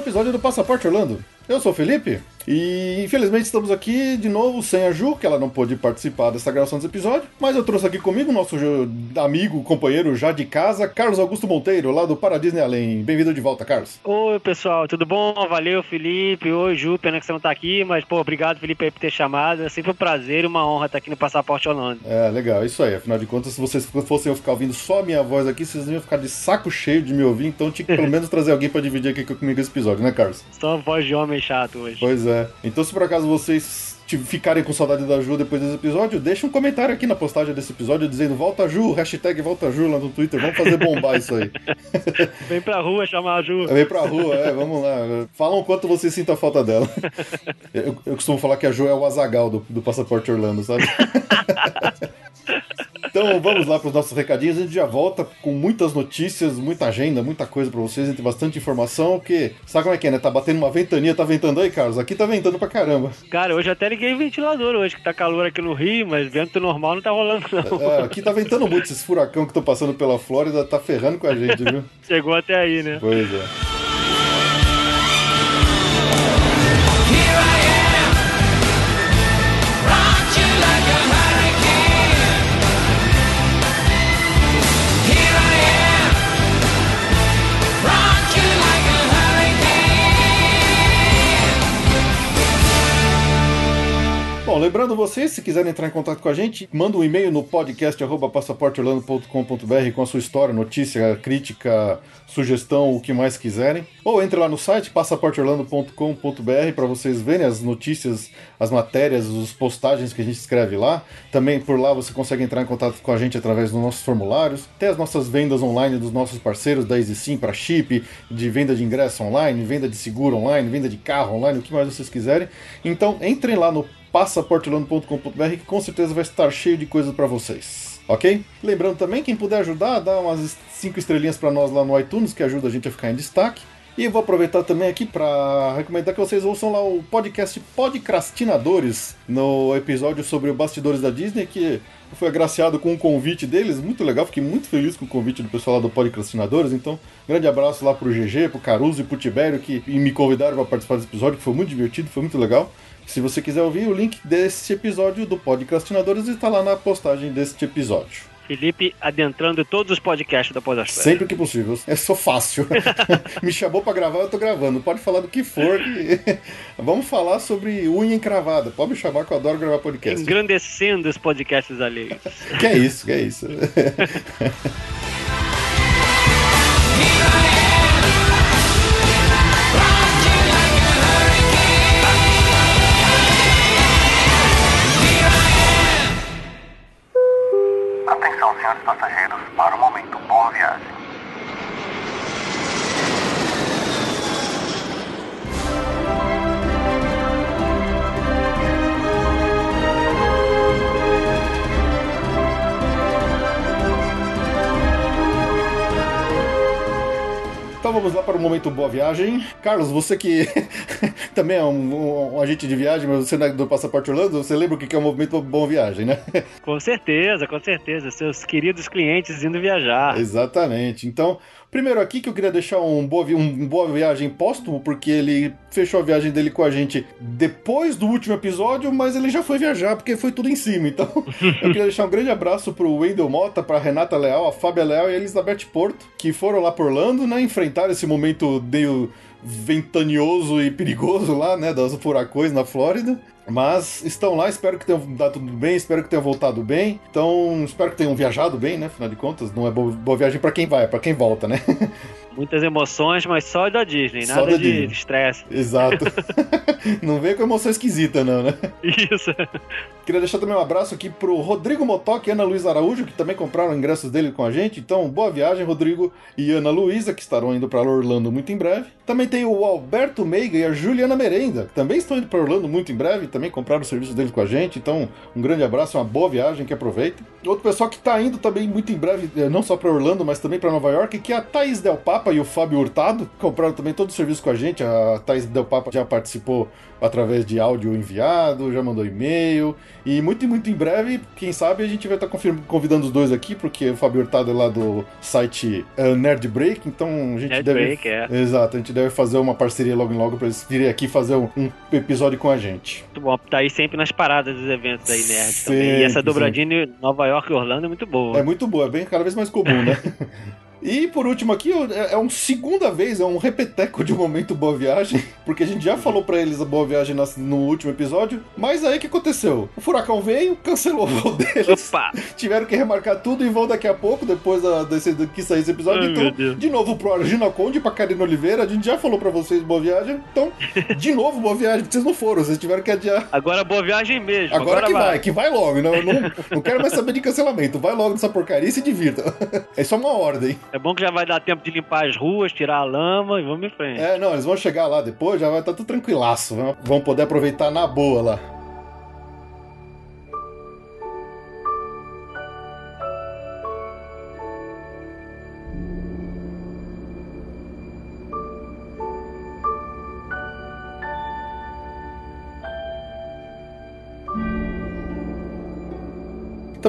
Episódio do Passaporte Orlando. Eu sou o Felipe e infelizmente estamos aqui de novo sem a Ju, que ela não pôde participar dessa gravação desse episódio, mas eu trouxe aqui comigo nosso amigo, companheiro já de casa, Carlos Augusto Monteiro, lá do Paradisney Além. Bem-vindo de volta, Carlos. Oi, pessoal, tudo bom? Valeu, Felipe. Oi, Ju, pena que você não tá aqui, mas, pô, obrigado, Felipe, aí por ter chamado. É sempre um prazer e uma honra estar aqui no Passaporte Orlando. É, legal, isso aí. Afinal de contas, se vocês fossem ficar ouvindo só a minha voz aqui, vocês iam ficar de saco cheio de me ouvir, então tinha que pelo menos trazer alguém para dividir aqui comigo esse episódio, né, Carlos? Só voz de homem chato hoje. Pois é. Então, se por acaso vocês ficarem com saudade da Ju depois desse episódio, deixa um comentário aqui na postagem desse episódio dizendo volta Ju, hashtag volta Ju lá no Twitter, vamos fazer bombar isso aí. Vem pra rua chamar a Ju. Vem pra rua, é, vamos lá. Falam o quanto você sinta a falta dela. Eu, eu costumo falar que a Ju é o Azagal do, do Passaporte Orlando, sabe? Então vamos lá para os nossos recadinhos. A gente já volta com muitas notícias, muita agenda, muita coisa para vocês. A gente tem bastante informação. Que sabe como é que é, né? Tá batendo uma ventania, tá ventando aí, Carlos? Aqui tá ventando pra caramba. Cara, hoje até liguei o ventilador hoje, que tá calor aqui no Rio, mas vento normal não tá rolando, não. É, aqui tá ventando muito. Esses furacão que estão passando pela Flórida tá ferrando com a gente, viu? Chegou até aí, né? Pois é. Lembrando vocês, se quiserem entrar em contato com a gente, manda um e-mail no podcast passaporteorlando.com.br com a sua história, notícia, crítica, sugestão, o que mais quiserem. Ou entre lá no site passaporteorlando.com.br para vocês verem as notícias, as matérias, as postagens que a gente escreve lá. Também por lá você consegue entrar em contato com a gente através dos nossos formulários. Tem as nossas vendas online dos nossos parceiros da EasySim para chip, de venda de ingresso online, venda de seguro online, venda de carro online, o que mais vocês quiserem. Então entrem lá no passaportelano.com.br que com certeza vai estar cheio de coisas para vocês. Ok? Lembrando também, quem puder ajudar, dá umas 5 estrelinhas para nós lá no iTunes, que ajuda a gente a ficar em destaque. E vou aproveitar também aqui para recomendar que vocês ouçam lá o podcast Podcrastinadores, no episódio sobre bastidores da Disney, que foi agraciado com um convite deles, muito legal, fiquei muito feliz com o convite do pessoal lá do Podcrastinadores, então grande abraço lá pro GG, pro Caruso e pro Tibério que me convidaram para participar desse episódio, que foi muito divertido, foi muito legal. Se você quiser ouvir, o link desse episódio do Podcastinadores está lá na postagem deste episódio. Felipe adentrando todos os podcasts da Podosfera. Sempre que possível. É só fácil. Me chamou para gravar, eu tô gravando. Pode falar do que for. Que... Vamos falar sobre unha encravada. Pode me chamar que eu adoro gravar podcast. Engrandecendo os podcasts alheios. que é isso, que é isso. Senhores passageiros, para o momento. Boa viagem. Então vamos lá para o momento Boa Viagem. Carlos, você que também é um, um, um agente de viagem, mas você não é do Passaporte Orlando, você lembra o que é o movimento Boa Viagem, né? Com certeza, com certeza. Seus queridos clientes indo viajar. Exatamente. Então, primeiro aqui que eu queria deixar um boa, um boa viagem póstumo, porque ele fechou a viagem dele com a gente depois do último episódio, mas ele já foi viajar, porque foi tudo em cima. Então, eu queria deixar um grande abraço pro Wendel Mota, pra Renata Leal, a Fábia Leal e a Elizabeth Porto, que foram lá por Orlando, né? Enfrentaram esse momento meio ventaneoso e perigoso lá, né? Das furacões na Flórida. Mas estão lá, espero que tenham dado tudo bem, espero que tenham voltado bem. Então, espero que tenham viajado bem, né? Afinal de contas, não é boa, boa viagem pra quem vai, é pra quem volta, né? Muitas emoções, mas só da Disney, Só nada da de estresse. Exato. não vem com emoção esquisita, não, né? Isso. Queria deixar também um abraço aqui pro Rodrigo Motoc e Ana Luísa Araújo, que também compraram ingressos dele com a gente. Então, boa viagem, Rodrigo e Ana Luísa, que estarão indo para Orlando muito em breve. Também tem o Alberto Meiga e a Juliana Merenda, que também estão indo para Orlando muito em breve, também compraram o serviço deles com a gente. Então, um grande abraço, uma boa viagem, que aproveitem. Outro pessoal que está indo também muito em breve, eh, não só para Orlando, mas também para Nova York, que é a Thaís Del Papa e o Fábio Hurtado, compraram também todo o serviço com a gente. A Thaís Del Papa já participou através de áudio enviado, já mandou e-mail. E muito, muito em breve, quem sabe, a gente vai estar convidando os dois aqui, porque o Fábio Hurtado é lá do site eh, Nerd Break, então a gente Nerd deve. Break, é. Exato, a gente deve fazer uma parceria logo em logo para eles virem aqui fazer um, um episódio com a gente. Muito bom. Tá aí sempre nas paradas dos eventos aí, nerd Sempre, também. E essa dobradinha em Nova York e Orlando é muito boa. É muito boa, é bem cada vez mais comum, né? E por último aqui, é é uma segunda vez, é um repeteco de um momento Boa Viagem, porque a gente já falou pra eles a Boa Viagem no último episódio, mas aí o que aconteceu? O furacão veio, cancelou o voo deles, Opa! tiveram que remarcar tudo e vão daqui a pouco, depois da, desse, que sair esse episódio. Ai, então, de novo pro Argina Conde e pra Karina Oliveira, a gente já falou pra vocês Boa Viagem, então, de novo Boa Viagem, porque vocês não foram, vocês tiveram que adiar. Agora boa viagem mesmo. Agora, que vai. que vai logo. Não, não, não quero mais saber de cancelamento. Vai logo nessa porcaria e se divirta. É só uma ordem. É bom que já vai dar tempo de limpar as ruas, tirar a lama e vamos em frente. É, não, eles vão chegar lá depois, já vai estar tudo tranquilaço. Vão- Vão poder aproveitar na boa lá.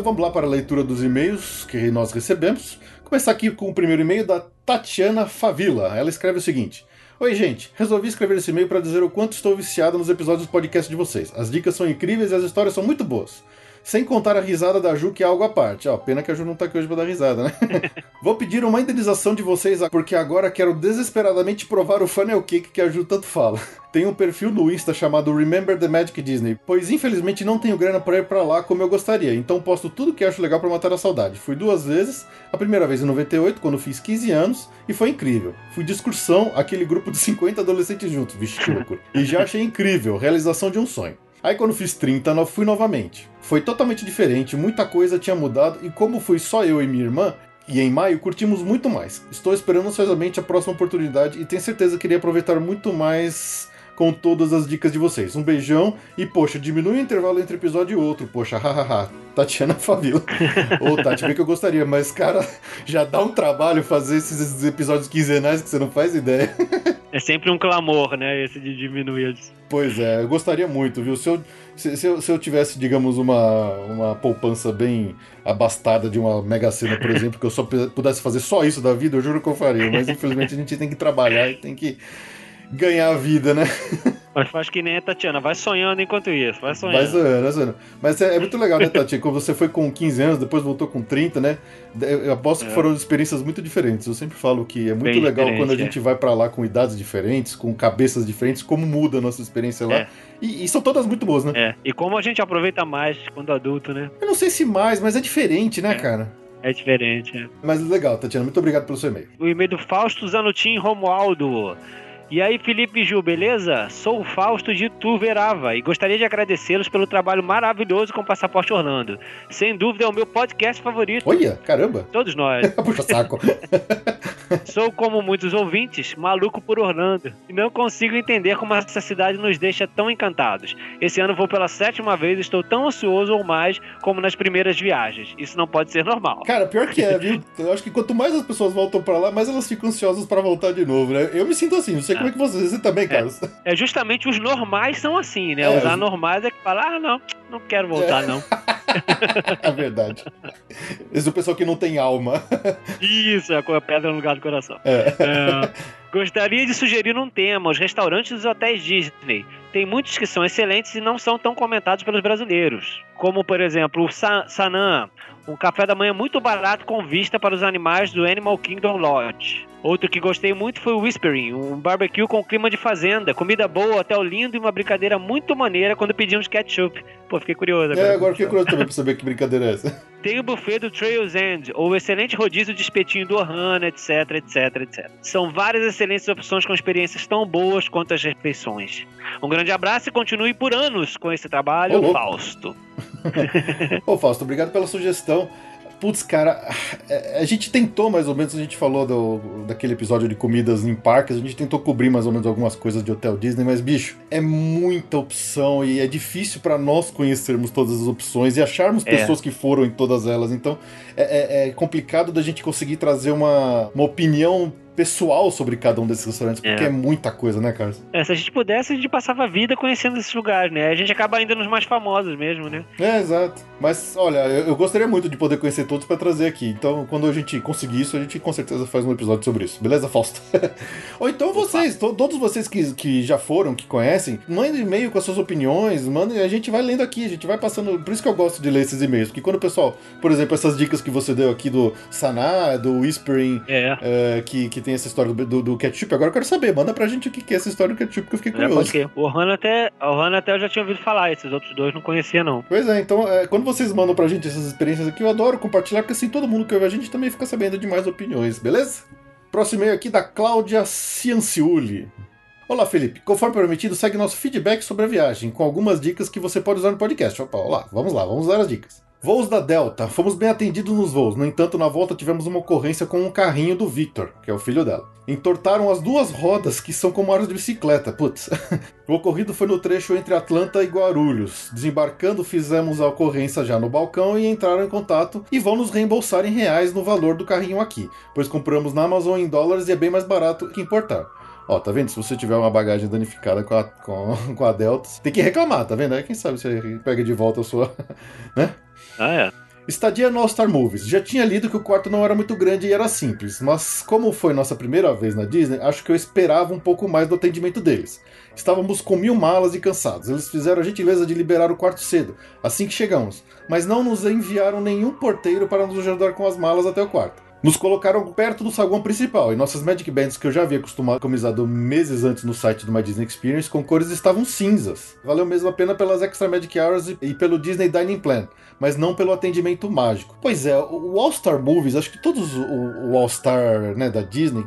Então vamos lá para a leitura dos e-mails que nós recebemos. Começar aqui com o primeiro e-mail da Tatiana Favila. Ela escreve o seguinte: Oi, gente. Resolvi escrever esse e-mail para dizer o quanto estou viciado nos episódios do podcast de vocês. As dicas são incríveis e as histórias são muito boas. Sem contar a risada da Ju, que é algo à parte. Ó, pena que a Ju não tá aqui hoje pra dar risada, né? Vou pedir uma indenização de vocês, porque agora quero desesperadamente provar o funnel cake que a Ju tanto fala. Tem um perfil no Insta chamado Remember the Magic Disney, pois infelizmente não tenho grana pra ir pra lá como eu gostaria, então posto tudo que acho legal pra matar a saudade. Fui duas vezes, a primeira vez em 98, quando fiz 15 anos, e foi incrível. Fui de excursão, aquele grupo de 50 adolescentes juntos, vixe que loucura. E já achei incrível, realização de um sonho. Aí quando fiz 30, no- fui novamente. Foi totalmente diferente, muita coisa tinha mudado, e como fui só eu e minha irmã, e em maio curtimos muito mais. Estou esperando ansiosamente a próxima oportunidade e tenho certeza que irei aproveitar muito mais com todas as dicas de vocês. Um beijão e, poxa, diminui o intervalo entre episódio e outro. Poxa, hahaha. Tatiana Favila. Ô, Tati, bem que eu gostaria, mas, cara, já dá um trabalho fazer esses episódios quinzenais que você não faz ideia. É sempre um clamor, né? Esse de diminuir. Pois é, eu gostaria muito, viu? Se eu, se, se eu, se eu tivesse, digamos, uma, uma poupança bem abastada de uma Mega Sena, por exemplo, que eu só pu- pudesse fazer só isso da vida, eu juro que eu faria. Mas infelizmente a gente tem que trabalhar e tem que ganhar a vida, né? Mas faz que nem a Tatiana, vai sonhando enquanto isso, vai sonhando. Vai zoando, vai zoando. Mas é, é muito legal, né, Tati? Quando você foi com 15 anos, depois voltou com 30, né? Eu aposto que É. foram experiências muito diferentes. Eu sempre falo que é muito Bem legal quando a é. gente vai pra lá com idades diferentes, com cabeças diferentes, como muda a nossa experiência lá. É. E, e são todas muito boas, né? É, e como a gente aproveita mais quando adulto, né? Eu não sei se mais, mas é diferente, né, É. cara? É diferente. é. Mas legal, Tatiana. Muito obrigado pelo seu e-mail. O e-mail do Fausto Zanutin Romualdo. E aí, Felipe Ju, beleza? Sou o Fausto de Tuverava e gostaria de agradecê-los pelo trabalho maravilhoso com o Passaporte Orlando. Sem dúvida é o meu podcast favorito. Olha, caramba. Todos nós. Puxa saco. Sou, como muitos ouvintes, maluco por Orlando. E não consigo entender como essa cidade nos deixa tão encantados. Esse ano vou pela sétima vez e estou tão ansioso ou mais como nas primeiras viagens. Isso não pode ser normal. Cara, pior que é, viu? Eu acho que quanto mais as pessoas voltam pra lá, mais elas ficam ansiosas pra voltar de novo, né? Eu me sinto assim, não sei como é que você, você também, Carlos. É justamente os normais são assim, né? Os É. anormais é que falam, ah, não, não quero voltar, não. É verdade. Esse é o pessoal que não tem alma. Isso, é com a pedra no lugar do coração. É. É, gostaria de sugerir um tema: os restaurantes dos hotéis Disney. Tem muitos que são excelentes e não são tão comentados pelos brasileiros. Como, por exemplo, o Sa Sanam, um café da manhã muito barato com vista para os animais do Animal Kingdom Lodge. Outro que gostei muito foi o Whispering, um barbecue com clima de fazenda, comida boa, hotel lindo e uma brincadeira muito maneira quando pedimos ketchup. Pô, fiquei curioso agora. É, agora fiquei curioso também pra saber que brincadeira é essa. Tem o buffet do Trails End, ou o excelente rodízio de espetinho do Ohana, etc, etc, etc. São várias excelentes opções com experiências tão boas quanto as refeições. Um grande abraço e continue por anos com esse trabalho. Fausto. Ô, Fausto, obrigado pela sugestão. Putz, cara, é, a gente tentou mais ou menos, a gente falou do, daquele episódio de comidas em parques, a gente tentou cobrir mais ou menos algumas coisas de Hotel Disney, mas, bicho, é muita opção e é difícil pra nós conhecermos todas as opções e acharmos É. pessoas que foram em todas elas. Então, é, é- é complicado da gente conseguir trazer uma, uma opinião pessoal sobre cada um desses restaurantes, porque É. é, muita coisa, né, Carlos? É, se a gente pudesse, a gente passava a vida conhecendo esses lugares, né? A gente acaba indo nos mais famosos mesmo, né? É, exato. Mas, olha, eu, eu gostaria muito de poder conhecer todos pra trazer aqui. Então, quando a gente conseguir isso, a gente com certeza faz um episódio sobre isso. Beleza, Fausto? Ou então vocês, to- todos vocês que, que já foram, que conhecem, mandem e-mail com as suas opiniões, mandem, a gente vai lendo aqui, a gente vai passando. Por isso que eu gosto de ler esses e-mails. Porque quando o pessoal, por exemplo, essas dicas que você deu aqui do Saná, do Whispering, É. é, que, que tem essa história do, do, do ketchup, agora eu quero saber, manda pra gente o que que é essa história do ketchup, que eu fiquei É, curioso. ser. O Ohana até, o Ohana até eu já tinha ouvido falar, esses outros dois não conhecia, não. Pois é, então, é, quando vocês mandam pra gente essas experiências aqui, eu adoro compartilhar, porque assim todo mundo que ouve a gente também fica sabendo de mais opiniões, beleza? Próximo e-mail aqui da Cláudia Cianciuli. Olá, Felipe. Conforme prometido, segue nosso feedback sobre a viagem, com algumas dicas que você pode usar no podcast. Opa, olá, vamos lá, vamos usar as dicas. Voos da Delta. Fomos bem atendidos nos voos. No entanto, na volta tivemos uma ocorrência com um carrinho do Victor, que é o filho dela. Entortaram as duas rodas, que são como aros de bicicleta. Putz. O ocorrido foi no trecho entre Atlanta e Guarulhos. Desembarcando, fizemos a ocorrência já no balcão e entraram em contato e vão nos reembolsar em reais no valor do carrinho aqui, pois compramos na Amazon em dólares e é bem mais barato que importar. Ó, tá vendo? Se você tiver uma bagagem danificada com a, com, com a Delta, tem que reclamar, tá vendo? Aí quem sabe você pega de volta a sua. né? Ah, é. Estadia no All Star Movies. Já tinha lido que o quarto não era muito grande e era simples, mas como foi nossa primeira vez na Disney, acho que eu esperava um pouco mais do atendimento deles. Estávamos com mil malas e cansados. Eles fizeram a gentileza de liberar o quarto cedo, assim que chegamos, mas não nos enviaram nenhum porteiro para nos ajudar com as malas até o quarto. Nos colocaram perto do saguão principal e nossas Magic Bands que eu já havia customizado meses antes no site do My Disney Experience com cores estavam cinzas. Valeu mesmo a pena pelas Extra Magic Hours e pelo Disney Dining Plan, mas não pelo atendimento mágico. Pois é, o All Star Movies, acho que todos o, o All Star né, da Disney,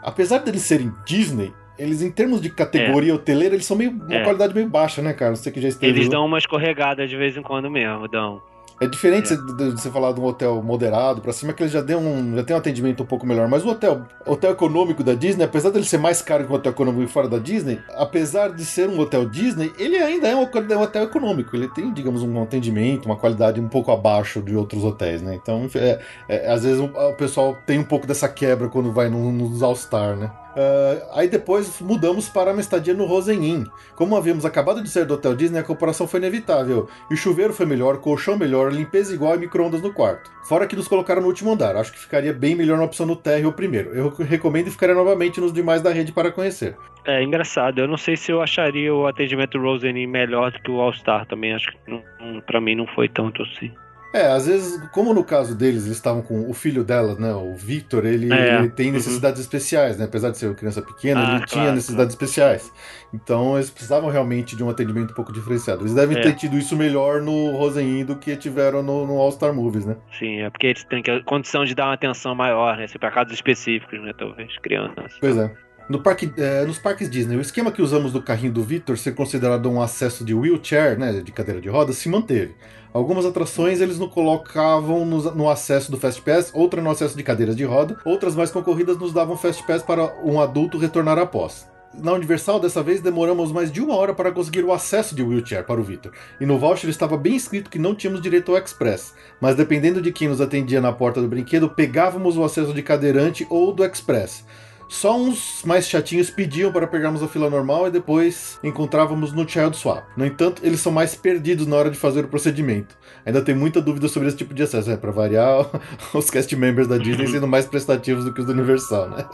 apesar deles serem Disney, eles em termos de categoria hoteleira, eles são meio uma É. qualidade meio baixa, né, cara? Você que já esteve Eles dão uma escorregada de vez em quando mesmo, dão. É diferente É. de você falar de um hotel moderado pra cima, que ele já, deu um, já tem um atendimento um pouco melhor. Mas o hotel, hotel econômico da Disney, apesar dele ser mais caro que o hotel econômico fora da Disney, apesar de ser um hotel Disney, ele ainda é um hotel- um hotel econômico. Ele tem, digamos, um atendimento, uma qualidade um pouco abaixo de outros hotéis, né? Então, é, é, às vezes o, pessoal tem um pouco dessa quebra quando vai no- nos All-Star, né? Ah, aí depois mudamos para uma estadia no Rosen Inn. Como havíamos acabado de sair do Hotel Disney, a comparação foi inevitável. E o chuveiro foi melhor, colchão melhor, limpeza igual e micro-ondas no quarto. Fora que nos colocaram no último andar. Acho que ficaria bem melhor na opção no térreo primeiro. Eu recomendo ficar novamente nos demais da rede para conhecer. É engraçado, eu não sei se eu acharia o atendimento Rosen melhor do que o All Star também, acho que não- pra mim não foi tanto assim. É, às vezes, como no caso deles, eles estavam com o filho delas, né? O Victor, ele, É, ele tem uhum. necessidades especiais, né? Apesar de ser uma criança pequena, Ah, ele tinha claro, necessidades especiais. Então, eles precisavam realmente de um atendimento um pouco diferenciado. Eles devem É. ter tido isso melhor no Rosen Inn do que tiveram no, no All Star Movies, né? Sim, é porque eles têm condição de dar uma atenção maior, né? Se pra casos específicos, né? Talvez, crianças. Pois é. No parque, é, nos parques Disney, o esquema que usamos do carrinho do Victor ser considerado um acesso de wheelchair, né, de cadeira de rodas, se manteve. Algumas atrações eles não colocavam no, no, acesso do Fast Pass, outra no acesso de cadeiras de roda, outras mais concorridas nos davam Fast Pass para um adulto retornar após. Na Universal, dessa vez, demoramos mais de uma hora para conseguir o acesso de wheelchair para o Victor. E no voucher estava bem escrito que não tínhamos direito ao Express. Mas dependendo de quem nos atendia na porta do brinquedo, pegávamos o acesso de cadeirante ou do Express. Só uns mais chatinhos pediam para pegarmos a fila normal e depois encontrávamos no Child Swap. No entanto, eles são mais perdidos na hora de fazer o procedimento. Ainda tem muita dúvida sobre esse tipo de acesso. É, para variar, os cast members da Disney sendo mais prestativos do que os do Universal, né?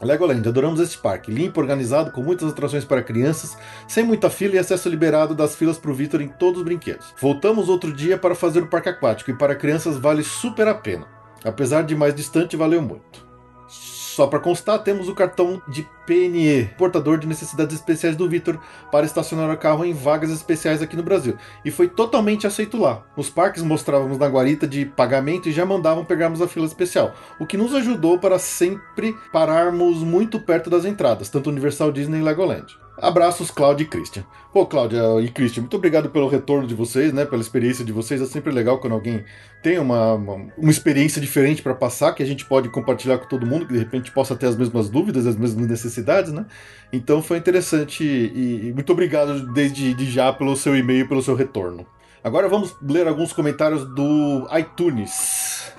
Legoland, adoramos este parque, limpo, organizado, com muitas atrações para crianças, sem muita fila e acesso liberado das filas para o Victor em todos os brinquedos. Voltamos outro dia para fazer o parque aquático e para crianças vale super a pena. Apesar de mais distante, valeu muito. Só para constar, temos o cartão de PNE, portador de necessidades especiais do Vitor, para estacionar o carro em vagas especiais aqui no Brasil. E foi totalmente aceito lá. Os parques mostrávamos na guarita de pagamento e já mandavam pegarmos a fila especial, o que nos ajudou para sempre pararmos muito perto das entradas, tanto Universal Disney e Legoland. Abraços, Cláudia e Christian. Pô, Cláudia e Christian, muito obrigado pelo retorno de vocês, né? Pela experiência de vocês. É sempre legal quando alguém tem uma, uma, uma experiência diferente para passar, que a gente pode compartilhar com todo mundo, que de repente possa ter as mesmas dúvidas, as mesmas necessidades, né? Então foi interessante e, e muito obrigado desde de já pelo seu e-mail e pelo seu retorno. Agora vamos ler alguns comentários do iTunes.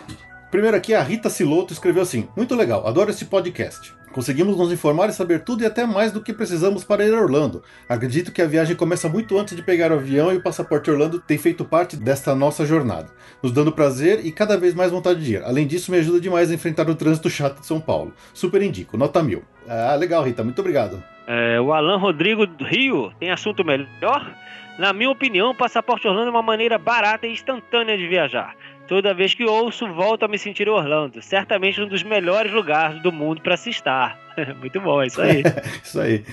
Primeiro aqui, a Rita Siloto escreveu assim: Muito legal, adoro esse podcast. Conseguimos nos informar e saber tudo e até mais do que precisamos para ir a Orlando. Acredito que a viagem começa muito antes de pegar o avião e o passaporte Orlando tem feito parte desta nossa jornada, nos dando prazer e cada vez mais vontade de ir. Além disso, me ajuda demais a enfrentar o trânsito chato de São Paulo. Super indico, nota mil. Ah, legal, Rita, muito obrigado. É, o Alan Rodrigo do Rio tem assunto melhor? Na minha opinião, o passaporte Orlando é uma maneira barata e instantânea de viajar. Toda vez que ouço, volto a me sentir Orlando. Certamente um dos melhores lugares do mundo para se estar. Muito bom, é isso aí. isso aí.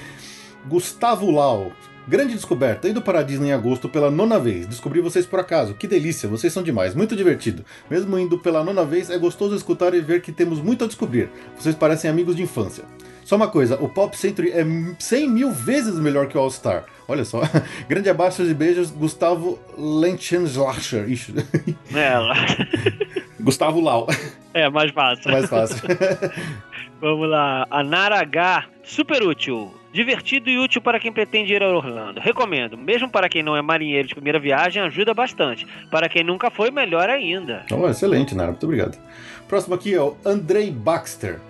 Gustavo Lau. Grande descoberta, indo para a Disney em agosto pela nona vez. Descobri vocês por acaso. Que delícia, vocês são demais, muito divertido. Mesmo indo pela nona vez, é gostoso escutar e ver que temos muito a descobrir. Vocês parecem amigos de infância. Só uma coisa, o Pop Century é 100 mil vezes melhor que o All Star. Olha só. Grande abraço e beijos, Gustavo Lenchenschlacher. Ixi. É, Gustavo Lau. É, mais fácil. Mais fácil. Vamos lá. A Nara H. Super útil. Divertido e útil para quem pretende ir a Orlando. Recomendo. Mesmo para quem não é marinheiro de primeira viagem, ajuda bastante. Para quem nunca foi, melhor ainda. Oh, excelente, Nara. Muito obrigado. Próximo aqui é o Andrei Baxter.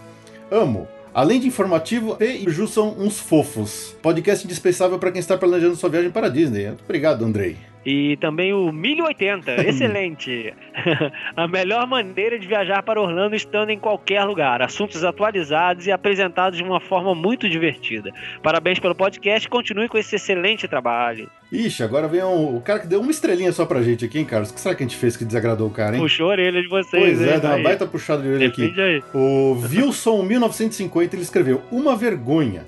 Amo. Além de informativo, P e Ju são uns fofos. Podcast indispensável para quem está planejando sua viagem para a Disney. Muito obrigado, Andrei. E também o 1080, excelente. a melhor maneira de viajar para Orlando estando em qualquer lugar. Assuntos atualizados e apresentados de uma forma muito divertida. Parabéns pelo podcast e continue com esse excelente trabalho. Ixi, agora vem um, o cara que deu uma estrelinha só pra gente aqui, hein, Carlos? O que será que a gente fez que desagradou o cara, hein? Puxou a orelha de vocês, Pois é, deu uma baita puxada de orelha aqui. Aí. O Wilson 1950 ele escreveu: Uma vergonha.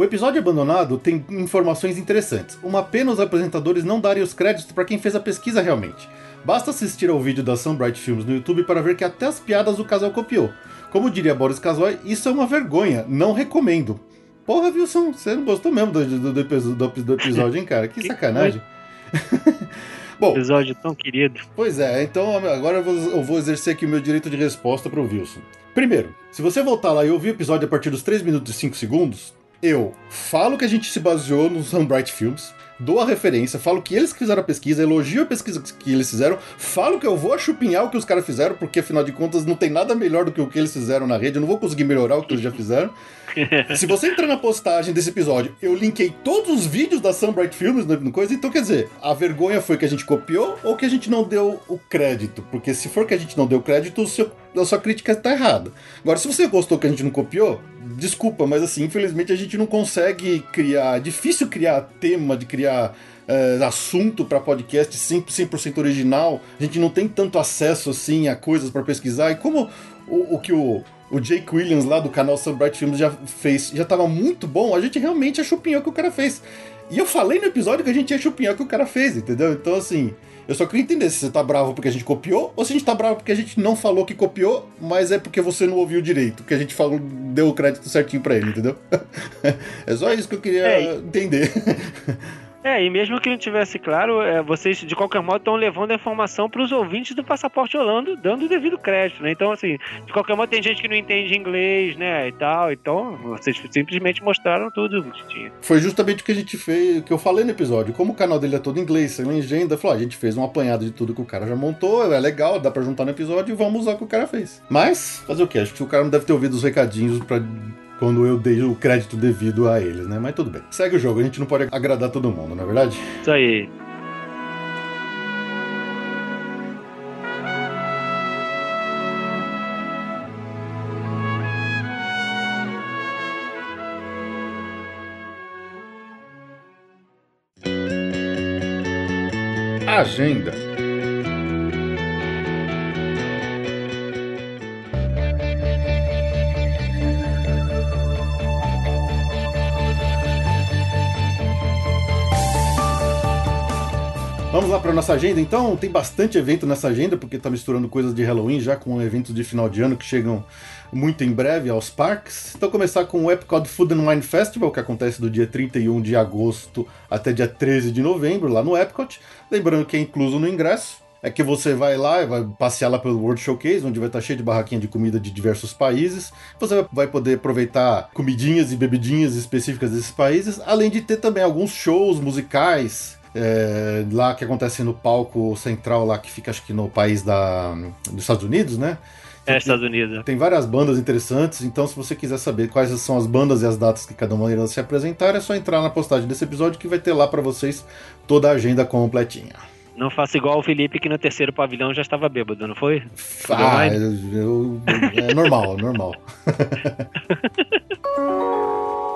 O episódio abandonado tem informações interessantes. Uma pena os apresentadores não darem os créditos para quem fez a pesquisa realmente. Basta assistir ao vídeo da Sunbright Films no YouTube para ver que até as piadas o casal copiou. Como diria Boris Casoy, isso é uma vergonha, não recomendo. Porra, Wilson, você não gostou mesmo do, do, do, do episódio, hein, cara? Que, sacanagem. Bom, episódio tão querido. Pois é, então agora eu vou, eu vou exercer aqui o meu direito de resposta para o Wilson. Primeiro, se você voltar lá e ouvir o episódio a partir dos 3 minutos e 5 segundos, eu falo que a gente se baseou nos Sunbright Films, dou a referência, falo que eles fizeram a pesquisa, elogio a pesquisa que eles fizeram, falo que eu vou chupinhar o que os caras fizeram, porque afinal de contas não tem nada melhor do que o que eles fizeram na rede, eu não vou conseguir melhorar o que eles já fizeram. Se você entrar na postagem desse episódio, eu linkei todos os vídeos da Sunbright Films no coisa, então quer dizer, a vergonha foi que a gente copiou ou que a gente não deu o crédito? Porque se for que a gente não deu crédito, o seu, a sua crítica está errada. Agora, se você gostou que a gente não copiou, desculpa, mas assim, infelizmente a gente não consegue criar. É difícil criar tema, de criar é, assunto para podcast 100%, 100 original. A gente não tem tanto acesso assim a coisas para pesquisar. E como o, o que o, o Jake Williams lá do canal Sunbright Films já fez, já estava muito bom, a gente realmente achupinhou o que o cara fez. E eu falei no episódio que a gente ia chupinhar o que o cara fez, entendeu? Então, assim, eu só queria entender se você tá bravo porque a gente copiou ou se a gente tá bravo porque a gente não falou que copiou, mas é porque você não ouviu direito, que a gente falou, deu o crédito certinho pra ele, entendeu? é só isso que eu queria É, entender. É, e mesmo que não tivesse claro, é, vocês de qualquer modo estão levando a informação para os ouvintes do Passaporte Holando, dando o devido crédito, né? Então, assim, de qualquer modo tem gente que não entende inglês, né, e tal. Então, vocês simplesmente mostraram tudo que tinha. Foi justamente o que a gente fez, o que eu falei no episódio. Como o canal dele é todo inglês, sem legenda, falou, "Ah, a gente fez um apanhado de tudo que o cara já montou, é legal, dá pra juntar no episódio e vamos usar o que o cara fez. Mas, fazer o quê? Acho que o cara não deve ter ouvido os recadinhos pra quando eu dei o crédito devido a eles, né? Mas tudo bem. Segue o jogo, a gente não pode agradar todo mundo, não é verdade? Isso aí. Agenda. Vamos lá para nossa agenda então. Tem bastante evento nessa agenda, porque tá misturando coisas de Halloween já com eventos de final de ano que chegam muito em breve aos parques. Então começar com o Epcot Food and Wine Festival, que acontece do dia 31 de agosto até dia 13 de novembro, lá no Epcot. Lembrando que é incluso no ingresso. É que você vai lá e vai passear lá pelo World Showcase, onde vai estar cheio de barraquinha de comida de diversos países. Você vai poder aproveitar comidinhas e bebidinhas específicas desses países, além de ter também alguns shows musicais é, lá que acontecem no palco central lá que fica acho que no país da, dos Estados Unidos, né? É, Estados Unidos. Tem várias bandas interessantes, então se você quiser saber quais são as bandas e as datas que cada uma irá se apresentar, é só entrar na postagem desse episódio que vai ter lá para vocês toda a agenda completinha. Não faça igual o Felipe que no terceiro pavilhão já estava bêbado, não foi? Ah, eu, eu- é normal, é normal.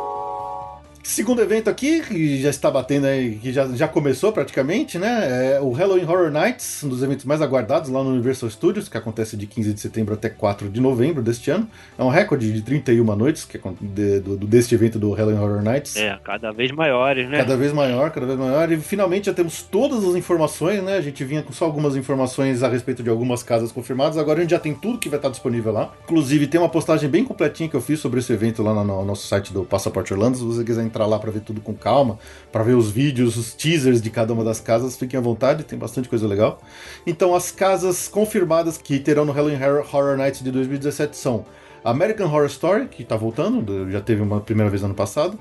Segundo evento aqui, que já está batendo aí, que já, já começou praticamente, né? É o Halloween Horror Nights, um dos eventos mais aguardados lá no Universal Studios, que acontece de 15 de setembro até 4 de novembro deste ano. É um recorde de 31 noites que, acon- de- do, do- deste evento do Halloween Horror Nights. É, cada vez maiores, né? Cada vez maior, cada vez maior. E finalmente já temos todas as informações, né? A gente vinha com só algumas informações a respeito de algumas casas confirmadas. Agora a gente já tem tudo que vai estar disponível lá. Inclusive, tem uma postagem bem completinha que eu fiz sobre esse evento lá no, no nosso site do Passaporte Orlando. Se você quiser entrar lá para ver tudo com calma, para ver os vídeos, os teasers de cada uma das casas, fiquem à vontade, tem bastante coisa legal. Então, as casas confirmadas que terão no Halloween Horror Nights de 2017 são American Horror Story, que tá voltando, do- já teve uma primeira vez ano passado.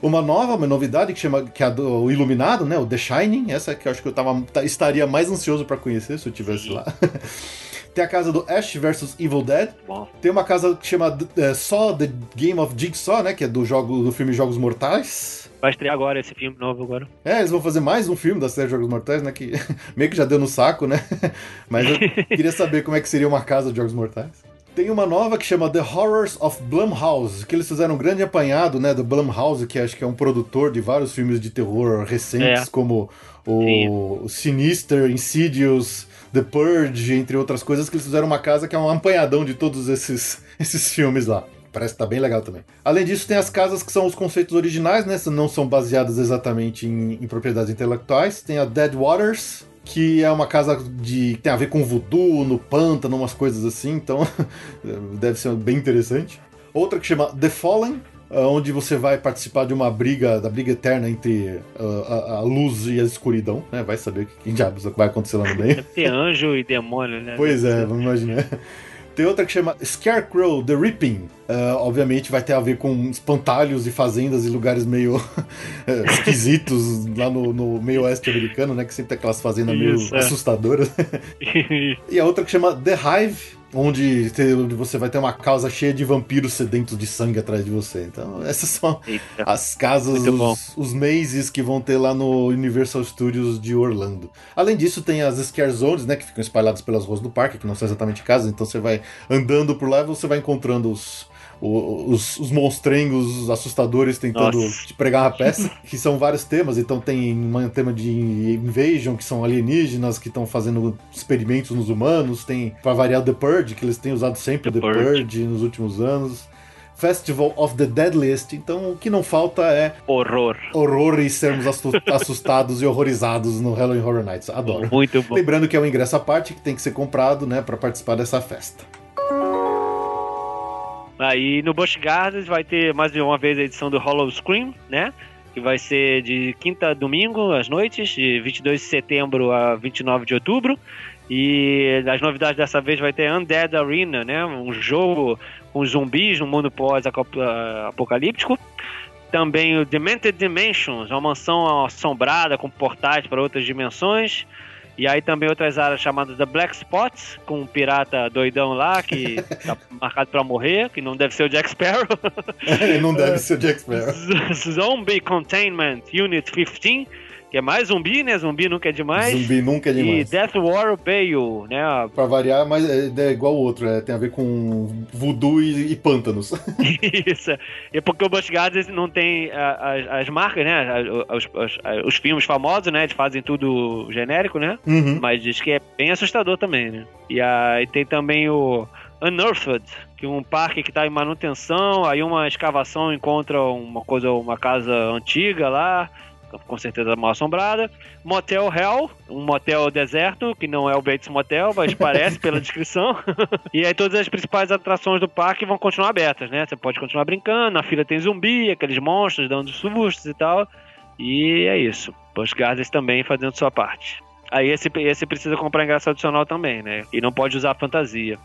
Uma nova, uma novidade que chama que é o Iluminado, né? O The Shining. Essa que eu acho que eu tava, tá- estaria mais ansioso pra conhecer se eu tivesse Sim. lá. Tem a casa do Ash vs Evil Dead. Bom, Tem uma casa que chama é, só The Game of Jigsaw, né? Que é do jogo do filme Jogos Mortais. vai estrear agora esse filme novo agora. É, eles vão fazer mais um filme da série Jogos Mortais, né? Que meio que já deu no saco, né? Mas eu queria saber como é que seria uma casa de Jogos Mortais. Tem uma nova que chama The Horrors of Blumhouse, que eles fizeram um grande apanhado, né, do Blumhouse, que acho que é um produtor de vários filmes de terror recentes, É. como o Sinister, Insidious, The Purge, entre outras coisas, que eles fizeram uma casa que é um apanhadão de todos esses, esses filmes lá. Parece que tá bem legal também. Além disso, tem as casas que são os conceitos originais, né? Não são baseadas exatamente em, em propriedades intelectuais. Tem a Dead Waters, que é uma casa de tem a ver com voodoo, no pântano, umas coisas assim, então deve ser bem interessante. Outra que chama The Fallen, onde você vai participar de uma briga, da briga eterna entre ah, a, a luz e a escuridão, né? Vai saber que, que diabos vai acontecer lá no meio. Deve ter anjo e demônio, né? Pois é, vamos imaginar. Tem outra que chama Scarecrow The Ripping. Ah, obviamente vai ter a ver com espantalhos e fazendas e lugares meio eh, esquisitos lá no, no meio oeste americano, né? Que sempre tem aquelas fazendas meio Isso, é. assustadoras. E a outra que chama The Hive, onde, te- onde você vai ter uma casa cheia de vampiros sedentos de sangue atrás de você. Então, essas são Eita. as casas, os, os mazes que vão ter lá no Universal Studios de Orlando. Além disso, tem as Scare Zones, né, que ficam espalhadas pelas ruas do parque, que não são exatamente casas, então você vai andando por lá e você vai encontrando os, os, os monstrengos assustadores tentando Nossa. te pregar uma peça, que são vários temas. Então tem um tema de invasion, que são alienígenas que estão fazendo experimentos nos humanos. Tem, pra variar, The Purge, que eles têm usado sempre The The, Purge. Purge. nos últimos anos. Festival of the Deadliest. Então o que não falta é Horror. horror e sermos assu- assustados e horrorizados no Halloween Horror Nights. Adoro. Muito bom. Lembrando que é um ingresso à parte que tem que ser comprado, né, para participar dessa festa. Aí no Busch Gardens vai ter mais de uma vez a edição do Hollow Scream, né? Que vai ser de quinta a domingo às noites, de 22 de setembro a 29 de outubro. E as novidades dessa vez vai ter Undead Arena, né? Um jogo com zumbis no mundo pós-apocalíptico. Também o Demented Dimensions, uma mansão assombrada com portais para outras dimensões. E aí também outras áreas chamadas The Black Spots, com um pirata doidão lá que tá marcado pra morrer, que não deve ser o Jack Sparrow. não deve ser o Jack Sparrow. Zombie Containment Unit 15, que é mais zumbi, né? Zumbi nunca é demais. Zumbi nunca é E demais. Death War Bale, né? Pra variar, mas é, é igual o outro, é, tem a ver com voodoo e, e pântanos. Isso. E porque o Busch Gardens não tem as, as marcas, né? Os, os- os filmes famosos, né? Eles fazem tudo genérico, né? Uhum. Mas diz que é bem assustador também, né? E aí tem também o Unearthed, que é um parque que está em manutenção, aí uma escavação encontra uma coisa, uma casa antiga lá, com certeza mal assombrada. Motel Hell, um motel deserto, que não é o Bates Motel, mas parece pela descrição. e aí todas as principais atrações do parque vão continuar abertas, né? Você pode continuar brincando, na fila tem zumbi, aqueles monstros dando sustos e tal. E é isso. Busch Gardens também fazendo sua parte. Aí esse, esse precisa comprar ingresso adicional também, né? E não pode usar fantasia.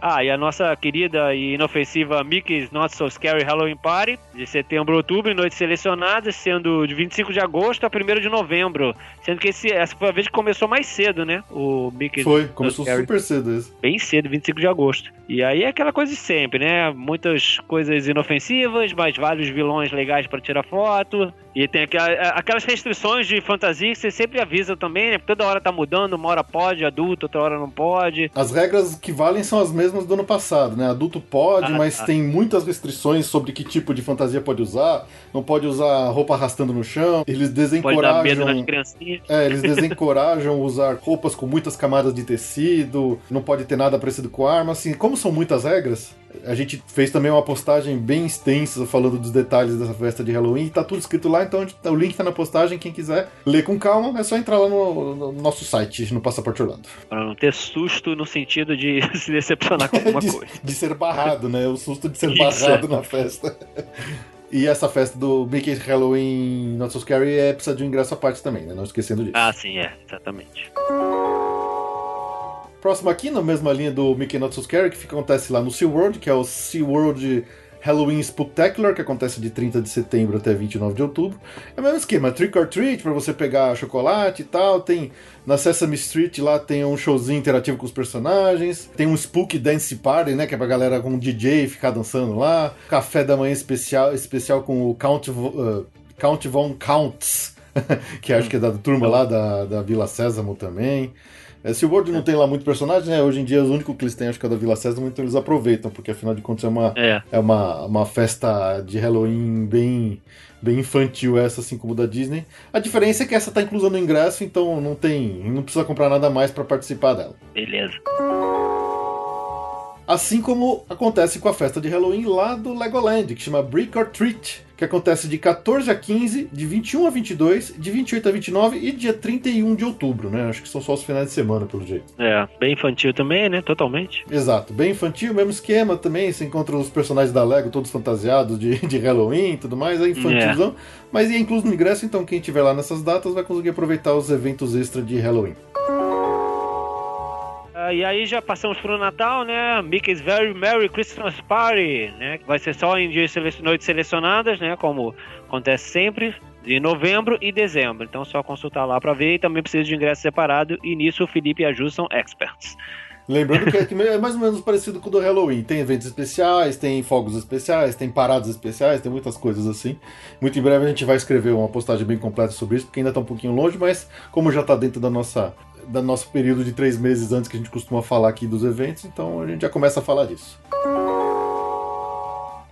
Ah, e a nossa querida e inofensiva Mickey's Not So Scary Halloween Party, de setembro a outubro, em noites selecionadas, sendo de 25 de agosto a 1 de novembro. Sendo que esse, essa foi a vez que começou mais cedo, né? O Mickey's Foi, Not começou Scary super cedo esse. bem cedo, 25 de agosto. E aí é aquela coisa de sempre, né? Muitas coisas inofensivas, mas vários vilões legais pra tirar foto. E tem aquela- aquelas restrições de fantasia que você sempre avisa também, né? Porque toda hora tá mudando, uma hora pode, adulto, outra hora não pode. As regras que valem são as mesmas do ano passado, né? Adulto pode, Ah, mas tá. tem muitas restrições sobre que tipo de fantasia pode usar. Não pode usar roupa arrastando no chão. Eles Pode dar medo nas desencorajam. criancinhas. É, eles desencorajam usar roupas com muitas camadas de tecido, não pode ter nada parecido com arma, assim, como são muitas regras, a gente fez também uma postagem bem extensa falando dos detalhes dessa festa de Halloween, e tá tudo escrito lá, então o link tá na postagem, quem quiser ler com calma, é só entrar lá no, no nosso site, no Passaporte Orlando. Pra não ter susto no sentido de se decepcionar com alguma de, coisa. de ser barrado, né? O susto de ser Isso. barrado na festa. E essa festa do Mickey's Halloween Not So Scary é, precisa de um ingresso à parte também, né? Não esquecendo disso. Ah, sim, é, exatamente. Próximo aqui, na mesma linha do Mickey Not So Scary, que acontece lá no SeaWorld, que é o SeaWorld Halloween Spectacular, que acontece de 30 de setembro até 29 de outubro. É o mesmo esquema, trick or treat, pra você pegar chocolate e tal. Tem na Sesame Street lá tem um showzinho interativo com os personagens. Tem um Spook Dance Party, né, que é pra galera com DJ ficar dançando lá. Café da manhã especial, especial com o Count, uh, Count Von Counts, que acho que é da turma lá da, da Vila Sésamo também. É, se o World não tem lá muito personagem, né? Hoje em dia, os únicos que eles têm, acho que é da Vila Sésamo, então eles aproveitam, porque afinal de contas é uma, É. é uma, uma festa de Halloween bem, bem infantil, essa, assim como da Disney. A diferença é que essa tá inclusa no ingresso, então não tem. não precisa comprar nada mais para participar dela. Beleza. Assim como acontece com a festa de Halloween lá do Legoland, que chama Brick or Treat, que acontece de 14 a 15, de 21 a 22, de 28 a 29 e dia 31 de outubro, né? Acho que são só os finais de semana, pelo jeito. É, bem infantil também, né? Totalmente. Exato, bem infantil, mesmo esquema também. Você encontra os personagens da Lego todos fantasiados de, de Halloween e tudo mais, é infantilzão. Mas é incluso no ingresso, então quem estiver lá nessas datas vai conseguir aproveitar os eventos extra de Halloween. E aí já passamos pro Natal, né? Mickey's Very Merry Christmas Party, né? Que vai ser só em dias noites selecionadas, né? Como acontece sempre, de novembro e dezembro. Então só consultar lá pra ver e também precisa de ingresso separado. E nisso o Felipe e a Ju são experts. Lembrando que é, que é mais ou menos parecido com o do Halloween. Tem eventos especiais, tem fogos especiais, tem paradas especiais, tem muitas coisas assim. Muito em breve a gente vai escrever uma postagem bem completa sobre isso, porque ainda está um pouquinho longe, mas como já está dentro da nossa da nosso período de três meses antes que a gente costuma falar aqui dos eventos, então a gente já começa a falar disso.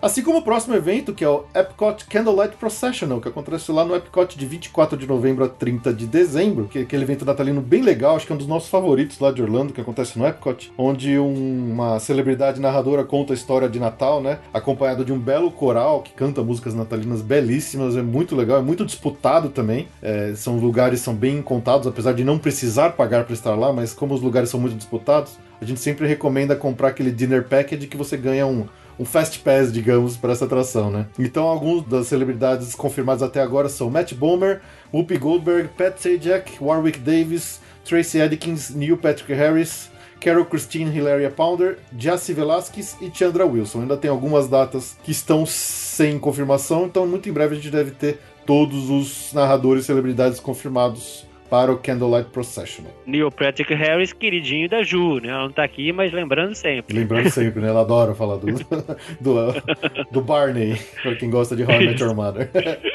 Assim como o próximo evento, que é o Epcot Candlelight Processional, que acontece lá no Epcot de 24 de novembro a 30 de dezembro, que é aquele evento natalino bem legal, acho que é um dos nossos favoritos lá de Orlando, que acontece no Epcot, onde um- uma celebridade narradora conta a história de Natal, né? Acompanhado de um belo coral que canta músicas natalinas belíssimas, é muito legal, é muito disputado também. É, são lugares são bem contados, apesar de não precisar pagar para estar lá, mas como os lugares são muito disputados, a gente sempre recomenda comprar aquele dinner package que você ganha um um fast pass, digamos, para essa atração, né? Então, alguns das celebridades confirmadas até agora são Matt Bomer, Whoopi Goldberg, Pat Sajak, Warwick Davis, Tracy Adkins, Neil Patrick Harris, Carol Christine Hilaria Pounder, Jassy Velasquez e Chandra Wilson. Ainda tem algumas datas que estão sem confirmação, então muito em breve a gente deve ter todos os narradores e celebridades confirmados para o Candlelight Processional. Neil Patrick Harris, queridinho da Ju, né? Ela não tá aqui, mas lembrando sempre. Lembrando sempre, né? Ela adora falar do, do, do Barney, pra quem gosta de How I Met Your Mother.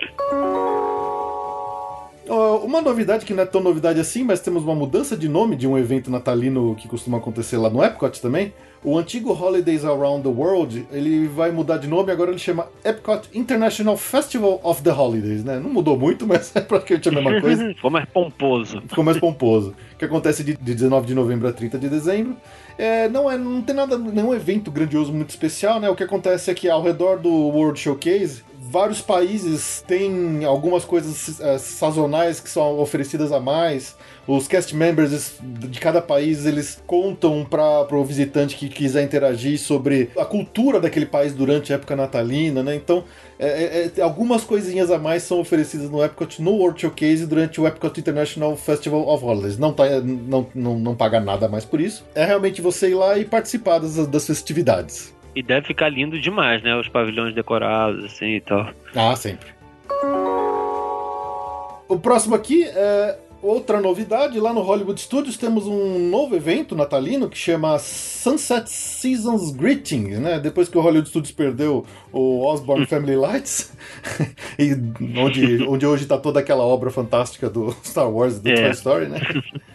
Uma novidade que não é tão novidade assim, mas temos uma mudança de nome de um evento natalino que costuma acontecer lá no Epcot também. O antigo Holidays Around the World, ele vai mudar de nome, agora ele chama Epcot International Festival of the Holidays, né? Não mudou muito, mas é praticamente a mesma coisa. Ficou mais pomposo. ficou mais pomposo. Que acontece de, de 19 de novembro a 30 de dezembro. É, não, é, não tem nada, nenhum evento grandioso muito especial, né? O que acontece é que ao redor do World Showcase, vários países têm algumas coisas é, sazonais que são oferecidas a mais. Os cast members de cada país eles contam para o visitante que quiser interagir sobre a cultura daquele país durante a época natalina, né? Então, é, é, algumas coisinhas a mais são oferecidas no Epcot no World Showcase durante o Epcot International Festival of Holidays. Não, tá, não, não, não paga nada mais por isso. É realmente você ir lá e participar das, das festividades. E deve ficar lindo demais, né? Os pavilhões decorados, assim e tal. Ah, sempre. O próximo aqui é outra novidade. Lá no Hollywood Studios temos um novo evento natalino que chama Sunset Seasons Greetings, né? Depois que o Hollywood Studios perdeu o Osborne Family Lights, e onde, onde hoje está toda aquela obra fantástica do Star Wars e do É. Toy Story, né?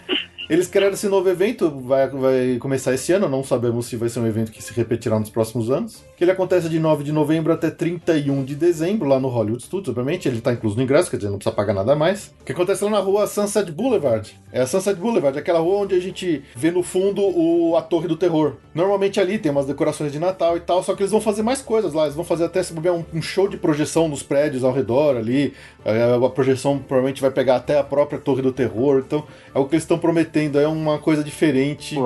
Eles criaram esse novo evento, vai, vai começar esse ano, não sabemos se vai ser um evento que se repetirá nos próximos anos. Que ele acontece de 9 de novembro até 31 de dezembro, lá no Hollywood Studios, obviamente. Ele está incluso no ingresso, quer dizer, não precisa pagar nada mais. Que acontece lá na rua Sunset Boulevard. É a Sunset Boulevard, aquela rua onde a gente vê no fundo o, a Torre do Terror. Normalmente ali tem umas decorações de Natal e tal, só que eles vão fazer mais coisas lá. Eles vão fazer até se bobear um, um show de projeção nos prédios ao redor ali. É, a projeção provavelmente vai pegar até a própria Torre do Terror. Então, é o que eles estão prometendo, é uma coisa diferente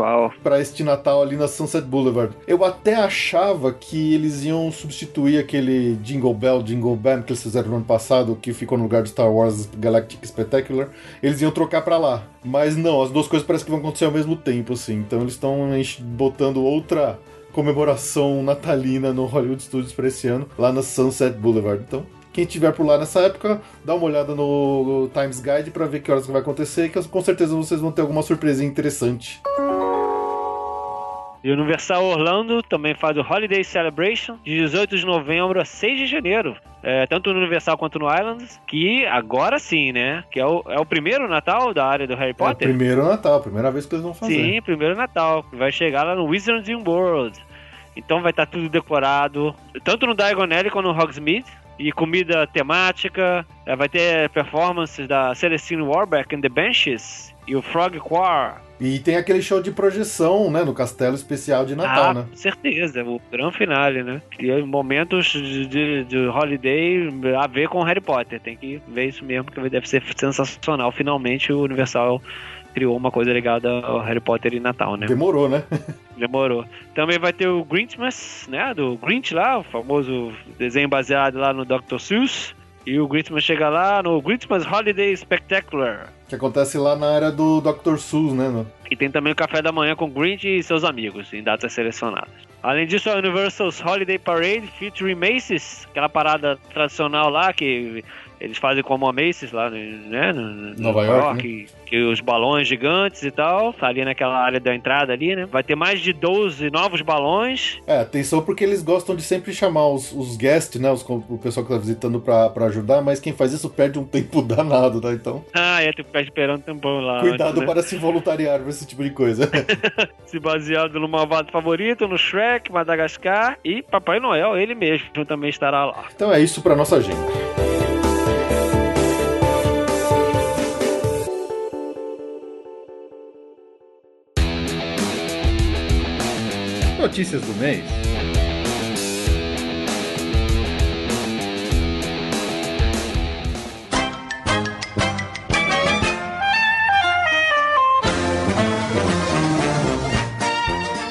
para este Natal ali na Sunset Boulevard. Eu até achava que eles iam substituir aquele Jingle Bell, Jingle Band que eles fizeram no ano passado, que ficou no lugar do Star Wars Galactic Spectacular. Eles iam trocar para lá. Mas não, as duas coisas parecem que vão acontecer ao mesmo tempo, assim. Então eles estão botando outra comemoração natalina no Hollywood Studios para esse ano, lá na Sunset Boulevard. Então, quem estiver por lá nessa época, dá uma olhada no Times Guide para ver que horas que vai acontecer, que com certeza vocês vão ter alguma surpresinha interessante. E o Universal Orlando também faz o Holiday Celebration de 18 de novembro a 6 de janeiro. É, tanto no Universal quanto no Islands, que agora sim, né? Que é o, é o primeiro Natal da área do Harry É o Potter. primeiro Natal, primeira vez que eles vão fazer. Sim, primeiro Natal. Vai chegar lá no Wizarding World. Então vai estar tudo decorado, tanto no Diagon Alley quanto no Hogsmeade. E comida temática. É, Vai ter performances da Celestine Warbeck and the Benches e o Frog Choir. E tem aquele show de projeção, né, no castelo especial de Natal, ah, né? com certeza, o grande finale, né? E momentos de, de, de holiday a ver com Harry Potter. Tem que ver isso mesmo, que deve ser sensacional. Finalmente o Universal criou uma coisa ligada ao Harry Potter e Natal, né? Demorou, né? Demorou. Também vai ter o Grinchmas, né? Do Grinch lá, o famoso desenho baseado lá no Dr. Seuss. E o Grinchmas chega lá no Grinchmas Holiday Spectacular. Que acontece lá na área do Dr. Seuss, né? E tem também o café da manhã com Grinch e seus amigos, em datas selecionadas. Além disso, a Universal's Holiday Parade featuring Macy's, aquela parada tradicional lá que Eles fazem como a Macy's lá, né? No, Nova York, que, que os balões gigantes e tal, tá ali naquela área da entrada ali, né? Vai ter mais de 12 novos balões. É, atenção porque eles gostam de sempre chamar os, os guests, né? Os, o pessoal que tá visitando pra, pra ajudar, mas quem faz isso perde um tempo danado, tá? Então, Ah, é, tu ficar esperando um tempão lá. cuidado antes, né? para se voluntariar pra esse tipo de coisa. Se baseado no malvado favorito, no Shrek, Madagascar e Papai Noel, ele mesmo também estará lá. então é isso pra nossa agenda. Notícias do mês.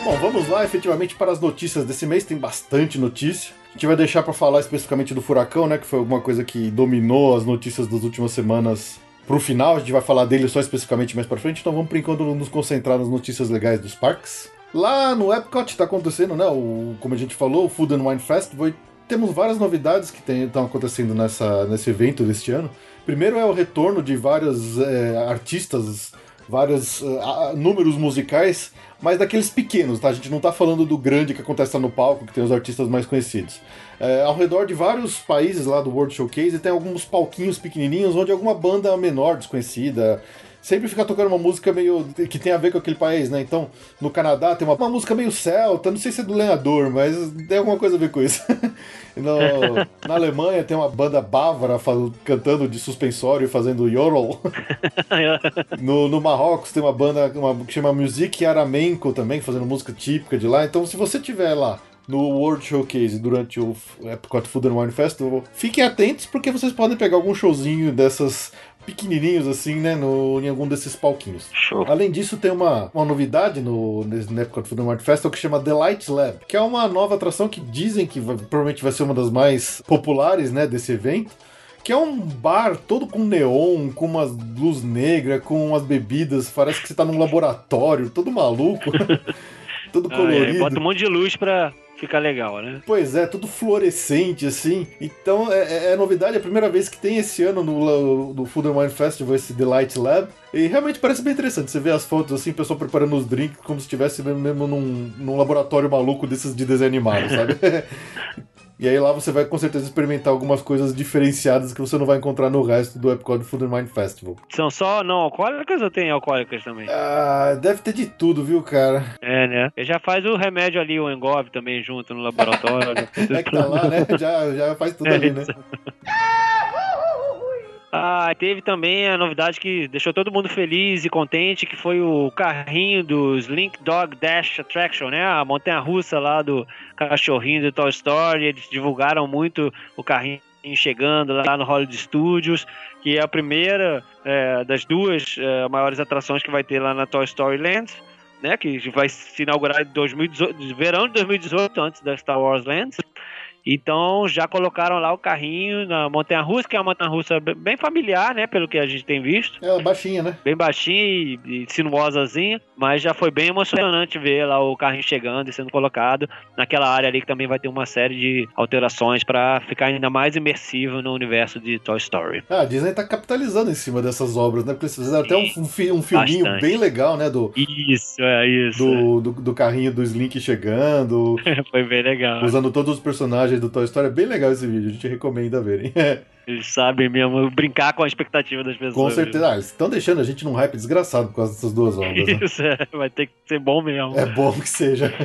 Bom, vamos lá efetivamente para as notícias desse mês. Tem bastante notícia. A gente vai deixar para falar especificamente do furacão, né? Que foi alguma coisa que dominou as notícias das últimas semanas pro final. A gente vai falar dele só especificamente mais para frente. Então vamos por enquanto nos concentrar nas notícias legais dos parques. Lá no Epcot tá acontecendo, né? O, como a gente falou, o Food and Wine. E temos várias novidades que estão acontecendo nessa, nesse evento deste ano. Primeiro é o retorno de vários é, artistas, vários é, a- números musicais, mas daqueles pequenos, tá? A gente não tá falando do grande que acontece no palco, que tem os artistas mais conhecidos. É, ao redor de vários países lá do World Showcase tem alguns palquinhos pequenininhos onde alguma banda menor, desconhecida, sempre fica tocando uma música meio que tem a ver com aquele país, né? Então, no Canadá tem uma, uma música meio celta, não sei se é do lenhador, mas tem alguma coisa a ver com isso. No- na Alemanha tem uma banda bávara cantando de suspensório e fazendo yodel. No, no Marrocos tem uma banda uma, que chama Music Aramenco também, fazendo música típica de lá. Então, se você tiver lá no World Showcase durante o Epcot Food and Wine Festival, fiquem atentos porque vocês podem pegar algum showzinho dessas pequenininhos assim, né, no, em algum desses palquinhos. Show. Além disso, tem uma, uma novidade no, no Epcot Food and Wine Festival que chama The Light Lab, que é uma nova atração que dizem que vai- provavelmente vai ser uma das mais populares, né, desse evento. Que é um bar todo com neon, com umas luz negra, com umas bebidas, parece que você tá num laboratório, todo maluco, todo Ah, é, colorido. bota um monte de luz pra ficar legal, né? Pois é, tudo fluorescente, assim. Então é, é- é novidade, é a primeira vez que tem esse ano no, no Food and Wine Festival esse Delight Lab. E realmente parece bem interessante. Você vê as fotos assim, o pessoal preparando os drinks como se estivesse mesmo, mesmo num, num laboratório maluco desses de desenho animado, sabe? E aí lá você vai com certeza experimentar algumas coisas diferenciadas que você não vai encontrar no resto do Epcot Food and Wine Festival. São só não alcoólicas ou tem alcoólicas também? Ah, deve ter de tudo, viu, cara? É, né? Ele já faz o remédio ali, o Engov também junto no laboratório. É que tá lá, né? Já, já faz tudo ali, né? Ah, teve também a novidade que deixou todo mundo feliz e contente, que foi o carrinho do Slink Dog Dash Attraction, né? A montanha-russa lá do cachorrinho do Toy Story. Eles divulgaram muito o carrinho chegando lá no Hollywood Studios, que é a primeira é, das duas é, maiores atrações que vai ter lá na Toy Story Land. Né, que vai se inaugurar em 2018, verão de 2018, antes da Star Wars Land. Então já colocaram lá o carrinho na montanha russa, que é uma montanha russa bem familiar, né? Pelo que a gente tem visto. É baixinha, né? Bem baixinha e, e sinuosazinha, mas já foi bem emocionante ver lá o carrinho chegando e sendo colocado naquela área ali que também vai ter uma série de alterações para ficar ainda mais imersivo no universo de Toy Story. Ah, a Disney tá capitalizando em cima dessas obras, né? Porque eles fizeram até um, um, fi- um filminho Bastante. bem legal, né? Do, Isso, é isso. do, do, do carrinho do Slink chegando, foi bem legal. usando todos os personagens do Toy Story. É bem legal esse vídeo, a gente recomenda verem. Eles sabem mesmo brincar com a expectativa das pessoas. Com certeza. Ah, eles estão deixando a gente num hype desgraçado por causa dessas duas obras. Né? Isso, é, vai ter que ser bom mesmo. É bom que seja.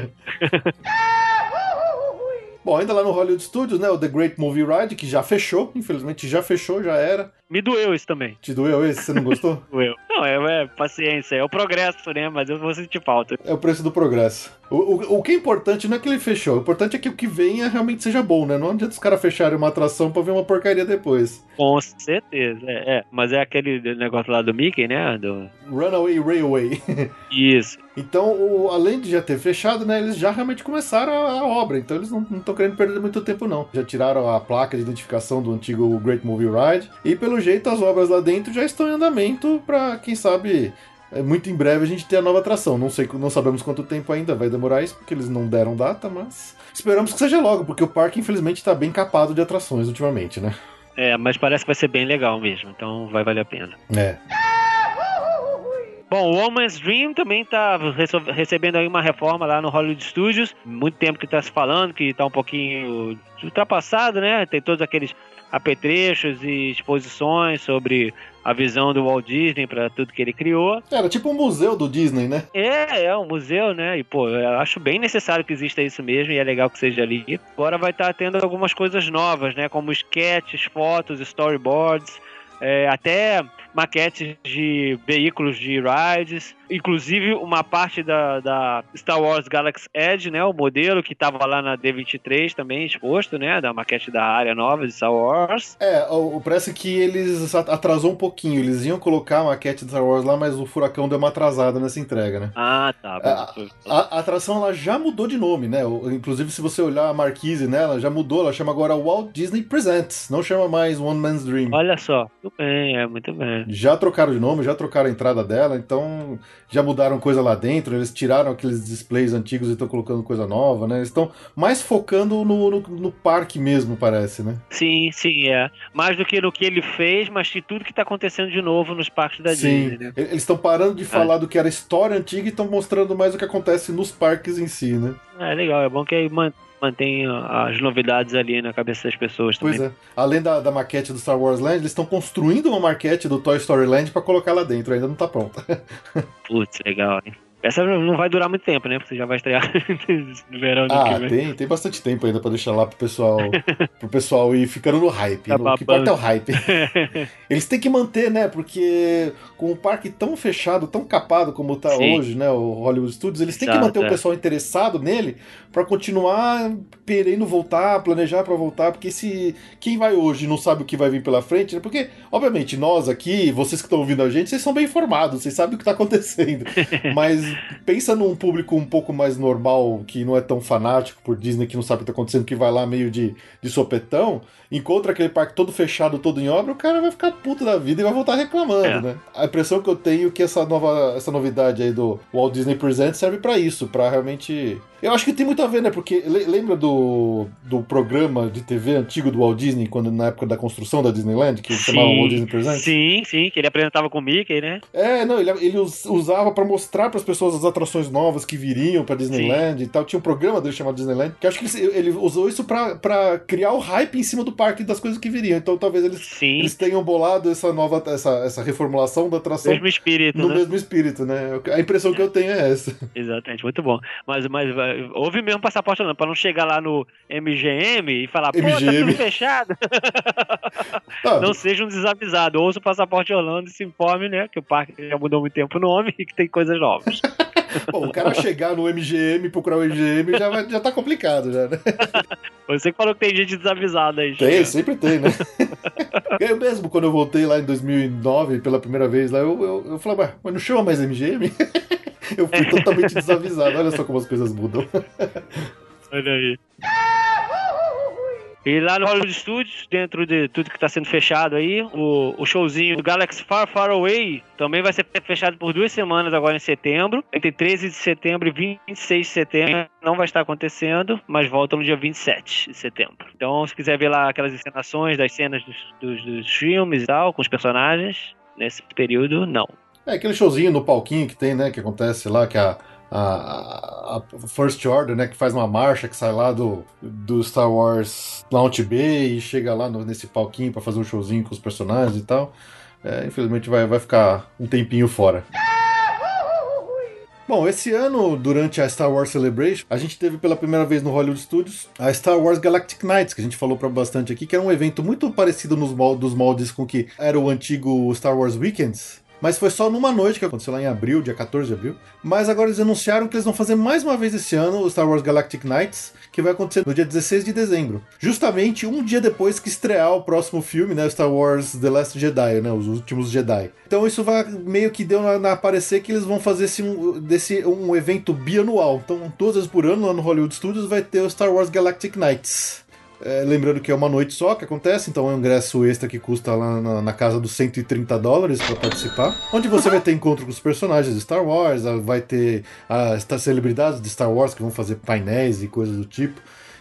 Bom, ainda lá no Hollywood Studios, né? O The Great Movie Ride, que já fechou, infelizmente já fechou, já era. Me doeu isso também. Te doeu esse? Você não gostou? Doeu. Não, é, é paciência, é o progresso, né? Mas eu vou sentir falta. É o preço do progresso. O, o, o que é importante não é que ele fechou, o importante é que o que venha realmente seja bom, né? Não adianta os caras fecharem uma atração pra ver uma porcaria depois. Com certeza, é, é. Mas é aquele negócio lá do Mickey, né? Do... Runaway Railway. Isso. Então, o- além de já ter fechado, né, eles já realmente começaram a, a obra. Então, eles não estão querendo perder muito tempo, não. Já tiraram a placa de identificação do antigo Great Movie Ride. E, pelo jeito, as obras lá dentro já estão em andamento para, quem sabe, é, muito em breve a gente ter a nova atração. Não sei, não sabemos quanto tempo ainda vai demorar isso, porque eles não deram data, mas esperamos que seja logo, porque o parque, infelizmente, está bem capado de atrações ultimamente, né? É, mas parece que vai ser bem legal mesmo, então vai valer a pena. É. Bom, o Woman's Dream também está recebendo aí uma reforma lá no Hollywood Studios. Muito tempo que está se falando, que está um pouquinho ultrapassado, né? Tem todos aqueles apetrechos e exposições sobre a visão do Walt Disney para tudo que ele criou. Era tipo um museu do Disney, né? É, é um museu, né? E pô, eu acho bem necessário que exista isso mesmo e é legal que seja ali. Agora vai estar tá tendo algumas coisas novas, né? Como sketches, fotos, storyboards, é, até maquetes de veículos de rides, inclusive uma parte da, da Star Wars Galaxy Edge, né, o modelo que estava lá na D23 também exposto, né, da maquete da área nova de Star Wars. É, o, parece que eles atrasou um pouquinho, eles iam colocar a maquete de Star Wars lá, mas o furacão deu uma atrasada nessa entrega, né? Ah, tá. É, a, a, a, atração ela já mudou de nome, né? Inclusive se você olhar a marquise nela, já mudou, ela chama agora Walt Disney Presents, não chama mais One Man's Dream. Olha só, muito bem, é muito bem. Já trocaram de nome, já trocaram a entrada dela, então já mudaram coisa lá dentro, eles tiraram aqueles displays antigos e estão colocando coisa nova, né? Eles estão mais focando no, no, no, parque mesmo, parece, né? Sim, sim, é. Mais do que no que ele fez, mas de tudo que está acontecendo de novo nos parques da sim. Disney, né? Eles estão parando de falar é. do que era história antiga e estão mostrando mais o que acontece nos parques em si, né? É legal, é bom que aí mantém as novidades ali na cabeça das pessoas também. Pois é. Além da, da maquete do Star Wars Land, eles estão construindo uma maquete do Toy Story Land para colocar lá dentro, ainda não tá pronta. Putz, legal, hein? Essa não vai durar muito tempo, né? Porque já vai estrear no verão Ah, tem, tem bastante tempo ainda pra deixar lá pro pessoal, pro pessoal ir ficando no hype. Tá o que importa é o hype. Eles têm que manter, né? Porque com o parque tão fechado, tão capado como tá Sim. hoje, né? O Hollywood Studios, eles têm Exato, que manter é. o pessoal interessado nele para continuar querendo voltar, planejar para voltar, porque se quem vai hoje não sabe o que vai vir pela frente, né? Porque, obviamente, nós aqui, vocês que estão ouvindo a gente, vocês são bem informados, vocês sabem o que tá acontecendo. Mas pensa num público um pouco mais normal, que não é tão fanático por Disney, que não sabe o que tá acontecendo, que vai lá meio de, de sopetão, encontra aquele parque todo fechado, todo em obra, o cara vai ficar puto da vida e vai voltar reclamando, é. né? A impressão que eu tenho é que essa nova essa novidade aí do Walt Disney Presents serve para isso, para realmente eu acho que tem muito a ver, né? Porque lembra do, do programa de TV antigo do Walt Disney, quando na época da construção da Disneyland, que chamava Walt Disney Presents? Sim, sim, que ele apresentava com o Mickey, né? É, não, ele, ele usava para mostrar para as pessoas as atrações novas que viriam para Disneyland sim. e tal. Tinha um programa dele chamado Disneyland, que acho que ele, ele usou isso para criar o hype em cima do parque das coisas que viriam. Então talvez eles, eles tenham bolado essa nova, essa, essa reformulação da atração. Mesmo espírito, no né? mesmo espírito, né? A impressão que eu tenho é essa. Exatamente, muito bom. Mas, mas houve mesmo passaporte não, pra não chegar lá no MGM e falar, pô, MGM. tá tudo fechado. Ah, não seja um desavisado. Ouça o passaporte Orlando e se informe, né? Que o parque já mudou muito tempo o nome e que tem coisas novas. Bom, o cara chegar no MGM, procurar o MGM, já, vai, já tá complicado, já, né? Você que falou que tem gente desavisada aí. Tem, sempre tem, né? eu mesmo, quando eu voltei lá em 2009, pela primeira vez lá, eu, eu, eu falei, mas não chama mais MGM? eu fui totalmente desavisado. Olha só como as coisas mudam. Olha aí. E lá no Hollywood Studios, dentro de tudo que está sendo fechado aí, o, o showzinho do Galaxy Far Far Away também vai ser fechado por duas semanas agora em setembro. Entre 13 de setembro e 26 de setembro não vai estar acontecendo, mas volta no dia 27 de setembro. Então, se quiser ver lá aquelas encenações das cenas dos, dos, dos filmes e tal, com os personagens, nesse período, não. É aquele showzinho no palquinho que tem, né, que acontece lá, que a a, a, First Order, né, que faz uma marcha que sai lá do, do Star Wars Launch Bay e chega lá no, nesse palquinho para fazer um showzinho com os personagens e tal. É, infelizmente vai, vai ficar um tempinho fora. Bom, esse ano, durante a Star Wars Celebration, a gente teve pela primeira vez no Hollywood Studios a Star Wars Galactic Nights, que a gente falou para bastante aqui, que era um evento muito parecido nos moldes, moldes com que era o antigo Star Wars Weekends, mas foi só numa noite que aconteceu lá em abril, dia 14 de abril. Mas agora eles anunciaram que eles vão fazer mais uma vez esse ano o Star Wars Galactic Nights, que vai acontecer no dia 16 de dezembro. Justamente um dia depois que estrear o próximo filme, né? Star Wars The Last Jedi, né? Os últimos Jedi. Então isso vai meio que deu na, na aparecer que eles vão fazer esse, um, desse, um evento bianual. Então, duas vezes por ano lá no Hollywood Studios vai ter o Star Wars Galactic Nights. É, lembrando que é uma noite só que acontece, então é um ingresso extra que custa lá na, na casa dos 130 dólares para participar. Onde você vai ter encontro com os personagens de Star Wars, vai ter as celebridades de Star Wars que vão fazer painéis e coisas do tipo.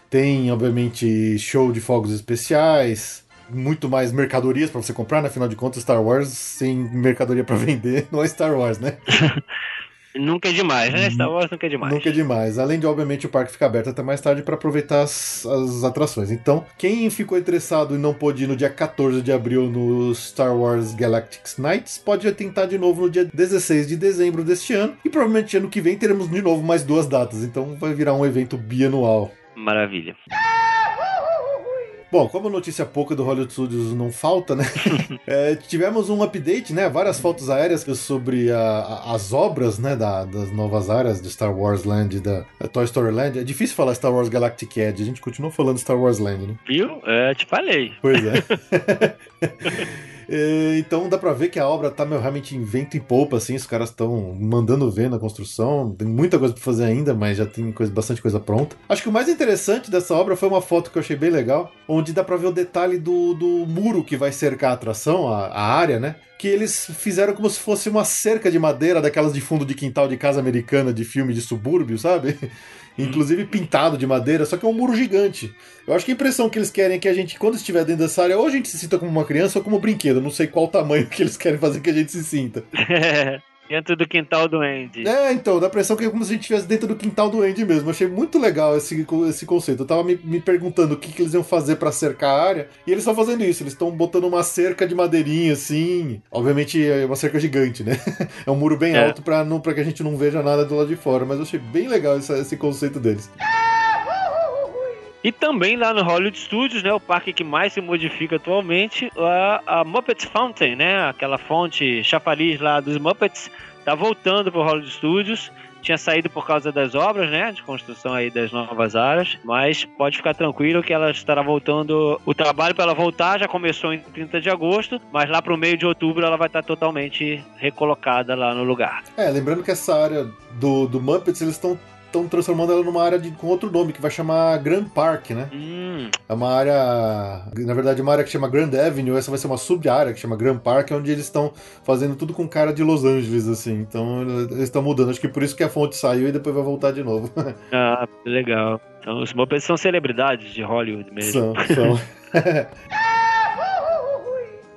Tem, obviamente, show de fogos especiais. muito mais mercadorias para você comprar, né? afinal de contas, Star Wars sem mercadoria para vender não é Star Wars, né? Nunca é demais, né? Star Wars nunca é demais. Nunca é demais. Além de, obviamente, o parque ficar aberto até mais tarde para aproveitar as, as, atrações. Então, quem ficou interessado e não pôde ir no dia 14 de abril no Star Wars Galactic Nights, pode tentar de novo no dia 16 de dezembro deste ano. E provavelmente ano que vem teremos de novo mais duas datas. Então vai virar um evento bianual. Maravilha. Bom, como notícia pouca do Hollywood Studios não falta, né? é, tivemos um update, né? Várias fotos aéreas sobre a, a, as obras, né? Da, das novas áreas de Star Wars Land e da Toy Story Land. É difícil falar Star Wars Galactic Edge, a gente continua falando Star Wars Land, né? Viu? É, te falei. Pois é. É, então dá pra ver que a obra tá meu, realmente em vento e poupa, assim, os caras estão mandando ver na construção. Tem muita coisa pra fazer ainda, mas já tem coisa, bastante coisa pronta. Acho que o mais interessante dessa obra foi uma foto que eu achei bem legal, onde dá pra ver o detalhe do, do muro que vai cercar a atração, a, a área, né? Que eles fizeram como se fosse uma cerca de madeira daquelas de fundo de quintal de casa americana de filme de subúrbio, sabe? inclusive pintado de madeira, só que é um muro gigante. Eu acho que a impressão que eles querem é que a gente, quando estiver dentro dessa área, ou a gente se sinta como uma criança ou como um brinquedo. Não sei qual tamanho que eles querem fazer que a gente se sinta. Dentro do quintal do Andy. É, então, dá a impressão que é como se a gente estivesse dentro do quintal do Andy mesmo. Eu achei muito legal esse, esse conceito. Eu tava me, me perguntando o que, que eles iam fazer para cercar a área, e eles estão fazendo isso. Eles estão botando uma cerca de madeirinha, assim. Obviamente é uma cerca gigante, né? É um muro bem é. alto pra, não, pra que a gente não veja nada do lado de fora. Mas eu achei bem legal esse, esse conceito deles. E também lá no Hollywood Studios, né, o parque que mais se modifica atualmente, a, a Muppet Fountain, né, aquela fonte chafariz lá dos Muppets, tá voltando para o Hollywood Studios. Tinha saído por causa das obras, né, de construção aí das novas áreas, mas pode ficar tranquilo que ela estará voltando. O trabalho para ela voltar já começou em 30 de agosto, mas lá para o meio de outubro ela vai estar totalmente recolocada lá no lugar. É, lembrando que essa área do, do Muppets eles estão estão transformando ela numa área de, com outro nome, que vai chamar Grand Park, né? Hum. É uma área. Na verdade, uma área que chama Grand Avenue, essa vai ser uma sub-área que chama Grand Park, onde eles estão fazendo tudo com cara de Los Angeles, assim. Então eles estão mudando. Acho que por isso que a fonte saiu e depois vai voltar de novo. ah, legal. Então os Muppets são celebridades de Hollywood mesmo. São, são.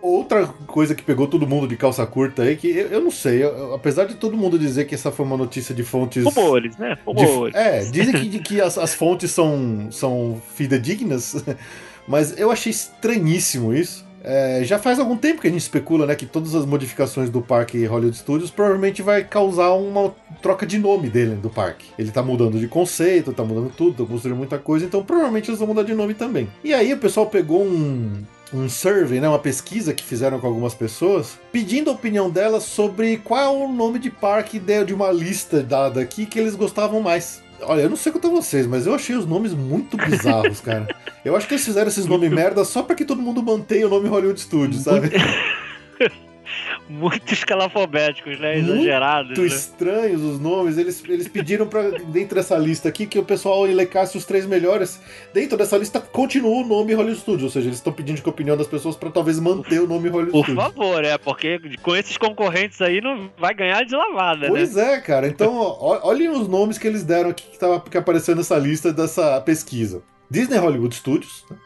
Outra coisa que pegou todo mundo de calça curta aí, que eu, eu não sei, eu, apesar de todo mundo dizer que essa foi uma notícia de fontes. Rumores, né? Rumores. De, é, dizem que, que as, as fontes são, são fidedignas, mas eu achei estranhíssimo isso. É, já faz algum tempo que a gente especula né, que todas as modificações do parque Hollywood Studios provavelmente vai causar uma troca de nome dele do parque. Ele tá mudando de conceito, tá mudando tudo, tá construindo muita coisa, então provavelmente eles vão mudar de nome também. E aí o pessoal pegou um, um survey, né, uma pesquisa que fizeram com algumas pessoas, pedindo a opinião delas sobre qual é o nome de parque de uma lista dada aqui que eles gostavam mais. Olha, eu não sei quanto a vocês, mas eu achei os nomes muito bizarros, cara. Eu acho que eles fizeram esses nomes merda só para que todo mundo mantenha o nome Hollywood Studios, sabe? muito escalafobéticos, né? Exagerados. Muito né? estranhos os nomes. Eles, eles pediram para dentro dessa lista aqui que o pessoal elecasse os três melhores. Dentro dessa lista continua o nome Hollywood Studios, ou seja, eles estão pedindo a opinião das pessoas para talvez manter o nome Hollywood Por Studios. Por favor, é, porque com esses concorrentes aí não vai ganhar de lavada, pois né? é, cara. Então, ó, olhem os nomes que eles deram aqui que tava que apareceu nessa lista dessa pesquisa. Disney Hollywood Studios, né?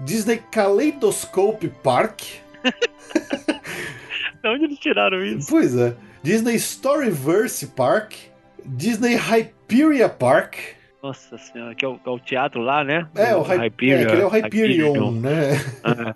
Disney Kaleidoscope Park. De onde eles tiraram isso? Pois é. Disney Storyverse Park, Disney Hyperia Park. Nossa senhora, que é o, é o teatro lá, né? É, o, Hyperia. É, que é o Hyperion, Hyperion. né? Ah.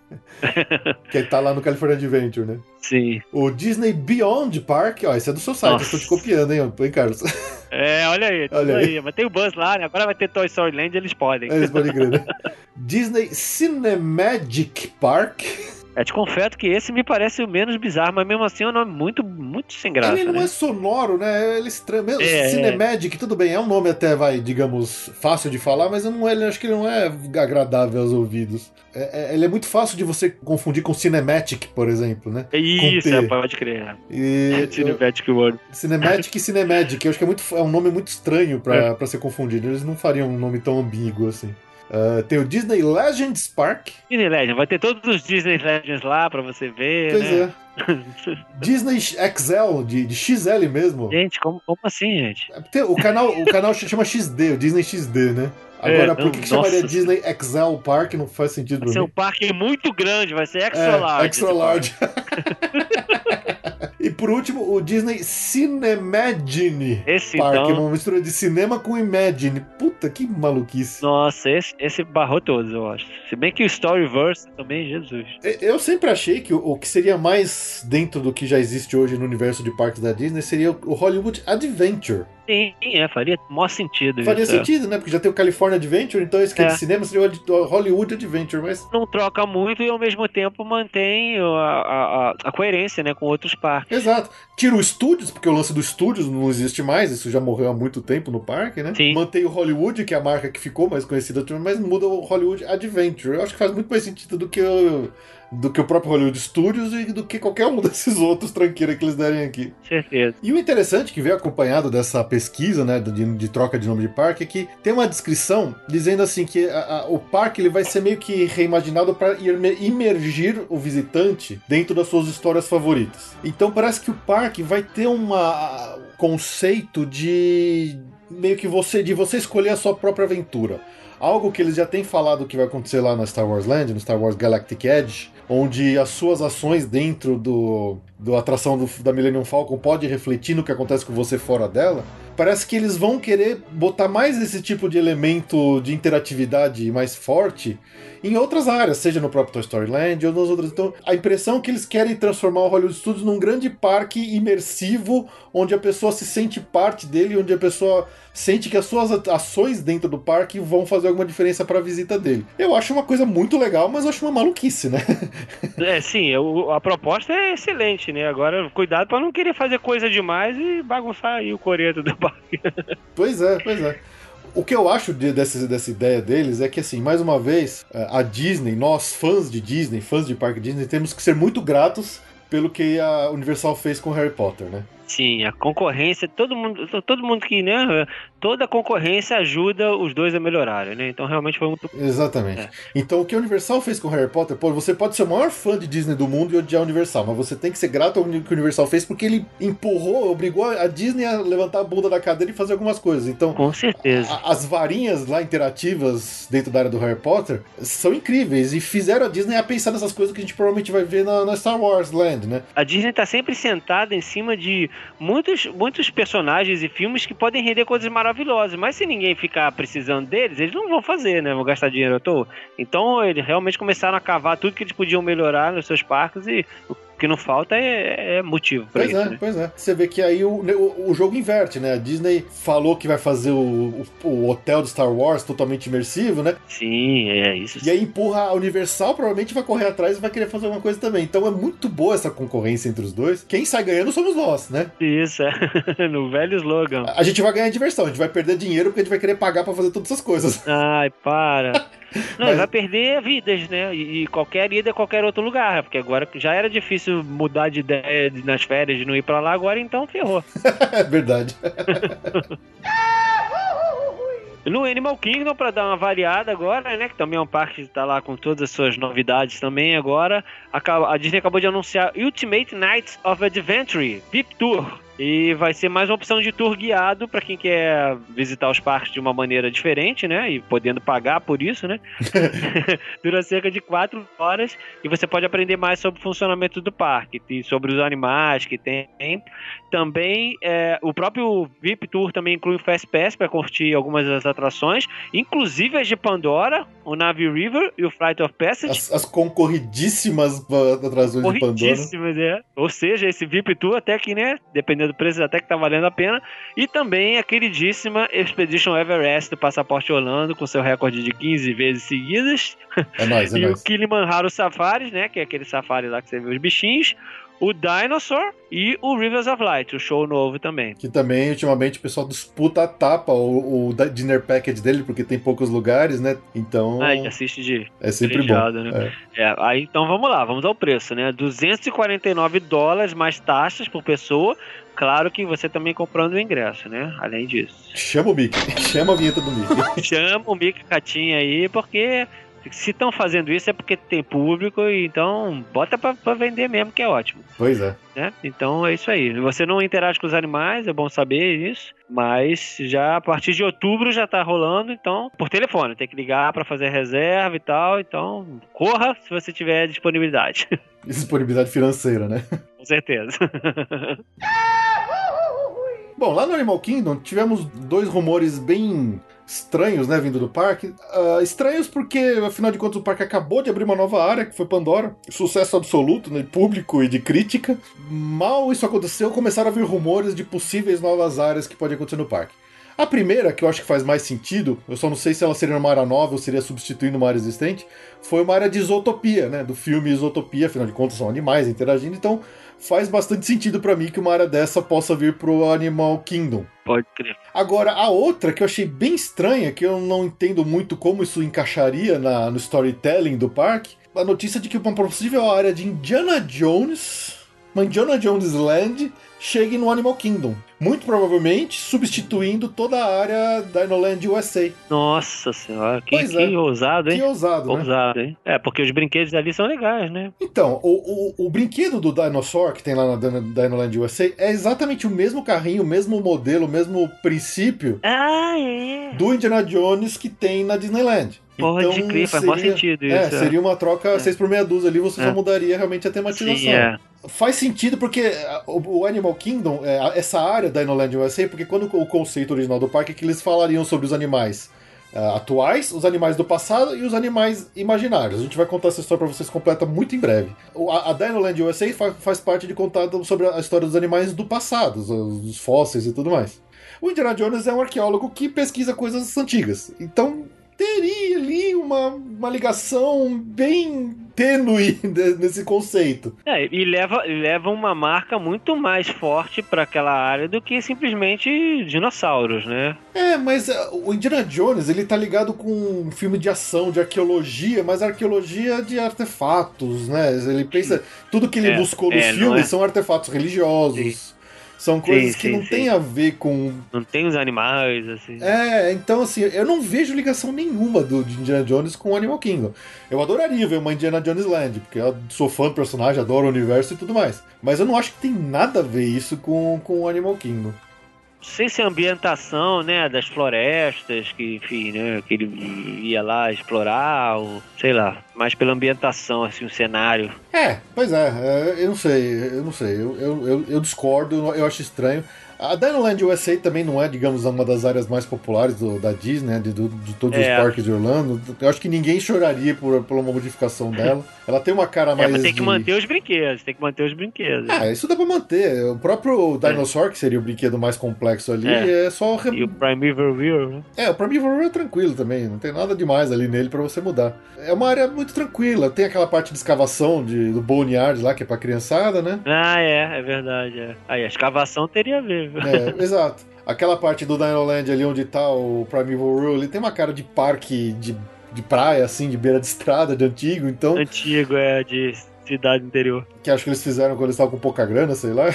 que tá lá no California Adventure, né? Sim. O Disney Beyond Park, ó, esse é do seu site, Nossa. eu tô te copiando, hein, hein Carlos? É, olha aí, olha aí. aí. Mas tem o Buzz lá, né? Agora vai ter Toy Story Land, eles podem. Eles podem crer, né? Disney Cinemagic Park. Eu te confesso que esse me parece o menos bizarro, mas mesmo assim é um nome muito, muito sem graça. Ele não né? é sonoro, né? Ele é estranho. Mesmo é, Cinemagic, é. tudo bem, é um nome até, vai, digamos, fácil de falar, mas eu não, ele, acho que ele não é agradável aos ouvidos. É, é, ele é muito fácil de você confundir com Cinematic, por exemplo, né? Isso, é, pode crer. E, Cinematic World. Cinematic e Cinemagic, eu acho que é, muito, é um nome muito estranho pra, é. Pra ser confundido. Eles não fariam um nome tão ambíguo assim. Uh, tem o Disney Legends Park. Disney Legends, vai ter todos os Disney Legends lá pra você ver. Pois né? é. Disney XL, de, de, XL mesmo. Gente, como, como assim, gente? Tem, o, canal, o canal chama XD, o Disney XD, né? Agora, É, por que, que chamaria Disney Excel Park? Não faz sentido Vai pra ser mim. um parque muito grande, vai ser extra large. É, extra large. e por último, o Disney Cinemagine Esse Park, então. uma mistura de cinema com Imagine. Puta, que maluquice. Nossa, esse, esse barrou todos, eu acho. Se bem que o Storyverse também, Jesus. Eu sempre achei que o, o que seria mais dentro do que já existe hoje no universo de parques da Disney seria o, Hollywood Adventure. Sim, é, faria maior sentido Faria isso. é. sentido, né? Porque já tem o California Adventure, então esse que é É. de cinema seria o Hollywood Adventure, mas. Não troca muito e ao mesmo tempo mantém a, a, a- a coerência né, com outros parques. Exato. Tira o estúdios, porque o lance do estúdios não existe mais, isso já morreu há muito tempo no parque, né? Sim. Mantém o Hollywood, que é a marca que ficou mais conhecida, mas muda o Hollywood Adventure. Eu acho que faz muito mais sentido do que o, do que o próprio Hollywood Studios e do que qualquer um desses outros tranqueiras que eles derem aqui. Certeza. E o interessante que veio acompanhado dessa pesquisa, né, de, de troca de nome de parque, é que tem uma descrição dizendo assim que a- a- o parque ele vai ser meio que reimaginado para imergir o visitante dentro das suas histórias favoritas. Então parece que o parque vai ter um conceito de meio que você de você escolher a sua própria aventura. Algo que eles já têm falado que vai acontecer lá na Star Wars Land, no Star Wars Galactic Edge, onde as suas ações dentro do, do atração do- da Millennium Falcon pode refletir no que acontece com você fora dela. Parece que eles vão querer botar mais esse tipo de elemento de interatividade mais forte em outras áreas, seja no próprio Toy Story Land ou nas outras. Então, a impressão é que eles querem transformar o Hollywood Studios num grande parque imersivo, onde a pessoa se sente parte dele, onde a pessoa sente que as suas ações dentro do parque vão fazer alguma diferença para a visita dele. Eu acho uma coisa muito legal, mas eu acho uma maluquice, né? É, sim, o- a proposta é excelente, né? Agora, cuidado pra não querer fazer coisa demais e bagunçar aí o coreto do parque. Pois é, pois é. O que eu acho de- dessa, dessa ideia deles é que, assim, mais uma vez, eh, a Disney, nós fãs de Disney, fãs de parque Disney, temos que ser muito gratos pelo que a Universal fez com Harry Potter, né? Sim, a concorrência, todo mundo, todo mundo que, né? Toda concorrência ajuda os dois a melhorarem, né? Então realmente foi muito. Exatamente. É. Então, o que a Universal fez com Harry Potter, pô, você pode ser o maior fã de Disney do mundo e odiar a Universal, mas você tem que ser grato ao que a Universal fez porque ele empurrou, obrigou a Disney a levantar a bunda da cadeira e fazer algumas coisas. Então, Com certeza. A- As varinhas lá interativas dentro da área do Harry Potter são incríveis e fizeram a Disney a pensar nessas coisas que a gente provavelmente vai ver na, na Star Wars Land, né? A Disney tá sempre sentada em cima de muitos, muitos personagens e filmes que podem render coisas maravilhosas, mas se ninguém ficar precisando deles, eles não vão fazer, né? Vão gastar dinheiro à toa. Então eles realmente começaram a cavar tudo que eles podiam melhorar nos seus parques e que não falta é, é motivo pra Pois isso, é, né? pois é. Você vê que aí o, o, o jogo inverte, né? A Disney falou que vai fazer o, o, o hotel do Star Wars totalmente imersivo, né? Sim, é isso. E aí empurra a Universal, provavelmente vai correr atrás e vai querer fazer alguma coisa também. Então é muito boa essa concorrência entre os dois. Quem sai ganhando somos nós, né? Isso, é. no velho slogan. A gente vai ganhar diversão, a gente vai perder dinheiro porque a gente vai querer pagar pra fazer todas essas coisas. Ai, para. Não, Mas- vai perder vidas, né? E, e qualquer ida é qualquer outro lugar, porque agora já era difícil mudar de ideia de- nas férias de não ir pra lá, agora então ferrou. é verdade. No Animal Kingdom, pra dar uma variada agora, né? Que também é um parque que tá lá com todas as suas novidades também agora. A Disney acabou de anunciar Ultimate Nights of Adventure VIP Tour. E vai ser mais uma opção de tour guiado para quem quer visitar os parques de uma maneira diferente, né? E podendo pagar por isso, né? Dura cerca de 4 horas e você pode aprender mais sobre o funcionamento do parque e sobre os animais que tem. Também é, o próprio VIP Tour também inclui o Fast Pass para curtir algumas das atrações, inclusive as de Pandora, o Navi River e o Flight of Passage. As, as concorridíssimas atrações de Pandora. Corridíssimas, é. Ou seja, esse VIP Tour até que, né, dependendo do preço, até que tá valendo a pena. E também a queridíssima Expedition Everest do Passaporte Orlando, com seu recorde de 15 vezes seguidas. É nóis, é e nóis. o Kilimanjaro Safaris, né, que é aquele safari lá que você vê os bichinhos. O Dinosaur e o Rivers of Light, o show novo também. Que também, ultimamente, o pessoal disputa a tapa, o, o dinner package dele, porque tem poucos lugares, né? Então, Ah, gente assiste de é sempre bom. né? É, aí então vamos lá, vamos ao preço, né? 249 dólares mais taxas por pessoa. Claro que você também comprando o ingresso, né? Além disso. Chama o Mickey, chama a vinheta do Mickey. Chama o Mickey Catinha aí, porque Se estão fazendo isso é porque tem público, então bota pra, pra vender mesmo, que é ótimo. Pois é. Né? Então é isso aí. Você não interage com os animais, é bom saber isso. Mas já a partir de outubro já tá rolando, então, por telefone, tem que ligar para fazer reserva e tal. Então, corra se você tiver disponibilidade. Disponibilidade financeira, né? Com certeza. Bom, lá no Animal Kingdom tivemos dois rumores bem estranhos, né, vindo do parque. Uh, estranhos porque, afinal de contas, o parque acabou de abrir uma nova área, que foi Pandora. Sucesso absoluto, né, público e de crítica. Mal isso aconteceu, começaram a vir rumores de possíveis novas áreas que podem acontecer no parque. A primeira, que eu acho que faz mais sentido, eu só não sei se ela seria uma área nova ou seria substituindo uma área existente, foi uma área de isotopia, né? Do filme Isotopia, afinal de contas são animais interagindo, então faz bastante sentido para mim que uma área dessa possa vir pro Animal Kingdom. Pode crer. Agora, a outra que eu achei bem estranha, que eu não entendo muito como isso encaixaria na, no storytelling do parque, a notícia de que uma possível área de Indiana Jones, uma Indiana Jones Land, chegue no Animal Kingdom. Muito provavelmente substituindo toda a área da Dinoland USA. Nossa senhora, que, Pois que é. ousado, hein? Que ousado, né? Ousado, hein? É, porque os brinquedos ali são legais, né? Então, o, o, o brinquedo do Dinosaur que tem lá na Dino- Dinoland USA é exatamente o mesmo carrinho, o mesmo modelo, o mesmo princípio Ah, é. do Indiana Jones que tem na Disneyland. Pode crer, faz mó sentido isso, É, é. seria uma troca 6 por meia dúzia ali, você só É. mudaria realmente a tematização. Sim, é. Faz sentido porque ah, o Animal Kingdom, é, essa área da Dinoland USA, porque quando o conceito original do parque é que eles falariam sobre os animais ah, atuais, os animais do passado e os animais imaginários. A gente vai contar essa história pra vocês completa muito em breve. A, a Dinoland USA fa- faz parte de contar sobre a história dos animais do passado, os, os fósseis e tudo mais. O Indiana Jones é um arqueólogo que pesquisa coisas antigas. Então teria ali uma, uma ligação bem tênue nesse conceito. É, e leva, leva uma marca muito mais forte pra aquela área do que simplesmente dinossauros, né? É, mas é, o Indiana Jones, ele tá ligado com um filme de ação, de arqueologia, mas arqueologia de artefatos, né? Ele pensa, tudo que ele É, buscou nos é, filmes é? são artefatos religiosos. São coisas Sim, que sim, não sim. têm a ver com. Não tem os animais, assim. É, então assim, eu não vejo ligação nenhuma do de Indiana Jones com Animal Kingdom. Eu adoraria ver uma Indiana Jones Land, porque eu sou fã do personagem, adoro o universo e tudo mais. Mas eu não acho que tem nada a ver isso com, com o Animal Kingdom. Sei se a ambientação, né, das florestas, que, enfim, né, que ele ia lá explorar, ou, sei lá, mais pela ambientação, assim, o cenário. É, pois é, é, eu não sei, eu não sei, eu, eu, eu, eu discordo, eu acho estranho. A Dinoland USA também não é, digamos, uma das áreas mais populares do- da Disney, né, de, de todos É. os parques de Orlando. Eu acho que ninguém choraria por, por uma modificação dela. Ela tem uma cara É, mais. mas tem que de- manter os brinquedos, tem que manter os brinquedos. Ah, isso dá pra manter. O próprio Dinosaur, que seria o brinquedo mais complexo ali, é, É. só. E o Primeval View, né? É, o Primeval é tranquilo também, não tem nada demais ali nele pra você mudar. É uma área muito tranquila, tem aquela parte de escavação de, do Boneyard lá, que é pra criançada, né? Ah, é, é verdade. É. Aí, a escavação teria a ver. viu? É, exato. Aquela parte do Dinoland ali onde tá o Primeval Rule, ele tem uma cara de parque de, de praia, assim, de beira de estrada, de antigo, então, Antigo, é, de cidade interior. que acho que eles fizeram quando eles estavam com pouca grana, sei lá.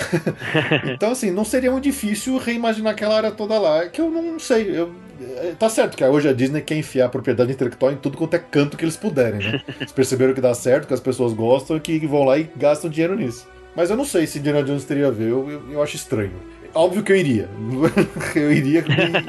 então, assim, não seria muito difícil reimaginar aquela área toda lá, que eu não sei. Eu, é, tá certo que hoje a Disney quer enfiar propriedade intelectual em tudo quanto é canto que eles puderem, né? Eles perceberam que dá certo, que as pessoas gostam e que vão lá e gastam dinheiro nisso. Mas eu não sei se Indiana Jones teria a ver, eu, eu, eu acho estranho. Óbvio que eu iria. eu iria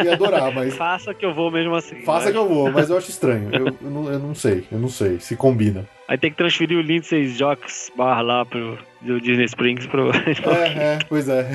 e, adorar, mas Faça que eu vou mesmo assim. faça mas- que eu vou, mas eu acho estranho. Eu, eu não, eu não sei, eu não sei se combina. Aí tem que transferir o Lindsay Jocks Bar lá pro do Disney Springs pro. É, é, pois é.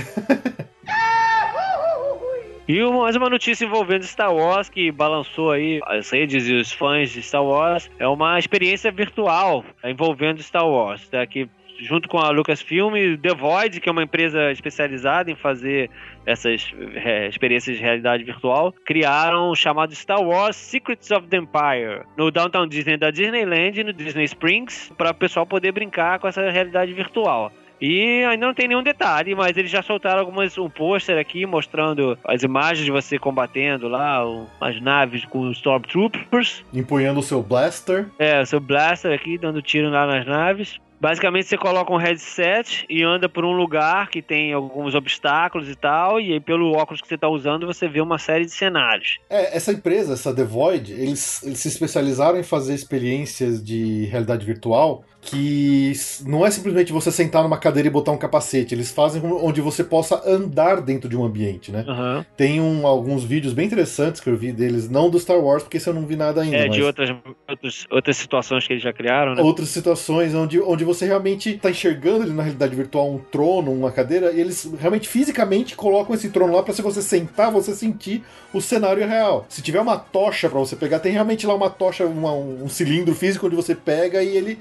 E mais uma notícia envolvendo Star Wars que balançou aí as redes e os fãs de Star Wars. É uma experiência virtual envolvendo Star Wars. Tá? Que junto com a Lucasfilm, The Void, que é uma empresa especializada em fazer essas é, experiências de realidade virtual, criaram o chamado Star Wars Secrets of the Empire no Downtown Disney da Disneyland e no Disney Springs para o pessoal poder brincar com essa realidade virtual. E ainda não tem nenhum detalhe, mas eles já soltaram algumas, um pôster aqui mostrando as imagens de você combatendo lá, as naves com os Stormtroopers. Empunhando o seu blaster. É, o seu blaster aqui dando tiro lá nas naves. Basicamente você coloca um headset e anda por um lugar que tem alguns obstáculos e tal, e aí pelo óculos que você está usando você vê uma série de cenários. É, essa empresa, essa The Void, eles, eles se especializaram em fazer experiências de realidade virtual que não é simplesmente você sentar numa cadeira e botar um capacete, eles fazem onde você possa andar dentro de um ambiente, né? Uhum. Tem um, alguns vídeos bem interessantes que eu vi deles, não do Star Wars, porque esse eu não vi nada ainda. É, mas... de outras, outras, outras situações que eles já criaram, né? Outras situações onde, onde você realmente está enxergando ali na realidade virtual um trono, uma cadeira, e eles realmente fisicamente colocam esse trono lá para se você sentar, você sentir o cenário real. Se tiver uma tocha para você pegar, tem realmente lá uma tocha, uma, um cilindro físico onde você pega e ele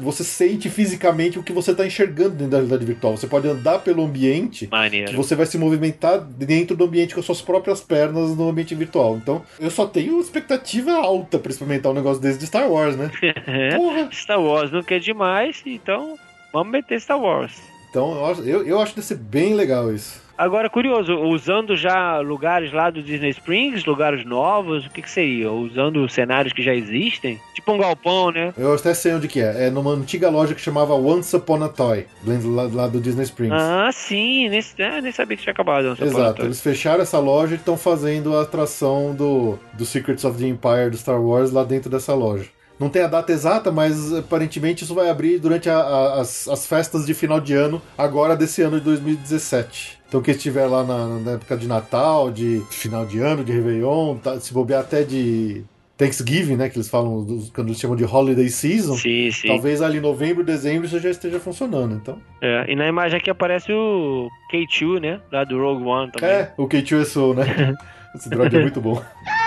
você sente fisicamente o que você está enxergando dentro da realidade virtual. Você pode andar pelo ambiente, Maneiro. que você vai se movimentar dentro do ambiente com as suas próprias pernas no ambiente virtual. Então, eu só tenho expectativa alta para experimentar um negócio desse de Star Wars, né? Star Wars não quer demais, então vamos meter Star Wars. Então, eu acho, eu, eu acho que deve ser bem legal isso. Agora, curioso, usando já lugares lá do Disney Springs, lugares novos, o que, que seria? Usando cenários que já existem? Tipo um galpão, né? Eu até sei onde que é. É numa antiga loja que chamava Once Upon a Toy, lá, lá do Disney Springs. Ah, sim. Nem, é, nem sabia que tinha acabado. Once Exato. Eles fecharam essa loja e estão fazendo a atração do, do Secrets of the Empire do Star Wars lá dentro dessa loja. Não tem a data exata, mas aparentemente isso vai abrir durante a, a, as, as festas de final de ano, agora desse ano de 2017. Então quem estiver lá na, na, época de Natal, de final de ano, de Réveillon, tá, se bobear até de Thanksgiving, né? Que eles falam, quando eles chamam de Holiday Season. Sim, sim. Talvez ali novembro, dezembro isso já esteja funcionando, então. É, e na imagem aqui aparece o K2, né? Lá do Rogue One também. É, o K2 é Soul, né? Esse droid é muito bom.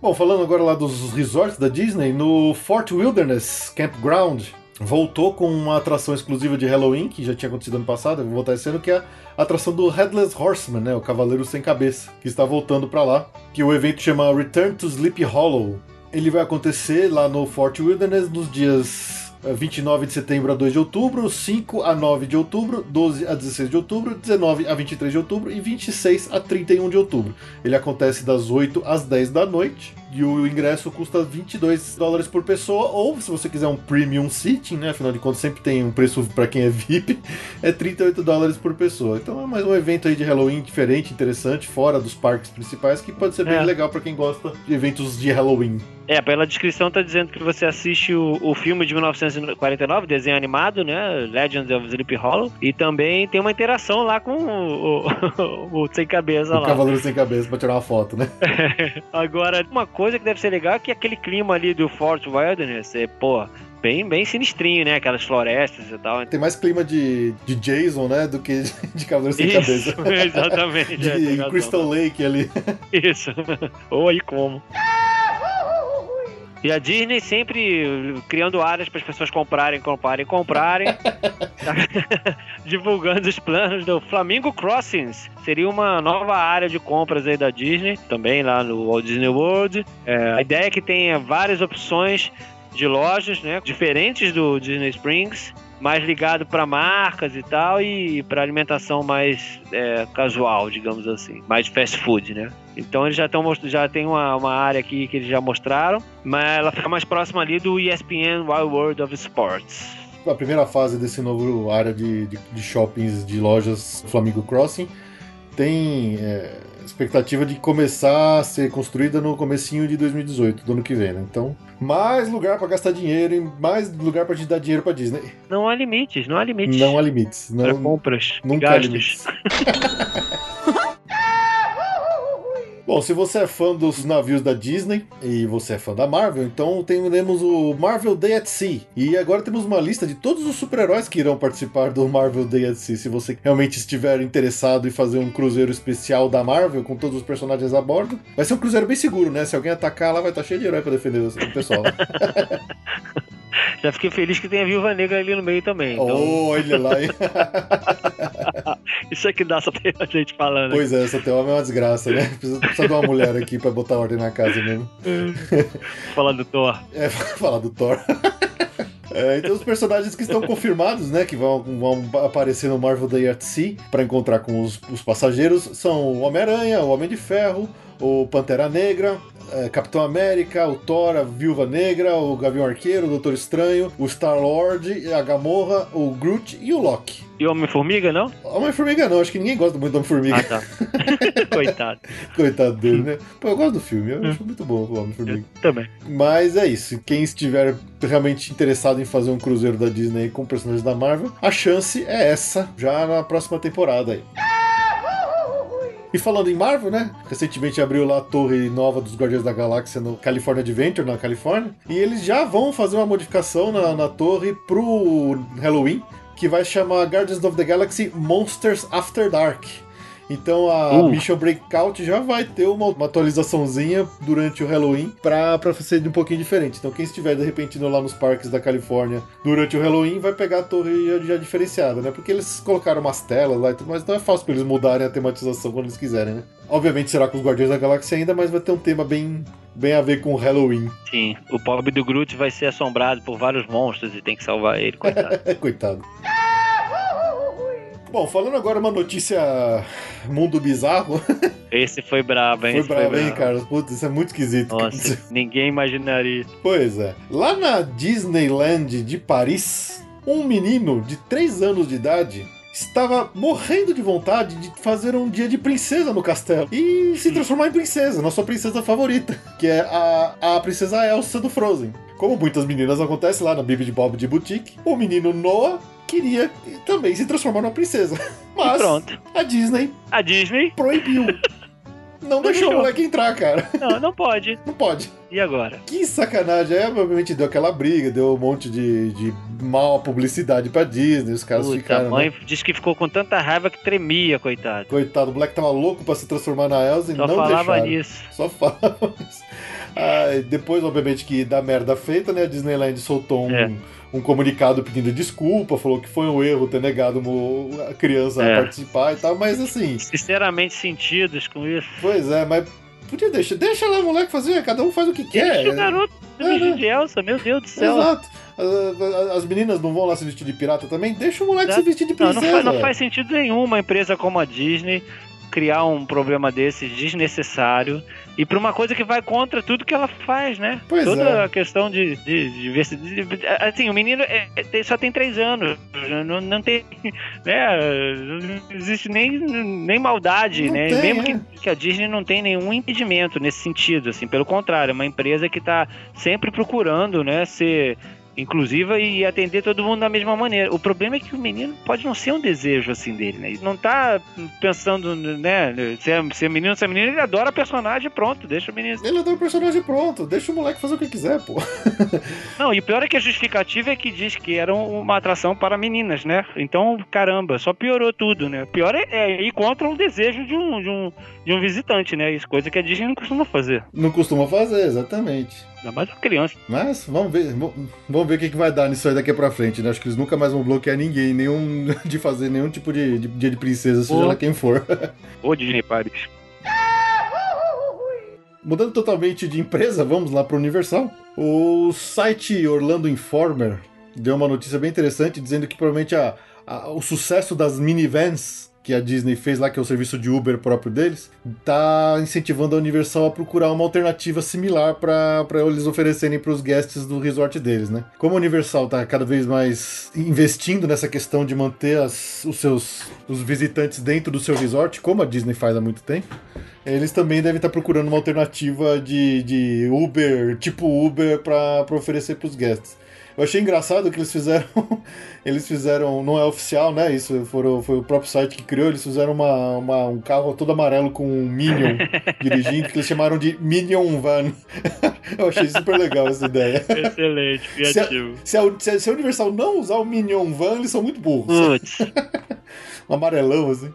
Bom, falando agora lá dos resorts da Disney, no Fort Wilderness Campground voltou com uma atração exclusiva de Halloween, que já tinha acontecido ano passado, vou voltar esse ano, que é a atração do Headless Horseman, né, o Cavaleiro Sem Cabeça, que está voltando para lá, que o evento chama Return to Sleepy Hollow. Ele vai acontecer lá no Fort Wilderness nos dias 29 de setembro a 2 de outubro, 5 a 9 de outubro, 12 a 16 de outubro, 19 a 23 de outubro e 26 a 31 de outubro. Ele acontece das 8 às 10 da noite e o ingresso custa 22 dólares por pessoa, ou se você quiser um premium seating, né? Afinal de contas, sempre tem um preço para quem é VIP, é 38 dólares por pessoa. Então é mais um evento aí de Halloween diferente, interessante, fora dos parques principais, que pode ser bem É. legal para quem gosta de eventos de Halloween. É, pela descrição tá dizendo que você assiste o, o filme de 1949, desenho animado, né? Legends of Sleepy Hollow. E também tem uma interação lá com o, o, o Sem Cabeça O lá. Cavaleiro Sem Cabeça pra tirar uma foto, né? Agora, uma coisa que deve ser legal é que aquele clima ali do Fort Wilderness é, pô, bem, bem sinistrinho, né? Aquelas florestas e tal. Tem mais clima de, de Jason, né? Do que de Cavaleiro Sem Isso, Cabeça. exatamente. De é, tem razão. Crystal Lake ali. Isso. Ou aí como. E a Disney sempre criando áreas para as pessoas comprarem, comprarem, comprarem. Divulgando os planos do Flamingo Crossings. Seria uma nova área de compras aí da Disney, também lá no Walt Disney World. É, a ideia é que tenha várias opções de lojas, né, diferentes do Disney Springs, mais ligado para marcas e tal e para alimentação mais é, casual, digamos assim, mais fast food, né? Então eles já estão já tem uma, uma área aqui que eles já mostraram, mas ela fica mais próxima ali do ESPN Wild World of Sports. A primeira fase desse novo área de, de, de shoppings, de lojas Flamingo Crossing, tem é, expectativa de começar a ser construída no comecinho de 2018, do ano que vem, né? Então, mais lugar para gastar dinheiro e mais lugar para te dar dinheiro para Disney. Não há limites, não há limites. Não há limites. Não, compras, e nunca há gastos. Bom, se você é fã dos navios da Disney e você é fã da Marvel, então temos o Marvel Day at Sea. E agora temos uma lista de todos os super-heróis que irão participar do Marvel Day at Sea. Se você realmente estiver interessado em fazer um cruzeiro especial da Marvel com todos os personagens a bordo, vai ser um cruzeiro bem seguro, né? Se alguém atacar lá, vai estar cheio de herói pra defender o pessoal. Já fiquei feliz que tem a Viúva Negra ali no meio também. Então, oh, olha lá, hein? isso é que dá só ter a gente falando. Pois é, essa tela é uma desgraça, né? Precisa, precisa de uma mulher aqui pra botar ordem na casa mesmo. Falando do Thor. É, falar do Thor. É, então os personagens que estão confirmados, né, que vão, vão aparecer no Marvel Day at Sea para encontrar com os, os passageiros são o Homem-Aranha, o Homem de Ferro, o Pantera Negra, é, Capitão América, o Thor, a Viúva Negra, o Gavião Arqueiro, o Doutor Estranho, o Star-Lord, a Gamorra, o Groot e o Loki. E Homem-Formiga, não? Homem-Formiga não, acho que ninguém gosta muito do Homem-Formiga. Ah, tá. Coitado. Coitado dele, né? Pô, eu gosto do filme, eu acho muito bom o Homem-Formiga. Também. Mas é isso. Quem estiver realmente interessado em fazer um cruzeiro da Disney com personagens da Marvel, a chance é essa, já na próxima temporada aí. E falando em Marvel, né? Recentemente abriu lá a torre nova dos Guardiões da Galáxia no California Adventure, na Califórnia. E eles já vão fazer uma modificação na, na torre pro Halloween, que vai chamar Guardians of the Galaxy Monsters After Dark. Então a Uh. Mission Breakout já vai ter uma, uma atualizaçãozinha durante o Halloween pra, pra ser um pouquinho diferente. Então quem estiver de repente indo lá nos parques da Califórnia durante o Halloween vai pegar a torre já, já diferenciada, né? Porque eles colocaram umas telas lá e tudo mais, então é fácil pra eles mudarem a tematização quando eles quiserem, né? Obviamente será com os Guardiões da Galáxia ainda, mas vai ter um tema bem, bem a ver com o Halloween. Sim. O pobre do Groot vai ser assombrado por vários monstros e tem que salvar ele, coitado. Coitado. Bom, falando agora uma notícia mundo bizarro. Esse foi brabo, hein? Foi Esse bravo, hein, cara? Putz, isso é muito esquisito. Nossa, ninguém imaginaria isso. Pois é. Lá na Disneyland de Paris, um menino de 3 anos de idade estava morrendo de vontade de fazer um dia de princesa no castelo e se transformar em princesa, na sua princesa favorita, que é a, a princesa Elsa do Frozen. Como muitas meninas acontece lá na Bibi Bob de Boutique, o menino Noah queria também se transformar numa princesa. Mas a Disney A Disney? proibiu. Não deixou o deixou. moleque entrar, cara. Não, não pode. Não pode. E agora? Que sacanagem. Aí, obviamente, deu aquela briga, deu um monte de, de mal publicidade pra Disney. Os caras Puta, ficaram. a mãe né? disse que ficou com tanta raiva que tremia, coitado. Coitado, o moleque tava louco pra se transformar na Elsa e Só não falava deixaram. nisso. Só falava isso. Aí, depois, obviamente, que da merda feita, né? A Disneyland soltou um, É. um comunicado pedindo desculpa, falou que foi um erro ter negado a criança É. a participar e tal, mas assim, Sinceramente sentidos com isso. pois é, mas podia deixar. Deixa lá o moleque fazer, cada um faz o que quer. Deixa o garoto É, né? de Elsa, meu Deus do céu. Exato. As, as meninas não vão lá se vestir de pirata também? Deixa o moleque Exato. se vestir de Não, princesa. não, faz, não faz sentido nenhum uma empresa como a Disney criar um problema desses desnecessário e pra uma coisa que vai contra tudo que ela faz, né? Pois Toda é. a questão de, de, de diversidade. de- Assim, o menino é- é- só tem três anos. Não, não tem. Né, não existe nem, nem maldade, Não né? tem, Mesmo é. que, que a Disney não tem nenhum impedimento nesse sentido, assim, pelo contrário, é uma empresa que tá sempre procurando, né, ser inclusiva e atender todo mundo da mesma maneira. O problema é que o menino pode não ser um desejo assim dele, né? Ele não tá pensando, né, se é, se é menino ou se é menina, ele adora personagem, pronto, deixa o menino. Ele dá o personagem pronto, deixa o moleque fazer o que quiser, pô. Não, e o pior é que a justificativa é que diz que era uma atração para meninas, né? Então, caramba, só piorou tudo, né? O pior é, é ir contra o desejo de um, de um, de um visitante, né? Isso coisa que a Disney não costuma fazer. Não costuma fazer, exatamente. Ainda mais uma criança. Mas vamos ver, vamos- ver o que, que vai dar nisso aí daqui pra frente, né? Acho que eles nunca mais vão bloquear ninguém, nenhum de fazer nenhum tipo de de dia de, princesa, seja lá quem for. Ô, Disney Paris. Mudando totalmente de empresa, vamos lá pro Universal. O site Orlando Informer deu uma notícia bem interessante dizendo que provavelmente a- a- o sucesso das minivans que a Disney fez lá, que é o serviço de Uber próprio deles, tá incentivando a Universal a procurar uma alternativa similar para eles oferecerem para os guests do resort deles, né? Como a Universal tá cada vez mais investindo nessa questão de manter as- os seus os visitantes dentro do seu resort, como a Disney faz há muito tempo, eles também devem estar procurando uma alternativa de, de Uber, tipo Uber, para oferecer para os guests. Eu achei engraçado que eles fizeram. Eles fizeram. Não é oficial, né? Isso foram, foi o próprio site que criou. Eles fizeram uma, uma- um carro todo amarelo com um Minion dirigindo, que eles chamaram de Minion Van. Eu achei super legal essa ideia. Excelente, criativo. Se a, se a- se a Universal não usar o Minion Van, eles são muito burros. Putz, Um amarelão, assim.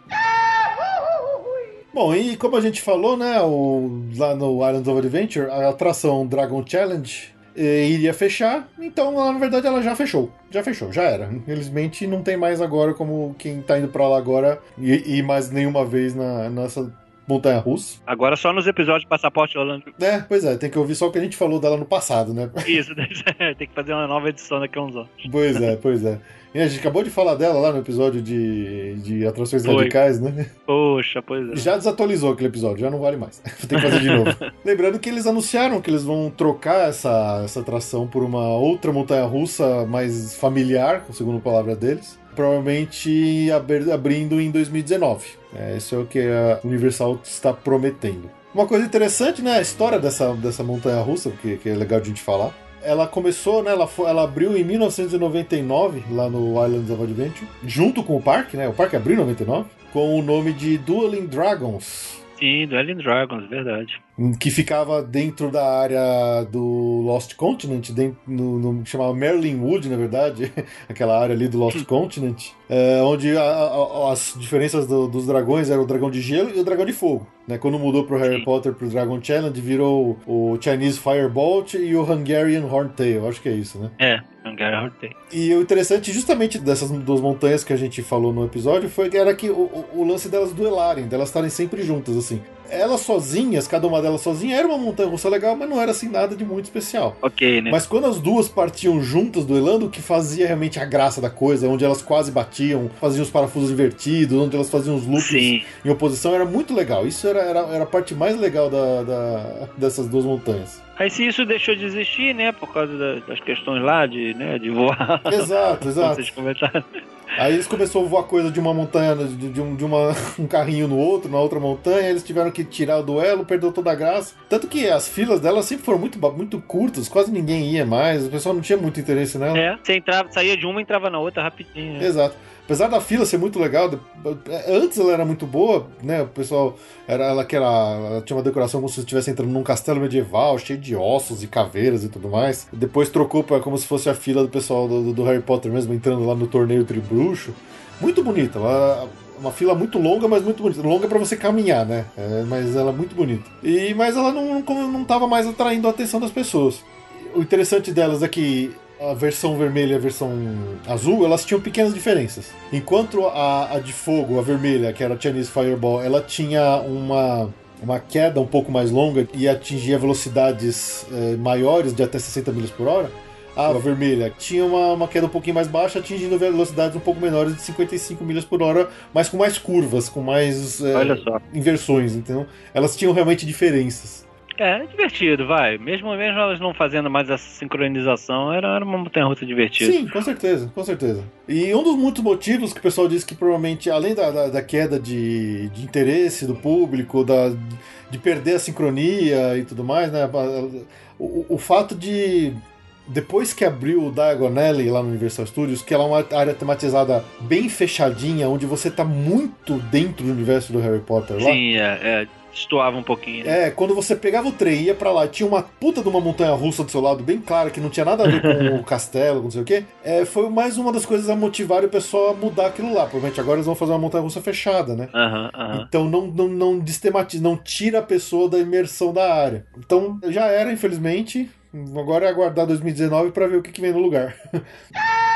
Bom, e como a gente falou, né, o- lá no Islands of Adventure, a atração Dragon Challenge iria fechar, então ela, na verdade ela já fechou. Já fechou, já era. Infelizmente não tem mais agora como quem tá indo pra lá agora e, e mais nenhuma vez na, nessa montanha russa. Agora só nos episódios de Passaporte Orlando. É, pois é, tem que ouvir só o que a gente falou dela no passado, né? Isso, tem que fazer uma nova edição daqui a uns anos. Pois é, pois é. E a gente acabou de falar dela lá no episódio de, de atrações Foi. radicais, né? Poxa, pois é. Já desatualizou aquele episódio, já não vale mais. Tem que fazer de novo. Lembrando que eles anunciaram que eles vão trocar essa, essa atração por uma outra montanha russa mais familiar, segundo a palavra deles. Provavelmente abrindo em 2019. É, isso é o que a Universal está prometendo. Uma coisa interessante, né? A história dessa, dessa montanha russa, que, que é legal de a gente falar. Ela começou, né? Ela, foi, ela abriu em 1999, lá no Islands of Adventure, junto com o parque, né? O parque abriu em 99, com o nome de Dueling Dragons. Sim, Alien Dragons, verdade. Que ficava dentro da área do Lost Continent, dentro, no, no, chamava Merlin Wood, na verdade, aquela área ali do Lost Continent, é, onde a- a- as diferenças do- dos dragões eram o dragão de gelo e o dragão de fogo. Né? Quando mudou pro Harry Sim. Potter pro Dragon Challenge, virou o Chinese Firebolt e o Hungarian Horntail, acho que é isso, né? É, Angara Hortei. E o interessante justamente dessas duas montanhas que a gente falou no episódio foi que era que o, o- o lance delas duelarem, delas estarem sempre juntas, assim. Elas sozinhas, cada uma delas sozinha, era uma montanha russa legal, mas não era assim nada de muito especial. Ok, né? Mas quando as duas partiam juntas duelando, o que fazia realmente a graça da coisa, onde elas quase batiam, faziam os parafusos invertidos, onde elas faziam os loops Sim. em oposição, era muito legal. Isso era, era, era a parte mais legal da, da- dessas duas montanhas. Aí se isso deixou de existir, né? Por causa da- das questões lá de, né, de voar. Exato, exato. Vocês comentaram. Aí eles começaram a voar coisa de uma montanha, de, de um, de uma, um carrinho no outro, na outra montanha, eles tiveram que tirar o duelo, perdeu toda a graça. Tanto que as filas delas sempre foram muito, muito curtas, quase ninguém ia mais, o pessoal não tinha muito interesse nela. É, você entrava, saía de uma e entrava na outra rapidinho. né? Exato. Apesar da fila ser muito legal, antes ela era muito boa, né? O pessoal era ela que era, ela tinha uma decoração como se estivesse entrando num castelo medieval, cheio de ossos e caveiras e tudo mais. Depois trocou para como se fosse a fila do pessoal do, do Harry Potter mesmo entrando lá no torneio Tribruxo. Muito bonita, uma, fila muito longa, mas muito bonita. Longa para você caminhar, né? É, mas ela é muito bonita. E mas ela não não, não tava mais atraindo a atenção das pessoas. O interessante delas é que a versão vermelha e a versão azul, elas tinham pequenas diferenças. Enquanto a, a de fogo, a vermelha, que era a Chinese Fireball, ela tinha uma, uma queda um pouco mais longa e atingia velocidades eh, maiores, de até 60 milhas por hora. A vermelha tinha uma, uma queda um pouquinho mais baixa, atingindo velocidades um pouco menores de 55 milhas por hora, mas com mais curvas, com mais eh, inversões. Então, elas tinham realmente diferenças. É, é divertido, vai. Mesmo, mesmo elas não fazendo mais essa sincronização, era, era uma montanha russa divertida. Sim, com certeza, com certeza. E um dos muitos motivos que o pessoal diz que provavelmente, além da, da, da queda de, de interesse do público, da, de perder a sincronia e tudo mais, né? O, o fato de. Depois que abriu o Diagon Alley lá no Universal Studios, que ela é uma área tematizada bem fechadinha, onde você tá muito dentro do universo do Harry Potter lá. Sim, é, é, destoava um pouquinho. né? É, quando você pegava o trem e ia pra lá, tinha uma puta de uma montanha russa do seu lado, bem clara, que não tinha nada a ver com o castelo, não sei o quê. É, foi mais uma das coisas a motivar o pessoal a mudar aquilo lá. Provavelmente agora eles vão fazer uma montanha russa fechada, né? Então não, não, não destematiza, não tira a pessoa da imersão da área. Então já era, infelizmente. Agora é aguardar 2019 pra ver o que, que vem no lugar.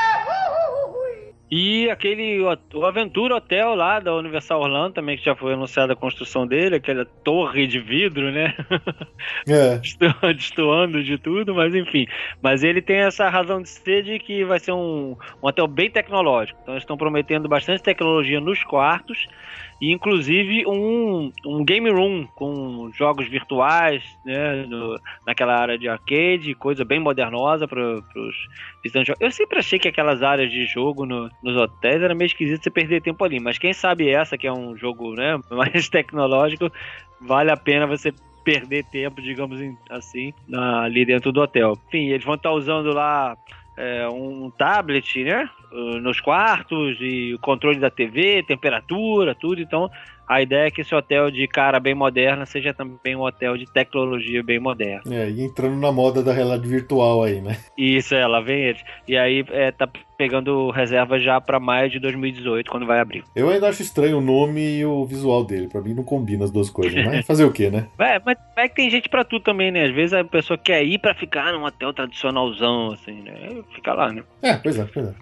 E aquele o Aventura Hotel lá da Universal Orlando também, que já foi anunciada a construção dele, aquela torre de vidro, né? É. Desto- Destoando de tudo, mas enfim. Mas ele tem essa razão de ser de que vai ser um, um hotel bem tecnológico. Então eles estão prometendo bastante tecnologia nos quartos e inclusive um, um game room com jogos virtuais, né? no- naquela área de arcade, coisa bem modernosa para os visitantes. Eu sempre achei que aquelas áreas de jogo no- nos hotéis era meio esquisito você perder tempo ali, mas quem sabe essa que é um jogo né, mais tecnológico, vale a pena você perder tempo, digamos assim, na- ali dentro do hotel. Enfim, eles vão estar usando lá é, um tablet, né? uh, Nos quartos e o controle da TV, temperatura, tudo. Então, a ideia é que esse hotel de cara bem moderna seja também um hotel de tecnologia bem moderna. É, e entrando na moda da realidade virtual aí, né? Isso, é, lá vem eles. E aí é, tá pegando reserva já para maio de 2018, quando vai abrir. Eu ainda acho estranho o nome e o visual dele. Pra mim não combina as duas coisas. Mas fazer o quê, né? É, mas é que tem gente pra tudo também, né? Às vezes a pessoa quer ir pra ficar num hotel tradicionalzão, assim, né? Fica lá, né? É, pois é, pois é.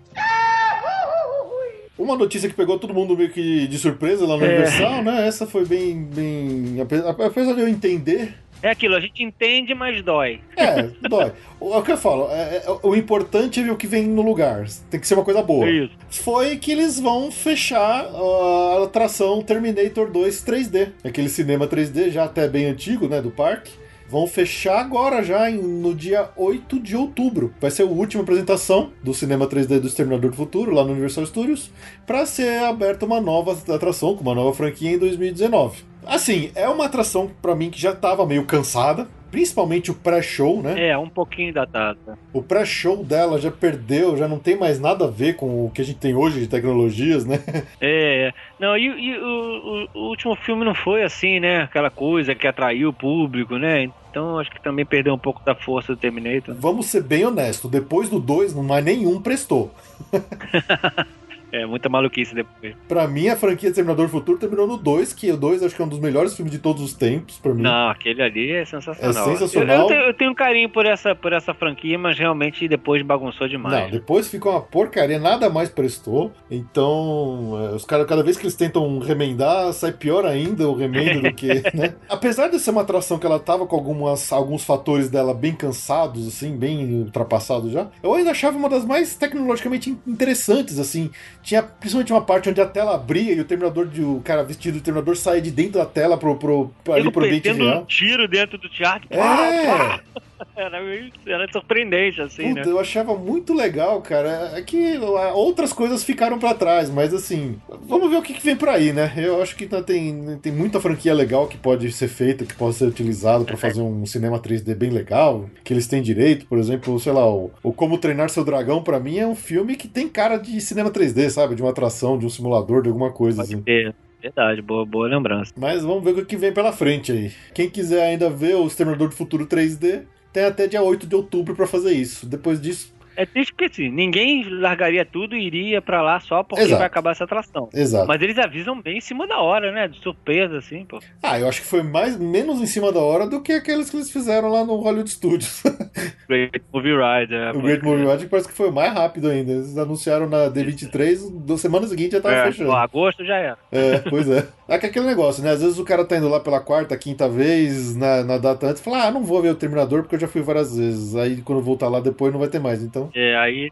Uma notícia que pegou todo mundo meio que de surpresa lá no É. Universal, né? Essa foi bem, bem. ape- Apesar de eu entender. É aquilo, a gente entende, mas dói. É, dói. O, é o que eu falo, é- é- o importante é ver o que vem no lugar. Tem que ser uma coisa boa. Isso. Foi que eles vão fechar a atração Terminator 2 3D. Aquele cinema 3D já até bem antigo, né, do parque. Vão fechar agora já em- no dia 8 de outubro. Vai ser a última apresentação do cinema 3D do Exterminador do Futuro lá no Universal Studios para ser aberta uma nova atração com uma nova franquia em 2019. Assim, é uma atração pra mim que já tava meio cansada, principalmente o pré-show, né? É, um pouquinho datado. O pré-show dela já perdeu, já não tem mais nada a ver com o que a gente tem hoje de tecnologias, né? É, não, e, e o, o- o último filme não foi assim, né? Aquela coisa que atraiu o público, né? Então acho que também perdeu um pouco da força do Terminator. Vamos ser bem honestos, depois do 2, não mais nenhum prestou. É, muita maluquice depois. Pra mim, a franquia Terminador do Futuro terminou no 2, que o 2 acho que é um dos melhores filmes de todos os tempos, pra mim. Não, aquele ali é sensacional. É sensacional. Eu, eu tenho, eu tenho um carinho por essa, por essa franquia, mas realmente depois bagunçou demais. Não, depois ficou uma porcaria, nada mais prestou. Então, é, os caras, cada vez que eles tentam remendar, sai pior ainda o remendo do que, né? Apesar de ser uma atração que ela tava com algumas, alguns fatores dela bem cansados, assim, bem ultrapassados já, eu ainda achava uma das mais tecnologicamente interessantes, assim. Tinha principalmente uma parte onde a tela abria e o terminador de o cara vestido de terminador saía de dentro da tela pro, pro, pro, ali pro ambiente real. um tiro dentro do teatro. É! Era, meio- era surpreendente, assim, Puta, né? eu achava muito legal, cara. É que outras coisas ficaram pra trás, mas assim, vamos ver o que, que vem por aí, né? Eu acho que ainda tem, tem muita franquia legal que pode ser feita, que pode ser utilizado pra fazer um cinema 3D bem legal, que eles têm direito, por exemplo, sei lá, o, o Como Treinar Seu Dragão, pra mim, é um filme que tem cara de cinema 3D, sabe? De uma atração, de um simulador, de alguma coisa assim. É, verdade, boa, boa lembrança. Mas vamos ver o que vem pela frente aí. Quem quiser ainda ver o Exterminador do Futuro 3D, tem até dia 8 de outubro pra fazer isso. Depois disso, É triste porque assim, ninguém largaria tudo e iria pra lá só porque Exato. vai acabar essa atração. exato. Mas eles avisam bem em cima da hora, né? De surpresa, assim, pô. Ah, eu acho que foi mais menos em cima da hora do que aqueles que eles fizeram lá no Hollywood Studios. Great Movie Ride. É, o Great Movie Ride parece que foi mais rápido ainda. Eles anunciaram na D23, da semana seguinte já tava é, fechando. agosto já era. É, pois é. É que aquele negócio, né? Às vezes o cara tá indo lá pela quarta, quinta vez, na, na data antes, e fala, ah, não vou ver o Terminador porque eu já fui várias vezes. Aí quando voltar lá depois não vai ter mais. Então, É, aí.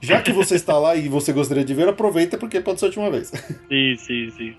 já que você está lá e você gostaria de ver, aproveita porque pode ser a última vez. Sim, sim, sim.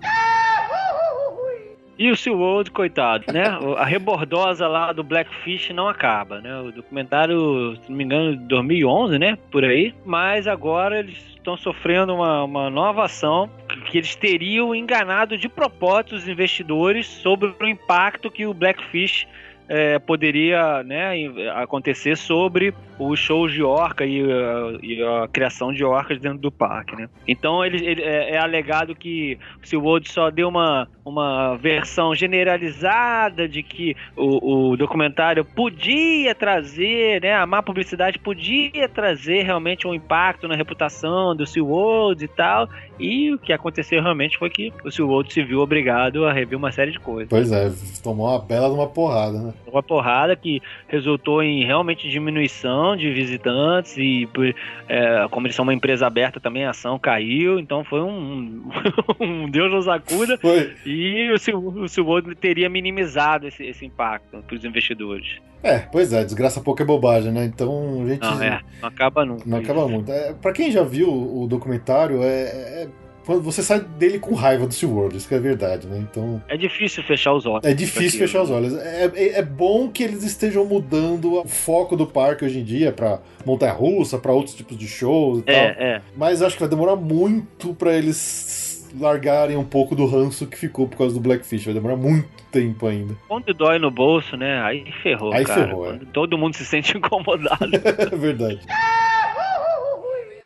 E o SeaWorld, coitado, né? A rebordosa lá do Blackfish não acaba, né? O documentário, se não me engano, de 2011, né? Por aí. Mas agora eles estão sofrendo uma, uma nova ação que eles teriam enganado de propósito os investidores sobre o impacto que o Blackfish eh, poderia né, acontecer sobre os shows de orca e, a- e a criação de orcas dentro do parque, né? Então ele, ele- é, é alegado que o SeaWorld só deu uma, uma versão generalizada de que o, o documentário podia trazer, né, a má publicidade podia trazer realmente um impacto na reputação do SeaWorld e tal, e o que aconteceu realmente foi que o SeaWorld se viu obrigado a rever uma série de coisas. Pois é, tomou uma bela de uma porrada, né? Uma porrada que resultou em realmente diminuição de visitantes e é, como eles são uma empresa aberta também a ação caiu, então foi um, um Deus nos acuda Foi. e o Sil- o SeaWorld teria minimizado esse, esse impacto para os investidores. É, pois é, desgraça pouco é bobagem, né? Então a gente. Não, é, não acaba nunca. Não acaba muito. É, pra quem já viu o documentário, é, é- você sai dele com raiva do SeaWorld, isso que é verdade, né? Então É difícil fechar os olhos. é difícil fechar os olhos. É, é- é bom que eles estejam mudando o foco do parque hoje em dia pra montanha-russa, pra outros tipos de shows e tal. É, é. Mas acho que vai demorar muito pra eles largarem um pouco do ranço que ficou por causa do Blackfish. Vai demorar muito tempo ainda. Quando dói no bolso, né? Aí ferrou, Aí cara. ferrou, é. Todo mundo se sente incomodado. É verdade.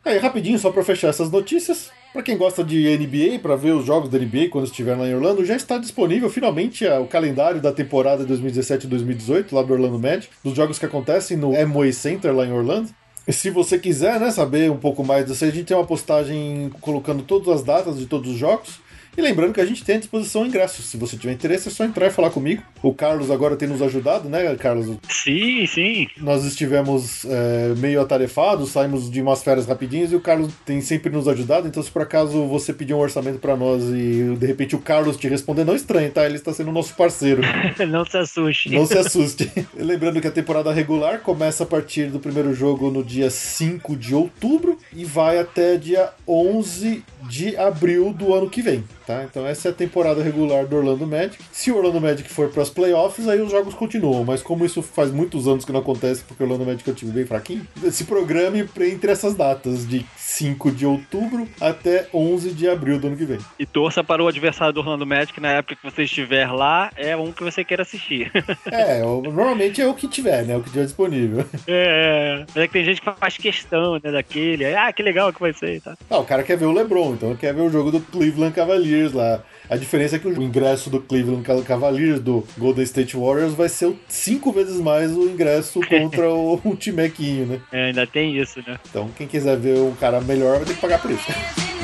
Aí, rapidinho, só pra fechar essas notícias. Pra quem gosta de NBA, pra ver os jogos da NBA quando estiver lá em Orlando, já está disponível finalmente a- o calendário da temporada 2017 e 2018, lá do Orlando Magic, dos jogos que acontecem no Amway Center lá em Orlando. E se você quiser né, saber um pouco mais disso, a gente tem uma postagem colocando todas as datas de todos os jogos. E lembrando que a gente tem à disposição ingressos. Se você tiver interesse, é só entrar e falar comigo. O Carlos agora tem nos ajudado, né, Carlos? Sim, sim. Nós estivemos é, meio atarefados, saímos de umas férias rapidinhas e o Carlos tem sempre nos ajudado. Então, se por acaso você pedir um orçamento para nós e de repente o Carlos te responder, não estranhe, tá? Ele está sendo nosso parceiro. não se assuste. Não se assuste. Lembrando que a temporada regular começa a partir do primeiro jogo no dia 5 de outubro e vai até dia 11 de abril do ano que vem. Tá? Então essa é a temporada regular do Orlando Magic. Se o Orlando Magic for para as playoffs, aí os jogos continuam. Mas como isso faz muitos anos que não acontece, porque o Orlando Magic é um time bem fraquinho, se programe entre essas datas, de 5 de outubro até 11 de abril do ano que vem. E torça para o adversário do Orlando Magic na época que você estiver lá, é um que você queira assistir. é, normalmente é o que tiver, né? O que tiver disponível. É, mas é que tem gente que faz questão, né, daquele. Ah, que legal que vai ser, tá? Ah, o cara quer ver o LeBron, então quer ver o jogo do Cleveland Cavaliers lá. A diferença é que o ingresso do Cleveland Cavaliers, do Golden State Warriors, vai ser cinco vezes mais o ingresso contra o, o Timequinho, né? É, ainda tem isso, né? Então, quem quiser ver um cara melhor vai ter que pagar por isso.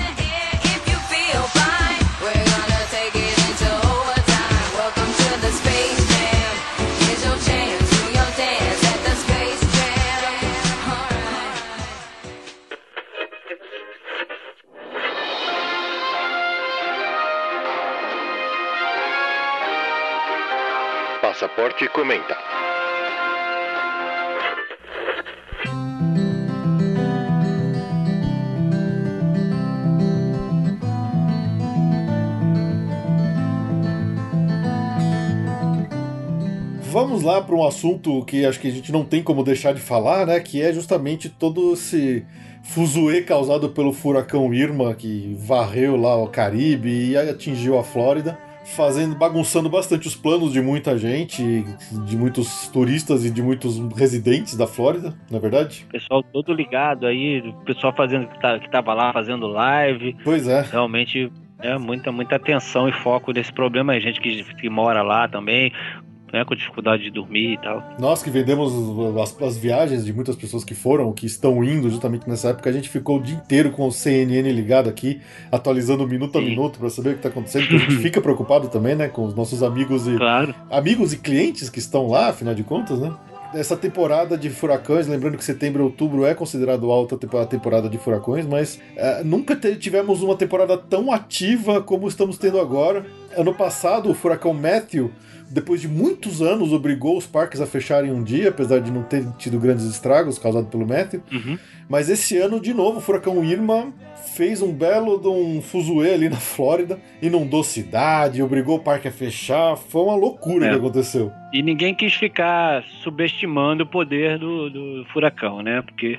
Passaporte comenta. Vamos lá para um assunto que acho que a gente não tem como deixar de falar, né? Que é justamente todo esse fuzuê causado pelo furacão Irma que varreu lá o Caribe e atingiu a Flórida fazendo, bagunçando bastante os planos de muita gente, de muitos turistas e de muitos residentes da Flórida, na é verdade. Pessoal todo ligado aí, o pessoal fazendo que, tá, que tava lá fazendo live. Pois é. Realmente é muita, muita atenção e foco nesse problema. A gente que, que mora lá também, né, com dificuldade de dormir e tal. Nós que vendemos as, as, viagens de muitas pessoas que foram, que estão indo justamente nessa época, a gente ficou o dia inteiro com o CNN ligado aqui, atualizando minuto Sim. a minuto para saber o que está acontecendo, porque a gente fica preocupado também, né, com os nossos amigos e claro. amigos e clientes que estão lá, afinal de contas, né? essa temporada de furacões, lembrando que setembro e outubro é considerado alta a temporada de furacões, mas uh, nunca tivemos uma temporada tão ativa como estamos tendo agora. Ano passado, o furacão Matthew depois de muitos anos, obrigou os parques a fecharem um dia, apesar de não ter tido grandes estragos causados pelo Matthew. Uhum. Mas esse ano, de novo, o furacão Irma fez um belo de um fuzuê ali na Flórida, inundou cidade, obrigou o parque a fechar. Foi uma loucura é. que aconteceu. E ninguém quis ficar subestimando o poder do, do furacão, né? Porque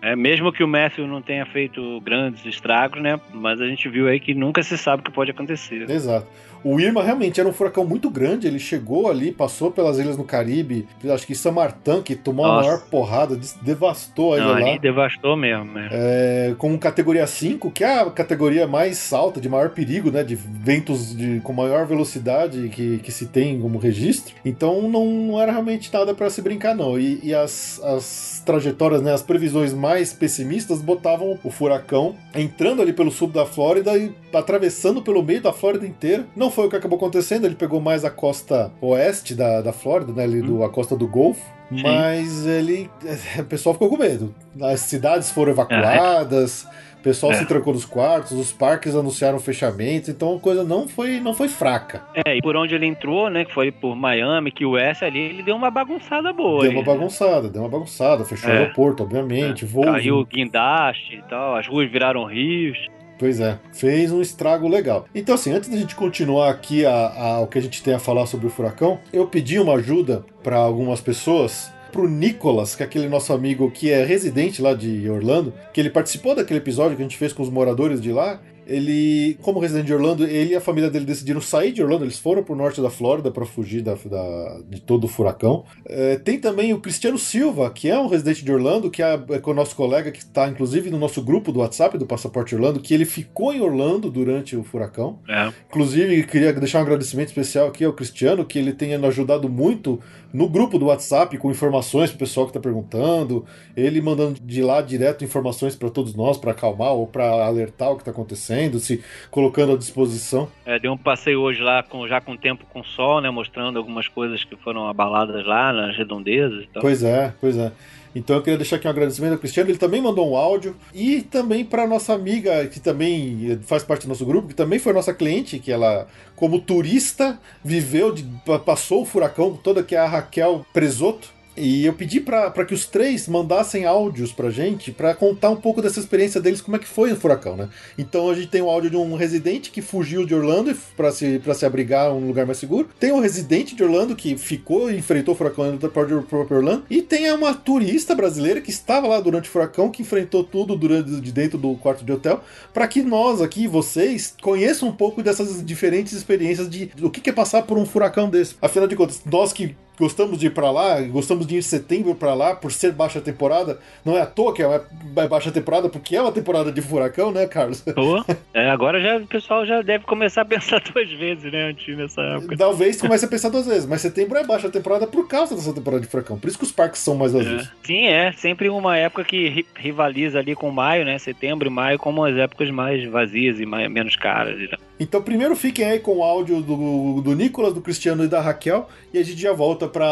é, mesmo que o Matthew não tenha feito grandes estragos, né? Mas a gente viu aí que nunca se sabe o que pode acontecer. Exato. O Irma realmente era um furacão muito grande, ele chegou ali, passou pelas ilhas no Caribe, acho que Samartã, que tomou Nossa. a maior porrada, devastou a ilha Não, lá. Ali devastou mesmo, né? É, com categoria 5, que é a categoria mais alta, de maior perigo, né? De ventos de, com maior velocidade que, que se tem como registro. Então não, não era realmente nada para se brincar, não. E, e as, as trajetórias, né, as previsões mais pessimistas botavam o furacão entrando ali pelo sul da Flórida e atravessando pelo meio da Flórida inteira. Não foi o que acabou acontecendo, ele pegou mais a costa oeste da, da Flórida, né, ali do, hum. a costa do Golfo. Sim. Mas ele. O pessoal ficou com medo. As cidades foram evacuadas, o pessoal é. se trancou nos quartos, os parques anunciaram fechamento, então a coisa não foi, não foi fraca. É, e por onde ele entrou, né? Que foi por Miami, que o West ali, ele deu uma bagunçada boa. Deu aí, uma bagunçada, deu uma bagunçada, fechou é. o aeroporto, obviamente, é. Caiu o guindaste e tal, as ruas viraram rios. Pois é, fez um estrago legal. Então, assim, antes da gente continuar aqui a, a, o que a gente tem a falar sobre o furacão, eu pedi uma ajuda para algumas pessoas pro Nicolas, que é aquele nosso amigo que é residente lá de Orlando, que ele participou daquele episódio que a gente fez com os moradores de lá, ele, como residente de Orlando, ele e a família dele decidiram sair de Orlando, eles foram pro norte da Flórida para fugir da, da, de todo o furacão. É, tem também o Cristiano Silva, que é um residente de Orlando, que é, é com o nosso colega, que está inclusive no nosso grupo do WhatsApp do Passaporte Orlando, que ele ficou em Orlando durante o furacão. É. Inclusive, queria deixar um agradecimento especial aqui ao Cristiano, que ele tem ajudado muito no grupo do WhatsApp com informações pro pessoal que está perguntando, ele mandando de lá direto informações para todos nós, para acalmar ou para alertar o que está acontecendo acontecendo, se colocando à disposição. É, dei um passeio hoje lá com, já com tempo com sol, né? Mostrando algumas coisas que foram abaladas lá nas redondezas e tal. Pois é, pois é. Então eu queria deixar aqui um agradecimento ao Cristiano, ele também mandou um áudio. E também para nossa amiga, que também faz parte do nosso grupo, que também foi nossa cliente, que ela, como turista, viveu, de, passou o furacão toda, que é a Raquel Presoto. E eu pedi para que os três mandassem áudios pra gente para contar um pouco dessa experiência deles, como é que foi o furacão, né? Então a gente tem o áudio de um residente que fugiu de Orlando para se, pra se abrigar um lugar mais seguro. Tem um residente de Orlando que ficou e enfrentou o furacão no próprio Orlando. E tem uma turista brasileira que estava lá durante o furacão, que enfrentou tudo durante, de dentro do quarto de hotel, para que nós aqui, vocês, conheçam um pouco dessas diferentes experiências de o que é passar por um furacão desse. Afinal de contas, nós que gostamos de ir para lá, gostamos de ir em setembro para lá por ser baixa temporada. Não é à toa que é baixa temporada, porque é uma temporada de furacão, né, Carlos? Pô, é, agora já, o pessoal já deve começar a pensar duas vezes, né, antes nessa época. Talvez comece a pensar duas vezes, mas setembro é baixa temporada por causa dessa temporada de furacão. Por isso que os parques são mais vazios. É. Sim, é. Sempre uma época que rivaliza ali com maio, né? Setembro e maio como as épocas mais vazias e mais, menos caras. Então, primeiro fiquem aí com o áudio do, do Nicolas, do Cristiano e da Raquel, e a gente já volta para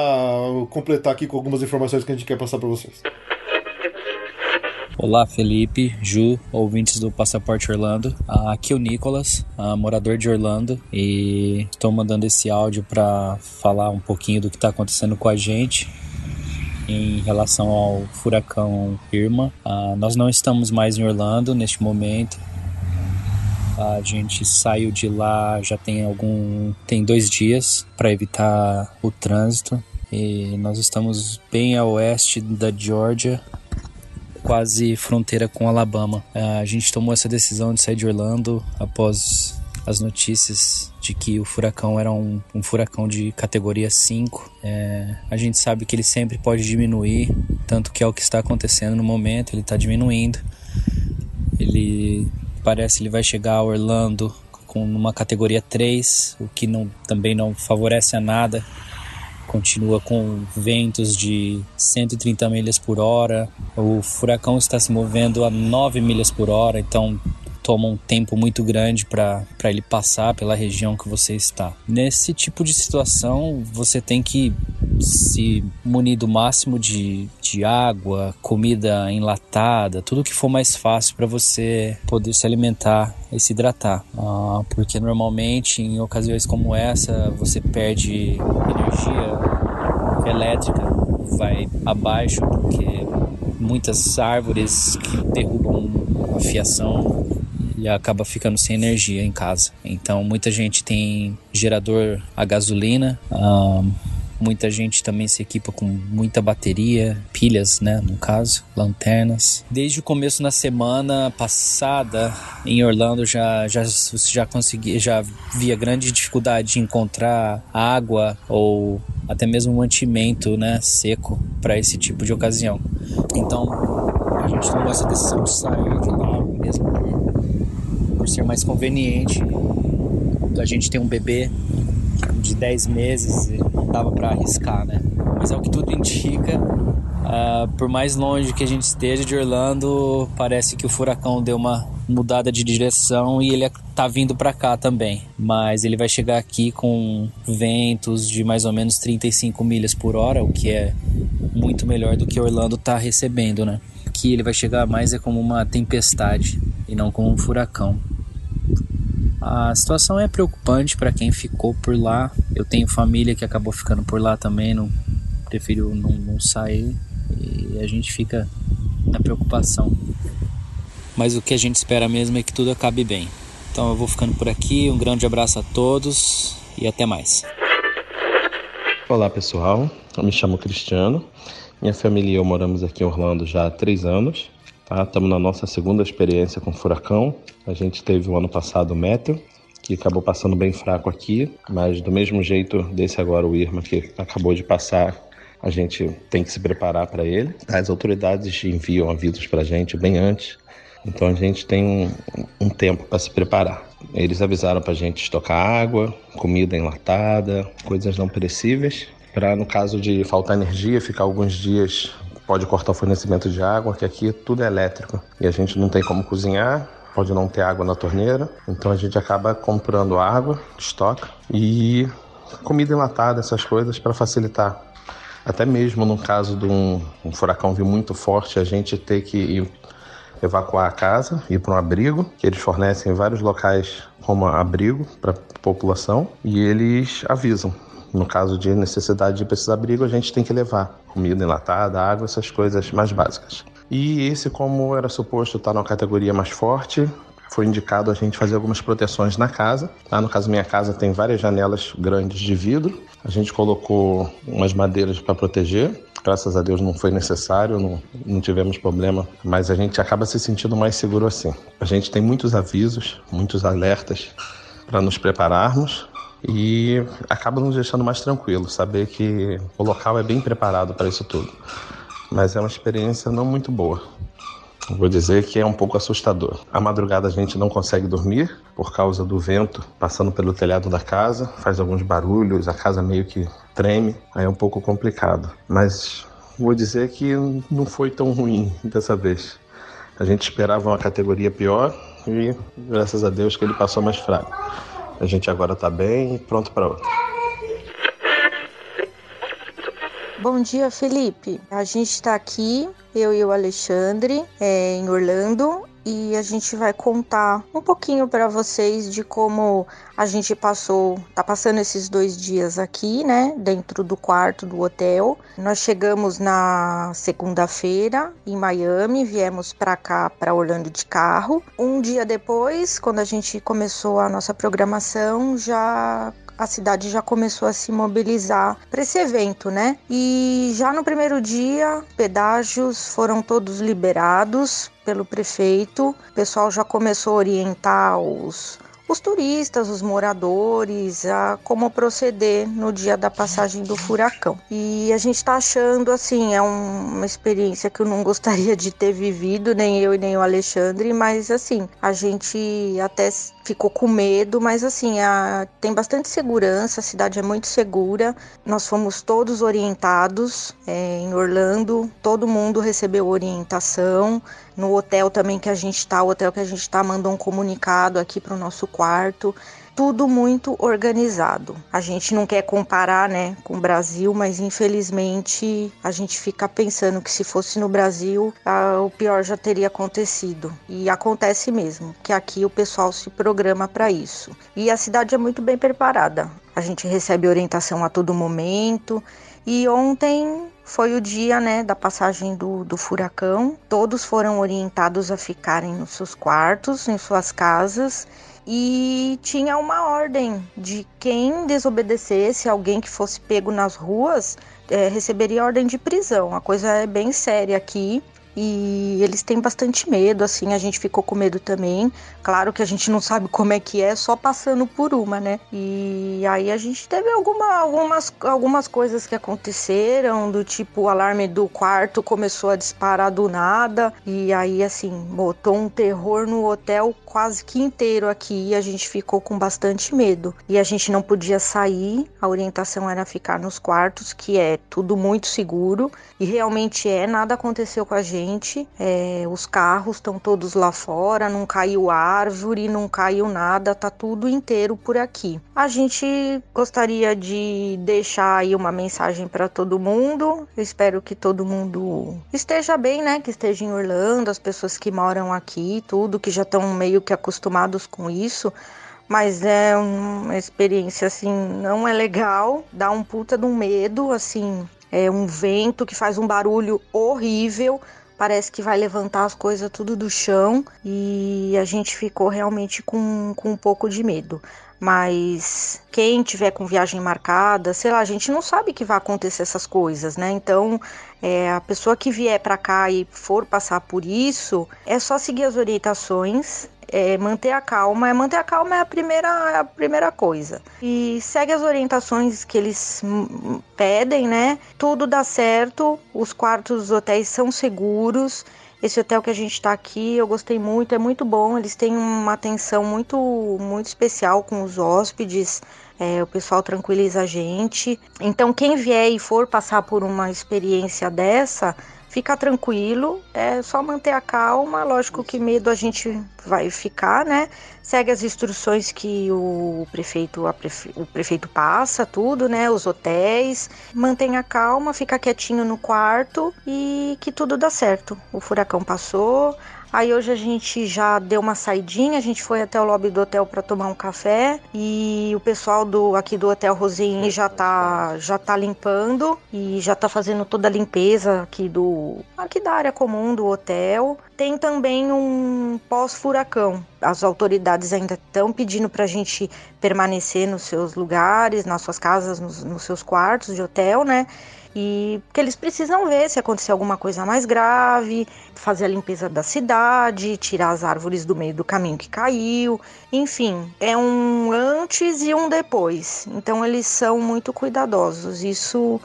completar aqui com algumas informações que a gente quer passar para vocês. Olá, Felipe, Ju, ouvintes do Passaporte Orlando. Aqui é o Nicolas, morador de Orlando, e estou mandando esse áudio para falar um pouquinho do que está acontecendo com a gente em relação ao furacão Irma. nós não estamos mais em Orlando neste momento. A gente saiu de lá já tem algum tem dois dias para evitar o trânsito e nós estamos bem a oeste da Georgia, quase fronteira com Alabama. A gente tomou essa decisão de sair de Orlando após as notícias de que o furacão era um, um furacão de categoria 5. É, a gente sabe que ele sempre pode diminuir, tanto que é o que está acontecendo no momento, ele está diminuindo. Ele parece que ele vai chegar a Orlando com uma categoria 3, o que não, também não favorece a nada. Continua com ventos de 130 milhas por hora. O furacão está se movendo a 9 milhas por hora, então toma um tempo muito grande para ele passar pela região que você está. Nesse tipo de situação, você tem que se munir do máximo de, de água, comida enlatada, tudo que for mais fácil para você poder se alimentar e se hidratar. Ah, porque normalmente em ocasiões como essa você perde energia elétrica, vai abaixo porque muitas árvores que derrubam a fiação acaba ficando sem energia em casa. Então muita gente tem gerador a gasolina. Um, muita gente também se equipa com muita bateria, pilhas, né, no caso, lanternas. Desde o começo na semana passada em Orlando já já já consegui já via grande dificuldade de encontrar água ou até mesmo mantimento, né, seco para esse tipo de ocasião. Então a gente tomou essa decisão de sair de lá mesmo por ser mais conveniente. A gente tem um bebê de 10 meses e não dava para arriscar, né? Mas é o que tudo indica. Uh, por mais longe que a gente esteja de Orlando, parece que o furacão deu uma mudada de direção e ele tá vindo para cá também. Mas ele vai chegar aqui com ventos de mais ou menos 35 milhas por hora, o que é muito melhor do que Orlando tá recebendo, né? Aqui ele vai chegar mais é como uma tempestade e não como um furacão. A situação é preocupante para quem ficou por lá. Eu tenho família que acabou ficando por lá também, não prefiro não, não sair e a gente fica na preocupação. Mas o que a gente espera mesmo é que tudo acabe bem. Então eu vou ficando por aqui. Um grande abraço a todos e até mais. Olá pessoal, eu me chamo Cristiano. Minha família e eu moramos aqui em Orlando já há três anos. Tá? Estamos na nossa segunda experiência com furacão. A gente teve o ano passado o Metro, que acabou passando bem fraco aqui, mas do mesmo jeito desse agora o Irma que acabou de passar, a gente tem que se preparar para ele. As autoridades enviam avisos para a gente bem antes, então a gente tem um, um tempo para se preparar. Eles avisaram para a gente estocar água, comida enlatada, coisas não perecíveis, para no caso de faltar energia, ficar alguns dias pode cortar o fornecimento de água, que aqui tudo é elétrico e a gente não tem como cozinhar, pode não ter água na torneira, então a gente acaba comprando água, estoca e comida enlatada, essas coisas para facilitar. Até mesmo no caso de um, um furacão vir muito forte, a gente ter que ir evacuar a casa, ir para um abrigo, que eles fornecem vários locais como abrigo para a população e eles avisam. No caso de necessidade de precisar abrigo, a gente tem que levar comida enlatada, água, essas coisas mais básicas. E esse, como era suposto estar na categoria mais forte, foi indicado a gente fazer algumas proteções na casa. Tá? No caso, minha casa tem várias janelas grandes de vidro. A gente colocou umas madeiras para proteger. Graças a Deus não foi necessário, não, não tivemos problema, mas a gente acaba se sentindo mais seguro assim. A gente tem muitos avisos, muitos alertas para nos prepararmos e acaba nos deixando mais tranquilos, saber que o local é bem preparado para isso tudo. Mas é uma experiência não muito boa. Vou dizer que é um pouco assustador. A madrugada a gente não consegue dormir por causa do vento passando pelo telhado da casa, faz alguns barulhos, a casa meio que treme, aí é um pouco complicado. Mas vou dizer que não foi tão ruim dessa vez. A gente esperava uma categoria pior e graças a Deus que ele passou mais fraco. A gente agora está bem e pronto para outra. Bom dia, Felipe. A gente está aqui, eu e o Alexandre, é, em Orlando, e a gente vai contar um pouquinho para vocês de como a gente passou, tá passando esses dois dias aqui, né, dentro do quarto do hotel. Nós chegamos na segunda-feira em Miami, viemos para cá, para Orlando de carro. Um dia depois, quando a gente começou a nossa programação, já a cidade já começou a se mobilizar para esse evento, né? E já no primeiro dia, pedágios foram todos liberados pelo prefeito. O pessoal já começou a orientar os os turistas, os moradores, a como proceder no dia da passagem do furacão. E a gente está achando assim, é um, uma experiência que eu não gostaria de ter vivido, nem eu e nem o Alexandre, mas assim, a gente até ficou com medo, mas assim, a, tem bastante segurança, a cidade é muito segura. Nós fomos todos orientados é, em Orlando, todo mundo recebeu orientação. No hotel também que a gente está, o hotel que a gente está mandou um comunicado aqui para o nosso quarto tudo muito organizado. A gente não quer comparar, né, com o Brasil, mas infelizmente a gente fica pensando que se fosse no Brasil, o pior já teria acontecido. E acontece mesmo, que aqui o pessoal se programa para isso. E a cidade é muito bem preparada. A gente recebe orientação a todo momento. E ontem foi o dia né, da passagem do, do furacão. Todos foram orientados a ficarem nos seus quartos, em suas casas e tinha uma ordem de quem desobedecesse, alguém que fosse pego nas ruas, é, receberia ordem de prisão. A coisa é bem séria aqui e eles têm bastante medo, assim, a gente ficou com medo também. Claro que a gente não sabe como é que é, só passando por uma, né? E aí a gente teve alguma, algumas, algumas coisas que aconteceram, do tipo o alarme do quarto começou a disparar do nada, e aí, assim, botou um terror no hotel quase que inteiro aqui, e a gente ficou com bastante medo. E a gente não podia sair, a orientação era ficar nos quartos, que é tudo muito seguro, e realmente é, nada aconteceu com a gente gente. É, os carros estão todos lá fora, não caiu árvore, não caiu nada, tá tudo inteiro por aqui. A gente gostaria de deixar aí uma mensagem para todo mundo. Eu espero que todo mundo esteja bem, né? Que esteja em Orlando, as pessoas que moram aqui, tudo, que já estão meio que acostumados com isso mas é uma experiência assim, não é legal, dá um puta de um medo, assim, é um vento que faz um barulho horrível, parece que vai levantar as coisas tudo do chão e a gente ficou realmente com, com um pouco de medo. Mas quem tiver com viagem marcada, sei lá, a gente não sabe que vai acontecer essas coisas, né? Então, é, a pessoa que vier para cá e for passar por isso, é só seguir as orientações, é manter a calma. É manter a calma é a primeira, é a primeira coisa. E segue as orientações que eles pedem, né? Tudo dá certo, os quartos dos hotéis são seguros. Esse hotel que a gente está aqui, eu gostei muito, é muito bom. Eles têm uma atenção muito, muito especial com os hóspedes. É, o pessoal tranquiliza a gente. Então, quem vier e for passar por uma experiência dessa, fica tranquilo, é só manter a calma. Lógico que medo a gente vai ficar, né? Segue as instruções que o prefeito, prefe... o prefeito passa, tudo, né? Os hotéis. Mantenha calma, fica quietinho no quarto e que tudo dá certo. O furacão passou, Aí hoje a gente já deu uma saidinha, a gente foi até o lobby do hotel para tomar um café e o pessoal do aqui do Hotel Rosinha já tá já tá limpando e já tá fazendo toda a limpeza aqui do aqui da área comum do hotel. Tem também um pós-furacão. As autoridades ainda estão pedindo para a gente permanecer nos seus lugares, nas suas casas, nos, nos seus quartos de hotel, né? E que eles precisam ver se acontecer alguma coisa mais grave, fazer a limpeza da cidade, tirar as árvores do meio do caminho que caiu, enfim, é um antes e um depois. Então eles são muito cuidadosos. Isso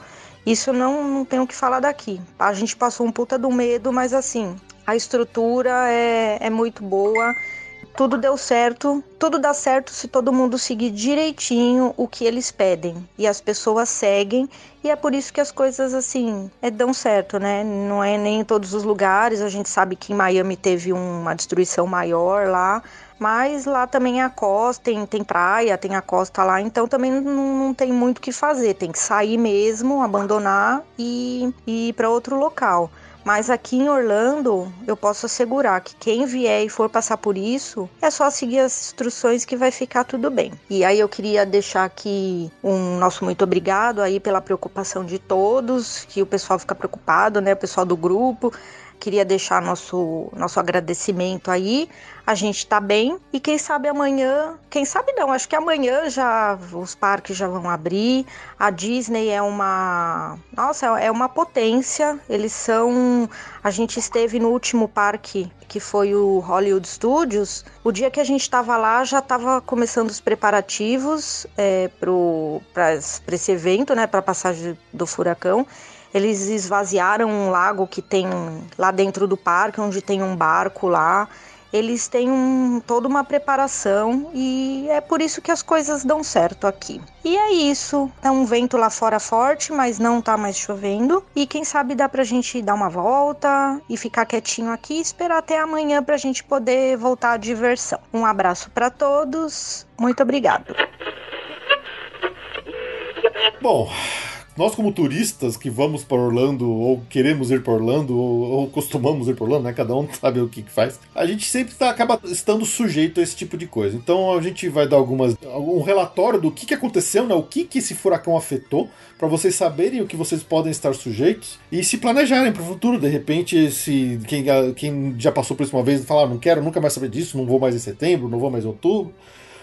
isso não, não tenho o que falar daqui. A gente passou um puta do medo, mas assim, a estrutura é, é muito boa tudo deu certo, tudo dá certo se todo mundo seguir direitinho o que eles pedem. E as pessoas seguem, e é por isso que as coisas assim é, dão certo, né? Não é nem em todos os lugares, a gente sabe que em Miami teve uma destruição maior lá, mas lá também é a costa, tem, tem praia, tem a costa lá, então também não, não tem muito o que fazer, tem que sair mesmo, abandonar e, e ir para outro local. Mas aqui em Orlando, eu posso assegurar que quem vier e for passar por isso, é só seguir as instruções que vai ficar tudo bem. E aí eu queria deixar aqui um nosso muito obrigado aí pela preocupação de todos, que o pessoal fica preocupado, né, o pessoal do grupo. Queria deixar nosso, nosso agradecimento aí. A gente tá bem e quem sabe amanhã, quem sabe não, acho que amanhã já os parques já vão abrir. A Disney é uma, nossa, é uma potência. Eles são, a gente esteve no último parque que foi o Hollywood Studios. O dia que a gente estava lá já estava começando os preparativos é, para esse evento, né, para a passagem do furacão. Eles esvaziaram um lago que tem lá dentro do parque, onde tem um barco lá. Eles têm um, toda uma preparação e é por isso que as coisas dão certo aqui. E é isso. É um vento lá fora forte, mas não tá mais chovendo. E quem sabe dá pra gente dar uma volta e ficar quietinho aqui e esperar até amanhã pra gente poder voltar à diversão. Um abraço para todos. Muito obrigado. Bom, nós como turistas que vamos para Orlando ou queremos ir para Orlando ou, ou, costumamos ir para Orlando, né? Cada um sabe o que, que faz. A gente sempre tá, acaba estando sujeito a esse tipo de coisa. Então a gente vai dar algumas um relatório do que, que aconteceu, né? O que que esse furacão afetou para vocês saberem o que vocês podem estar sujeitos e se planejarem para o futuro. De repente, se quem, quem já passou por isso uma vez falar, ah, não quero nunca mais saber disso, não vou mais em setembro, não vou mais em outubro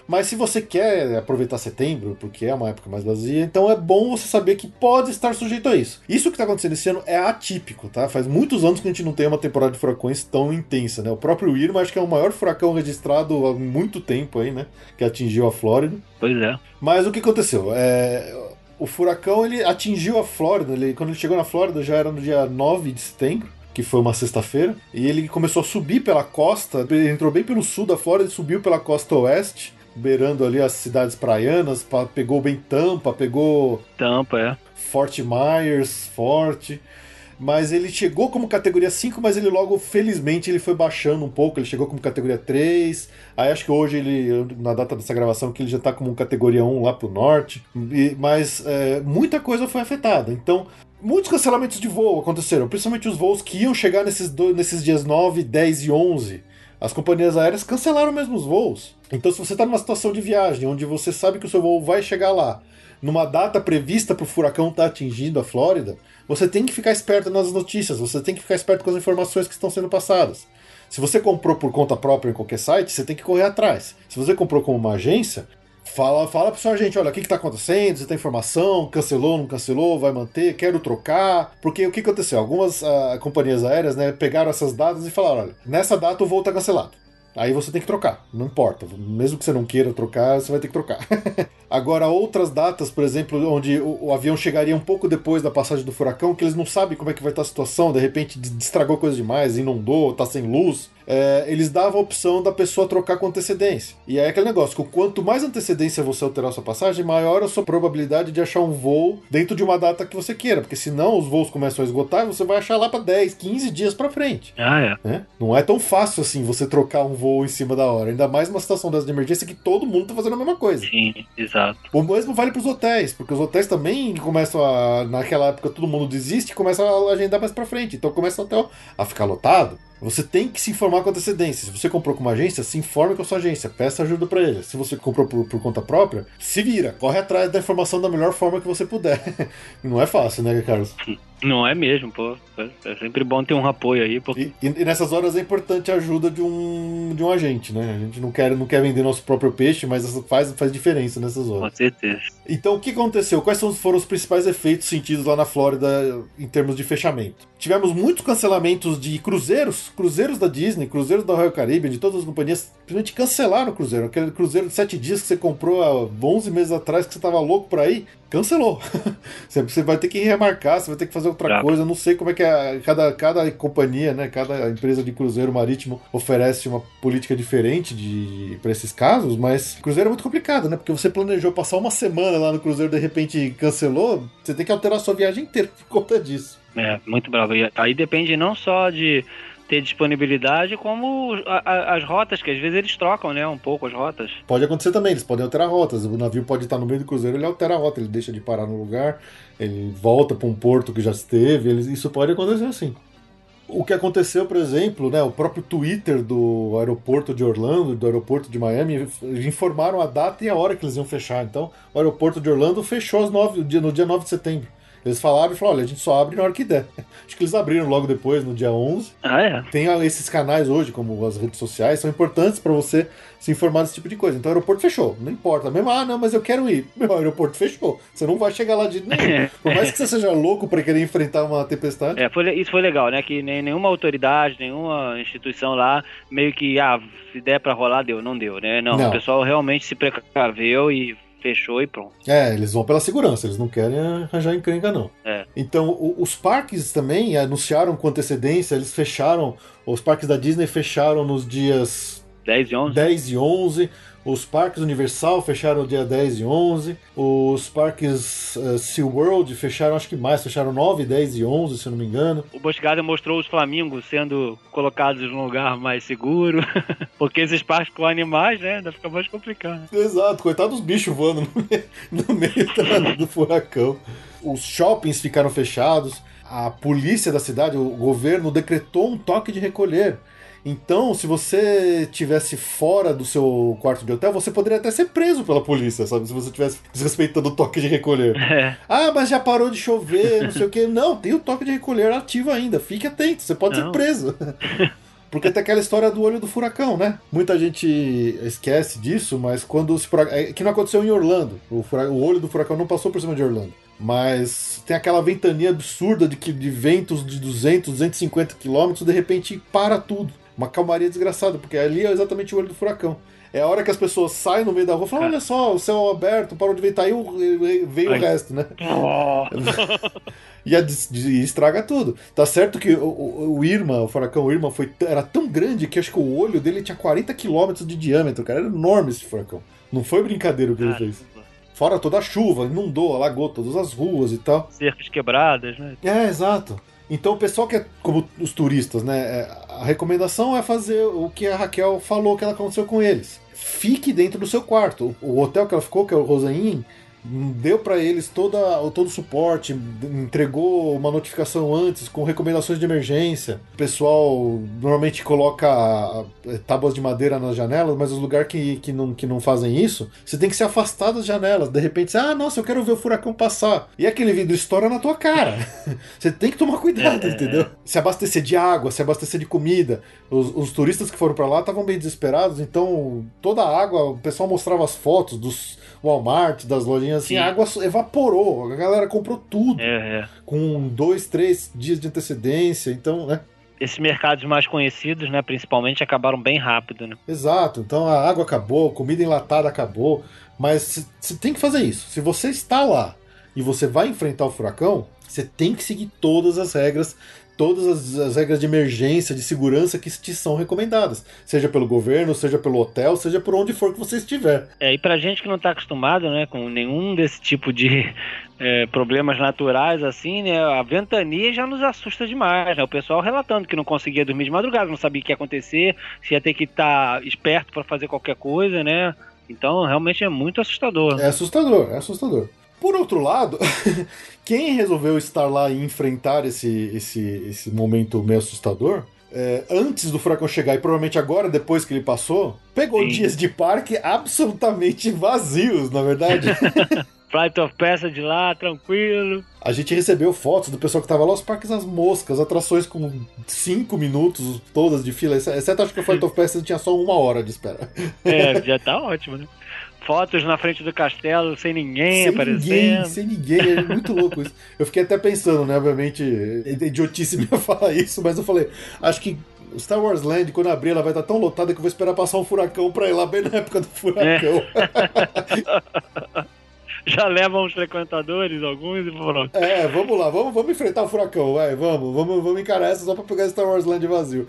mas se você quer aproveitar setembro, porque é uma época mais vazia, então é bom você saber que pode estar sujeito a isso. Isso que está acontecendo esse ano é atípico, tá? Faz muitos anos que a gente não tem uma temporada de furacões tão intensa, né? O próprio Irma acho que é o maior furacão registrado há muito tempo aí, né? Que atingiu a Flórida. Pois é. Mas o que aconteceu? É, o furacão ele atingiu a Flórida, ele, quando ele chegou na Flórida já era no dia 9 de setembro que foi uma sexta-feira, e ele começou a subir pela costa, ele entrou bem pelo sul da Flórida e subiu pela costa oeste, beirando ali as cidades praianas, pegou bem Tampa, pegou. Tampa, é. Fort Myers, Forte. Mas ele chegou como categoria 5, mas ele logo, felizmente, ele foi baixando um pouco. Ele chegou como categoria 3. Aí acho que hoje ele, na data dessa gravação, que ele já está como categoria 1 lá pro norte. E, mas é, muita coisa foi afetada. Então, muitos cancelamentos de voo aconteceram, principalmente os voos que iam chegar nesses, dois, nesses dias 9, 10 e 11 as companhias aéreas cancelaram mesmo os voos. Então, se você está numa situação de viagem onde você sabe que o seu voo vai chegar lá, numa data prevista para o furacão estar tá atingindo a Flórida, você tem que ficar esperto nas notícias, você tem que ficar esperto com as informações que estão sendo passadas. Se você comprou por conta própria em qualquer site, você tem que correr atrás. Se você comprou como uma agência, Fala, fala pro seu agente, olha, o que, que tá acontecendo? Você tem informação? Cancelou, não cancelou? Vai manter? Quero trocar? Porque o que aconteceu? Algumas uh, companhias aéreas né, pegaram essas datas e falaram, olha, nessa data o voo tá cancelado. Aí você tem que trocar, não importa. Mesmo que você não queira trocar, você vai ter que trocar. Agora, outras datas, por exemplo, onde o, o, avião chegaria um pouco depois da passagem do furacão, que eles não sabem como é que vai estar a situação, de repente estragou coisa demais, inundou, tá sem luz. É, eles davam a opção da pessoa trocar com antecedência. E é aquele negócio, que quanto mais antecedência você alterar a sua passagem, maior a sua probabilidade de achar um voo dentro de uma data que você queira, porque senão os voos começam a esgotar e você vai achar lá para 10, 15 dias para frente. Ah, é. Né? Não é tão fácil assim você trocar um voo em cima da hora, ainda mais uma situação dessa de emergência que todo mundo tá fazendo a mesma coisa. Sim, exato. O mesmo vale para os hotéis, porque os hotéis também começam a. Naquela época todo mundo desiste e começa a agendar mais para frente. Então começa o hotel a ficar lotado. Você tem que se informar com antecedência. Se você comprou com uma agência, se informe com a sua agência, peça ajuda para eles. Se você comprou por, por, conta própria, se vira, corre atrás da informação da melhor forma que você puder. Não é fácil, né, Carlos? Não é mesmo, pô. É sempre bom ter um apoio aí. Porque... E, e, nessas horas é importante a ajuda de um, de um agente, né? A gente não quer, não quer vender nosso próprio peixe, mas faz, faz diferença nessas horas. Com certeza. Então, o que aconteceu? Quais foram os principais efeitos sentidos lá na Flórida em termos de fechamento? Tivemos muitos cancelamentos de cruzeiros, cruzeiros da Disney, cruzeiros da Royal Caribbean, de todas as companhias, simplesmente cancelaram o cruzeiro. Aquele cruzeiro de sete dias que você comprou há 11 meses atrás, que você tava louco por aí, cancelou. você vai ter que remarcar, você vai ter que fazer outra coisa. Eu não sei como é que é, cada, cada companhia, né, cada empresa de cruzeiro marítimo oferece uma política diferente de para esses casos, mas cruzeiro é muito complicado, né? Porque você planejou passar uma semana lá no cruzeiro de repente cancelou, você tem que alterar a sua viagem inteira por conta disso. É, muito bravo. E aí depende não só de ter disponibilidade, como a, a, as rotas, que às vezes eles trocam, né, um pouco as rotas. Pode acontecer também, eles podem alterar rotas. O navio pode estar no meio do cruzeiro, ele altera a rota, ele deixa de parar no lugar, ele volta para um porto que já esteve, ele, isso pode acontecer assim. O que aconteceu, por exemplo, né, o próprio Twitter do aeroporto de Orlando, do aeroporto de Miami, informaram a data e a hora que eles iam fechar. Então, o aeroporto de Orlando fechou às 9, no dia 9 de setembro. Eles falaram e falaram: olha, a gente só abre na hora que der. Acho que eles abriram logo depois, no dia 11. Ah, é? Tem esses canais hoje, como as redes sociais, são importantes para você se informar desse tipo de coisa. Então o aeroporto fechou, não importa. Mesmo, ah, não, mas eu quero ir. Meu, o aeroporto fechou. Você não vai chegar lá de nenhum. Por mais que você seja louco para querer enfrentar uma tempestade. É, foi, isso foi legal, né? Que nem, nenhuma autoridade, nenhuma instituição lá meio que, ah, se der para rolar, deu. Não deu, né? Não, não, o pessoal realmente se precaveu e fechou e pronto. É, eles vão pela segurança, eles não querem arranjar encrenca, não. É. Então, o, os parques também anunciaram com antecedência, eles fecharam, os parques da Disney fecharam nos dias 10 e 11. 10 e 11. Os parques Universal fecharam dia 10 e 11. Os parques uh, SeaWorld fecharam, acho que mais, fecharam 9, 10 e 11, se não me engano. O Boscada mostrou os flamingos sendo colocados num lugar mais seguro. Porque esses parques com animais, né? Ainda fica mais complicado. Exato, coitado dos bichos voando no meio, no meio do furacão. Os shoppings ficaram fechados. A polícia da cidade, o governo decretou um toque de recolher. Então, se você tivesse fora do seu quarto de hotel, você poderia até ser preso pela polícia, sabe? Se você tivesse desrespeitando o toque de recolher. É. Ah, mas já parou de chover, não sei o quê. Não, tem o toque de recolher ativo ainda. Fique atento, você pode não. ser preso. Porque tem aquela história do olho do furacão, né? Muita gente esquece disso, mas quando se é que não aconteceu em Orlando. O, furacão, o olho do furacão não passou por cima de Orlando. Mas tem aquela ventania absurda de, que, de ventos de 200, 250 quilômetros, de repente para tudo. Uma calmaria desgraçada, porque ali é exatamente o olho do furacão. É a hora que as pessoas saem no meio da rua e falam: olha só, o céu aberto, parou de ventar, aí veio Ai. o resto, né? Oh. e, a, e, estraga tudo. Tá certo que o, o, o, Irma, o furacão Irma, foi, era tão grande que acho que o olho dele tinha 40 quilômetros de diâmetro, cara. Era enorme esse furacão. Não foi brincadeira o que ele fez. Fora toda a chuva, inundou, alagou todas as ruas e tal. Cercas quebradas, né? É, exato. Então o pessoal que é como os turistas, né? A recomendação é fazer o que a Raquel falou que ela aconteceu com eles. Fique dentro do seu quarto. O hotel que ela ficou, que é o Rosain, deu para eles toda, todo o suporte, entregou uma notificação antes com recomendações de emergência. O pessoal normalmente coloca eh, tábuas de madeira nas janelas, mas os lugares que, que, não, que não fazem isso, você tem que se afastar das janelas. De repente, você, ah, nossa, eu quero ver o furacão passar. E aquele vidro estoura na tua cara. você tem que tomar cuidado, é, entendeu? É. Se abastecer de água, se abastecer de comida. Os, os turistas que foram para lá estavam bem desesperados, então toda a água, o pessoal mostrava as fotos dos Walmart, das lojinhas assim, Sim. a água evaporou. A galera comprou tudo. É, é. Com dois, três dias de antecedência. Então, né? Esses mercados mais conhecidos, né, principalmente, acabaram bem rápido, né? Exato. Então a água acabou, a comida enlatada acabou. Mas você tem que fazer isso. Se você está lá e você vai enfrentar o furacão, você tem que seguir todas as regras todas as, as, regras de emergência, de segurança que te são recomendadas, seja pelo governo, seja pelo hotel, seja por onde for que você estiver. É, e pra gente que não tá acostumado, né, com nenhum desse tipo de é, problemas naturais, assim, né, a ventania já nos assusta demais, né, o pessoal relatando que não conseguia dormir de madrugada, não sabia o que ia acontecer, se ia ter que estar tá esperto para fazer qualquer coisa, né, então realmente é muito assustador. É assustador, é assustador. Por outro lado, quem resolveu estar lá e enfrentar esse, esse, esse momento meio assustador, é, antes do furacão chegar e provavelmente agora, depois que ele passou, pegou Sim. dias de parque absolutamente vazios, na verdade. Flight of Passage lá, tranquilo. A gente recebeu fotos do pessoal que tava lá, os parques das moscas, atrações com 5 minutos, todas de fila. Exceto acho que o Flight of Passage tinha só uma hora de espera. É, já tá ótimo, né? Fotos na frente do castelo sem ninguém sem aparecendo. Ninguém, sem ninguém, é muito louco isso. Eu fiquei até pensando, né? Obviamente, é idiotice minha falar isso, mas eu falei, acho que Star Wars Land, quando abrir, ela vai estar tão lotada que eu vou esperar passar um furacão pra ir lá bem na época do furacão. É. já levam os frequentadores, alguns, e pronto. É, vamos lá, vamos, vamos enfrentar o furacão, vai, vamos, vamos, vamos encarar essa só pra pegar Star Wars Land vazio.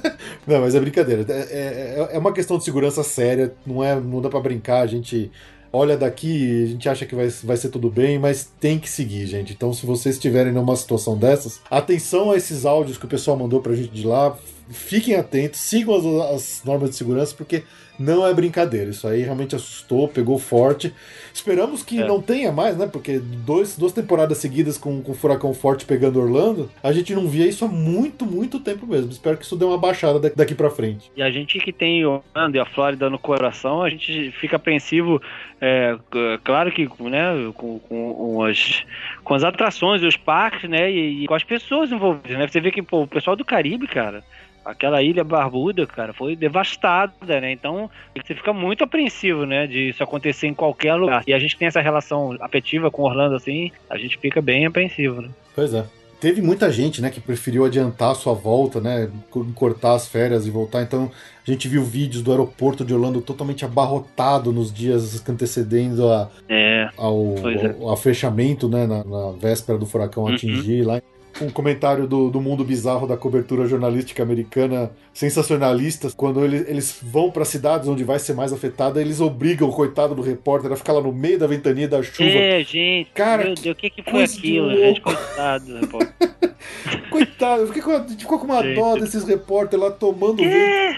não, mas é brincadeira. É, é, é, uma questão de segurança séria, não, é, não dá pra brincar, a gente olha daqui, a gente acha que vai, vai ser tudo bem, mas tem que seguir, gente. Então, se vocês estiverem numa situação dessas, atenção a esses áudios que o pessoal mandou pra gente de lá, fiquem atentos, sigam as, as normas de segurança, porque não é brincadeira. Isso aí realmente assustou, pegou forte. Esperamos que é. não tenha mais, né? Porque dois, duas temporadas seguidas com, com furacão forte pegando Orlando, a gente não via isso há muito, muito tempo mesmo. Espero que isso dê uma baixada daqui para frente. E a gente que tem Orlando e a Flórida no coração, a gente fica apreensivo. É, claro que, né? Com, com, as, com as atrações e os parques, né? E, e com as pessoas envolvidas, né? Você vê que pô, o pessoal do Caribe, cara aquela ilha barbuda, cara, foi devastada, né? Então, você fica muito apreensivo, né, de isso acontecer em qualquer lugar. E a gente tem essa relação afetiva com Orlando assim, a gente fica bem apreensivo, né? Pois é. Teve muita gente, né, que preferiu adiantar a sua volta, né, cortar as férias e voltar. Então, a gente viu vídeos do aeroporto de Orlando totalmente abarrotado nos dias antecedendo a, é, ao, é. ao, ao, fechamento, né, na, na, véspera do furacão uhum. atingir lá um comentário do, do mundo bizarro da cobertura jornalística americana sensacionalista. Quando eles, eles vão para cidades onde vai ser mais afetada, eles obrigam o coitado do repórter a ficar lá no meio da ventania da chuva. É, gente. Cara, meu Deus, o que, que foi aquilo, gente? Coitado, repórter. coitado, eu fiquei com, a gente ficou com uma gente. dó desses repórteres lá tomando vento.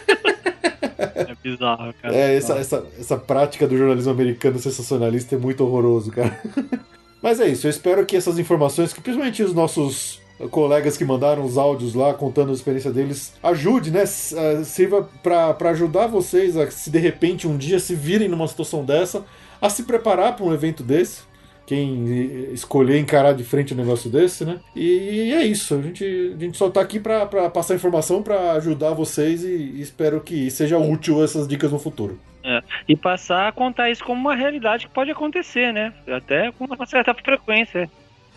É bizarro, cara. É, essa, essa, essa prática do jornalismo americano sensacionalista é muito horroroso, cara. Mas é isso, eu espero que essas informações, que principalmente os nossos colegas que mandaram os áudios lá contando a experiência deles, ajude, né? Eh, sirva para ajudar vocês a se de repente um dia se virem numa situação dessa, a se preparar para um evento desse. Quem escolher encarar de frente um negócio desse, né? E é isso. A gente, a gente só tá aqui para passar informação, para ajudar vocês e, e espero que seja útil essas dicas no futuro. É. E passar a contar isso como uma realidade que pode acontecer, né? Até com uma certa frequência.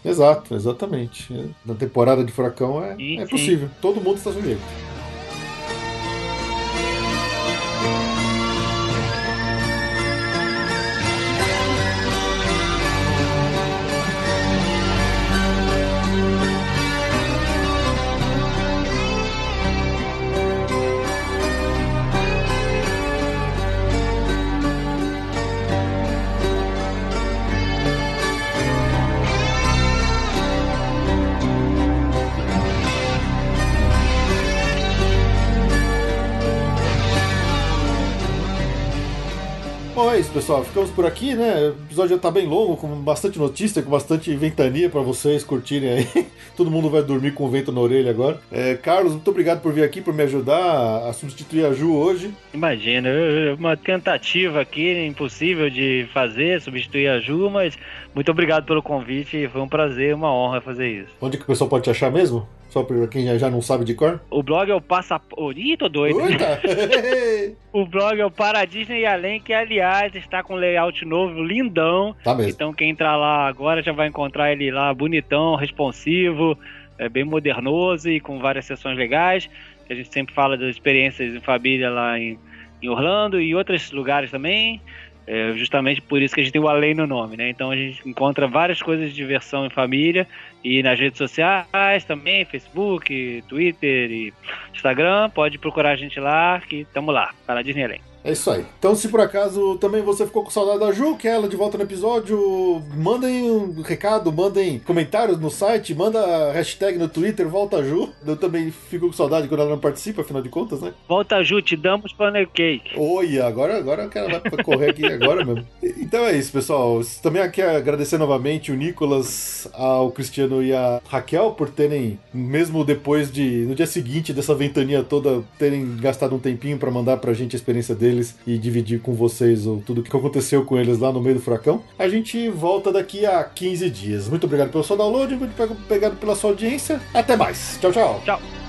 Exato, exatamente. Na temporada de furacão é, sim, é possível. Sim. Todo mundo está sujeito. Pessoal. Ficamos por aqui, né? O episódio já tá bem longo, com bastante notícia, com bastante ventania para vocês curtirem aí. Todo mundo vai dormir com o vento na orelha agora. É, Carlos, muito obrigado por vir aqui, por me ajudar a substituir a Ju hoje. Imagina, uma tentativa aqui impossível de fazer, substituir a Ju, mas muito obrigado pelo convite. Foi um prazer, uma honra fazer isso. Onde que o pessoal pode te achar mesmo? Só pra quem já não sabe de cor? O blog é o Passaporte. Ih, tô doido. o blog é o Para Disney e Além, que aliás está com layout novo, lindão. Tá mesmo. Então quem entrar lá agora já vai encontrar ele lá bonitão, responsivo, é bem modernoso e com várias sessões legais. A gente sempre fala das experiências em família lá em, em Orlando e outros lugares também. É justamente por isso que a gente tem o além no nome, né? Então a gente encontra várias coisas de diversão em família e nas redes sociais também, Facebook, Twitter e Instagram. Pode procurar a gente lá, que estamos lá, para a Disney Além. É isso aí. Então, se por acaso também você ficou com saudade da Ju, quer ela de volta no episódio, mandem um recado, mandem comentários no site, manda hashtag no Twitter, volta Ju. Eu também fico com saudade quando ela não participa, afinal de contas, né? Volta Ju, te damos panel cake. Oi, agora, agora que ela vai correr aqui agora mesmo. Então é isso, pessoal. Também aqui agradecer novamente o Nicolas, ao Cristiano e a Raquel por terem, mesmo depois de, no dia seguinte dessa ventania toda, terem gastado um tempinho para mandar pra gente a experiência deles e dividir com vocês tudo o que aconteceu com eles lá no meio do furacão. A gente volta daqui a 15 dias. Muito obrigado pelo seu download, muito obrigado pela sua audiência. Até mais. Tchau, tchau. Tchau.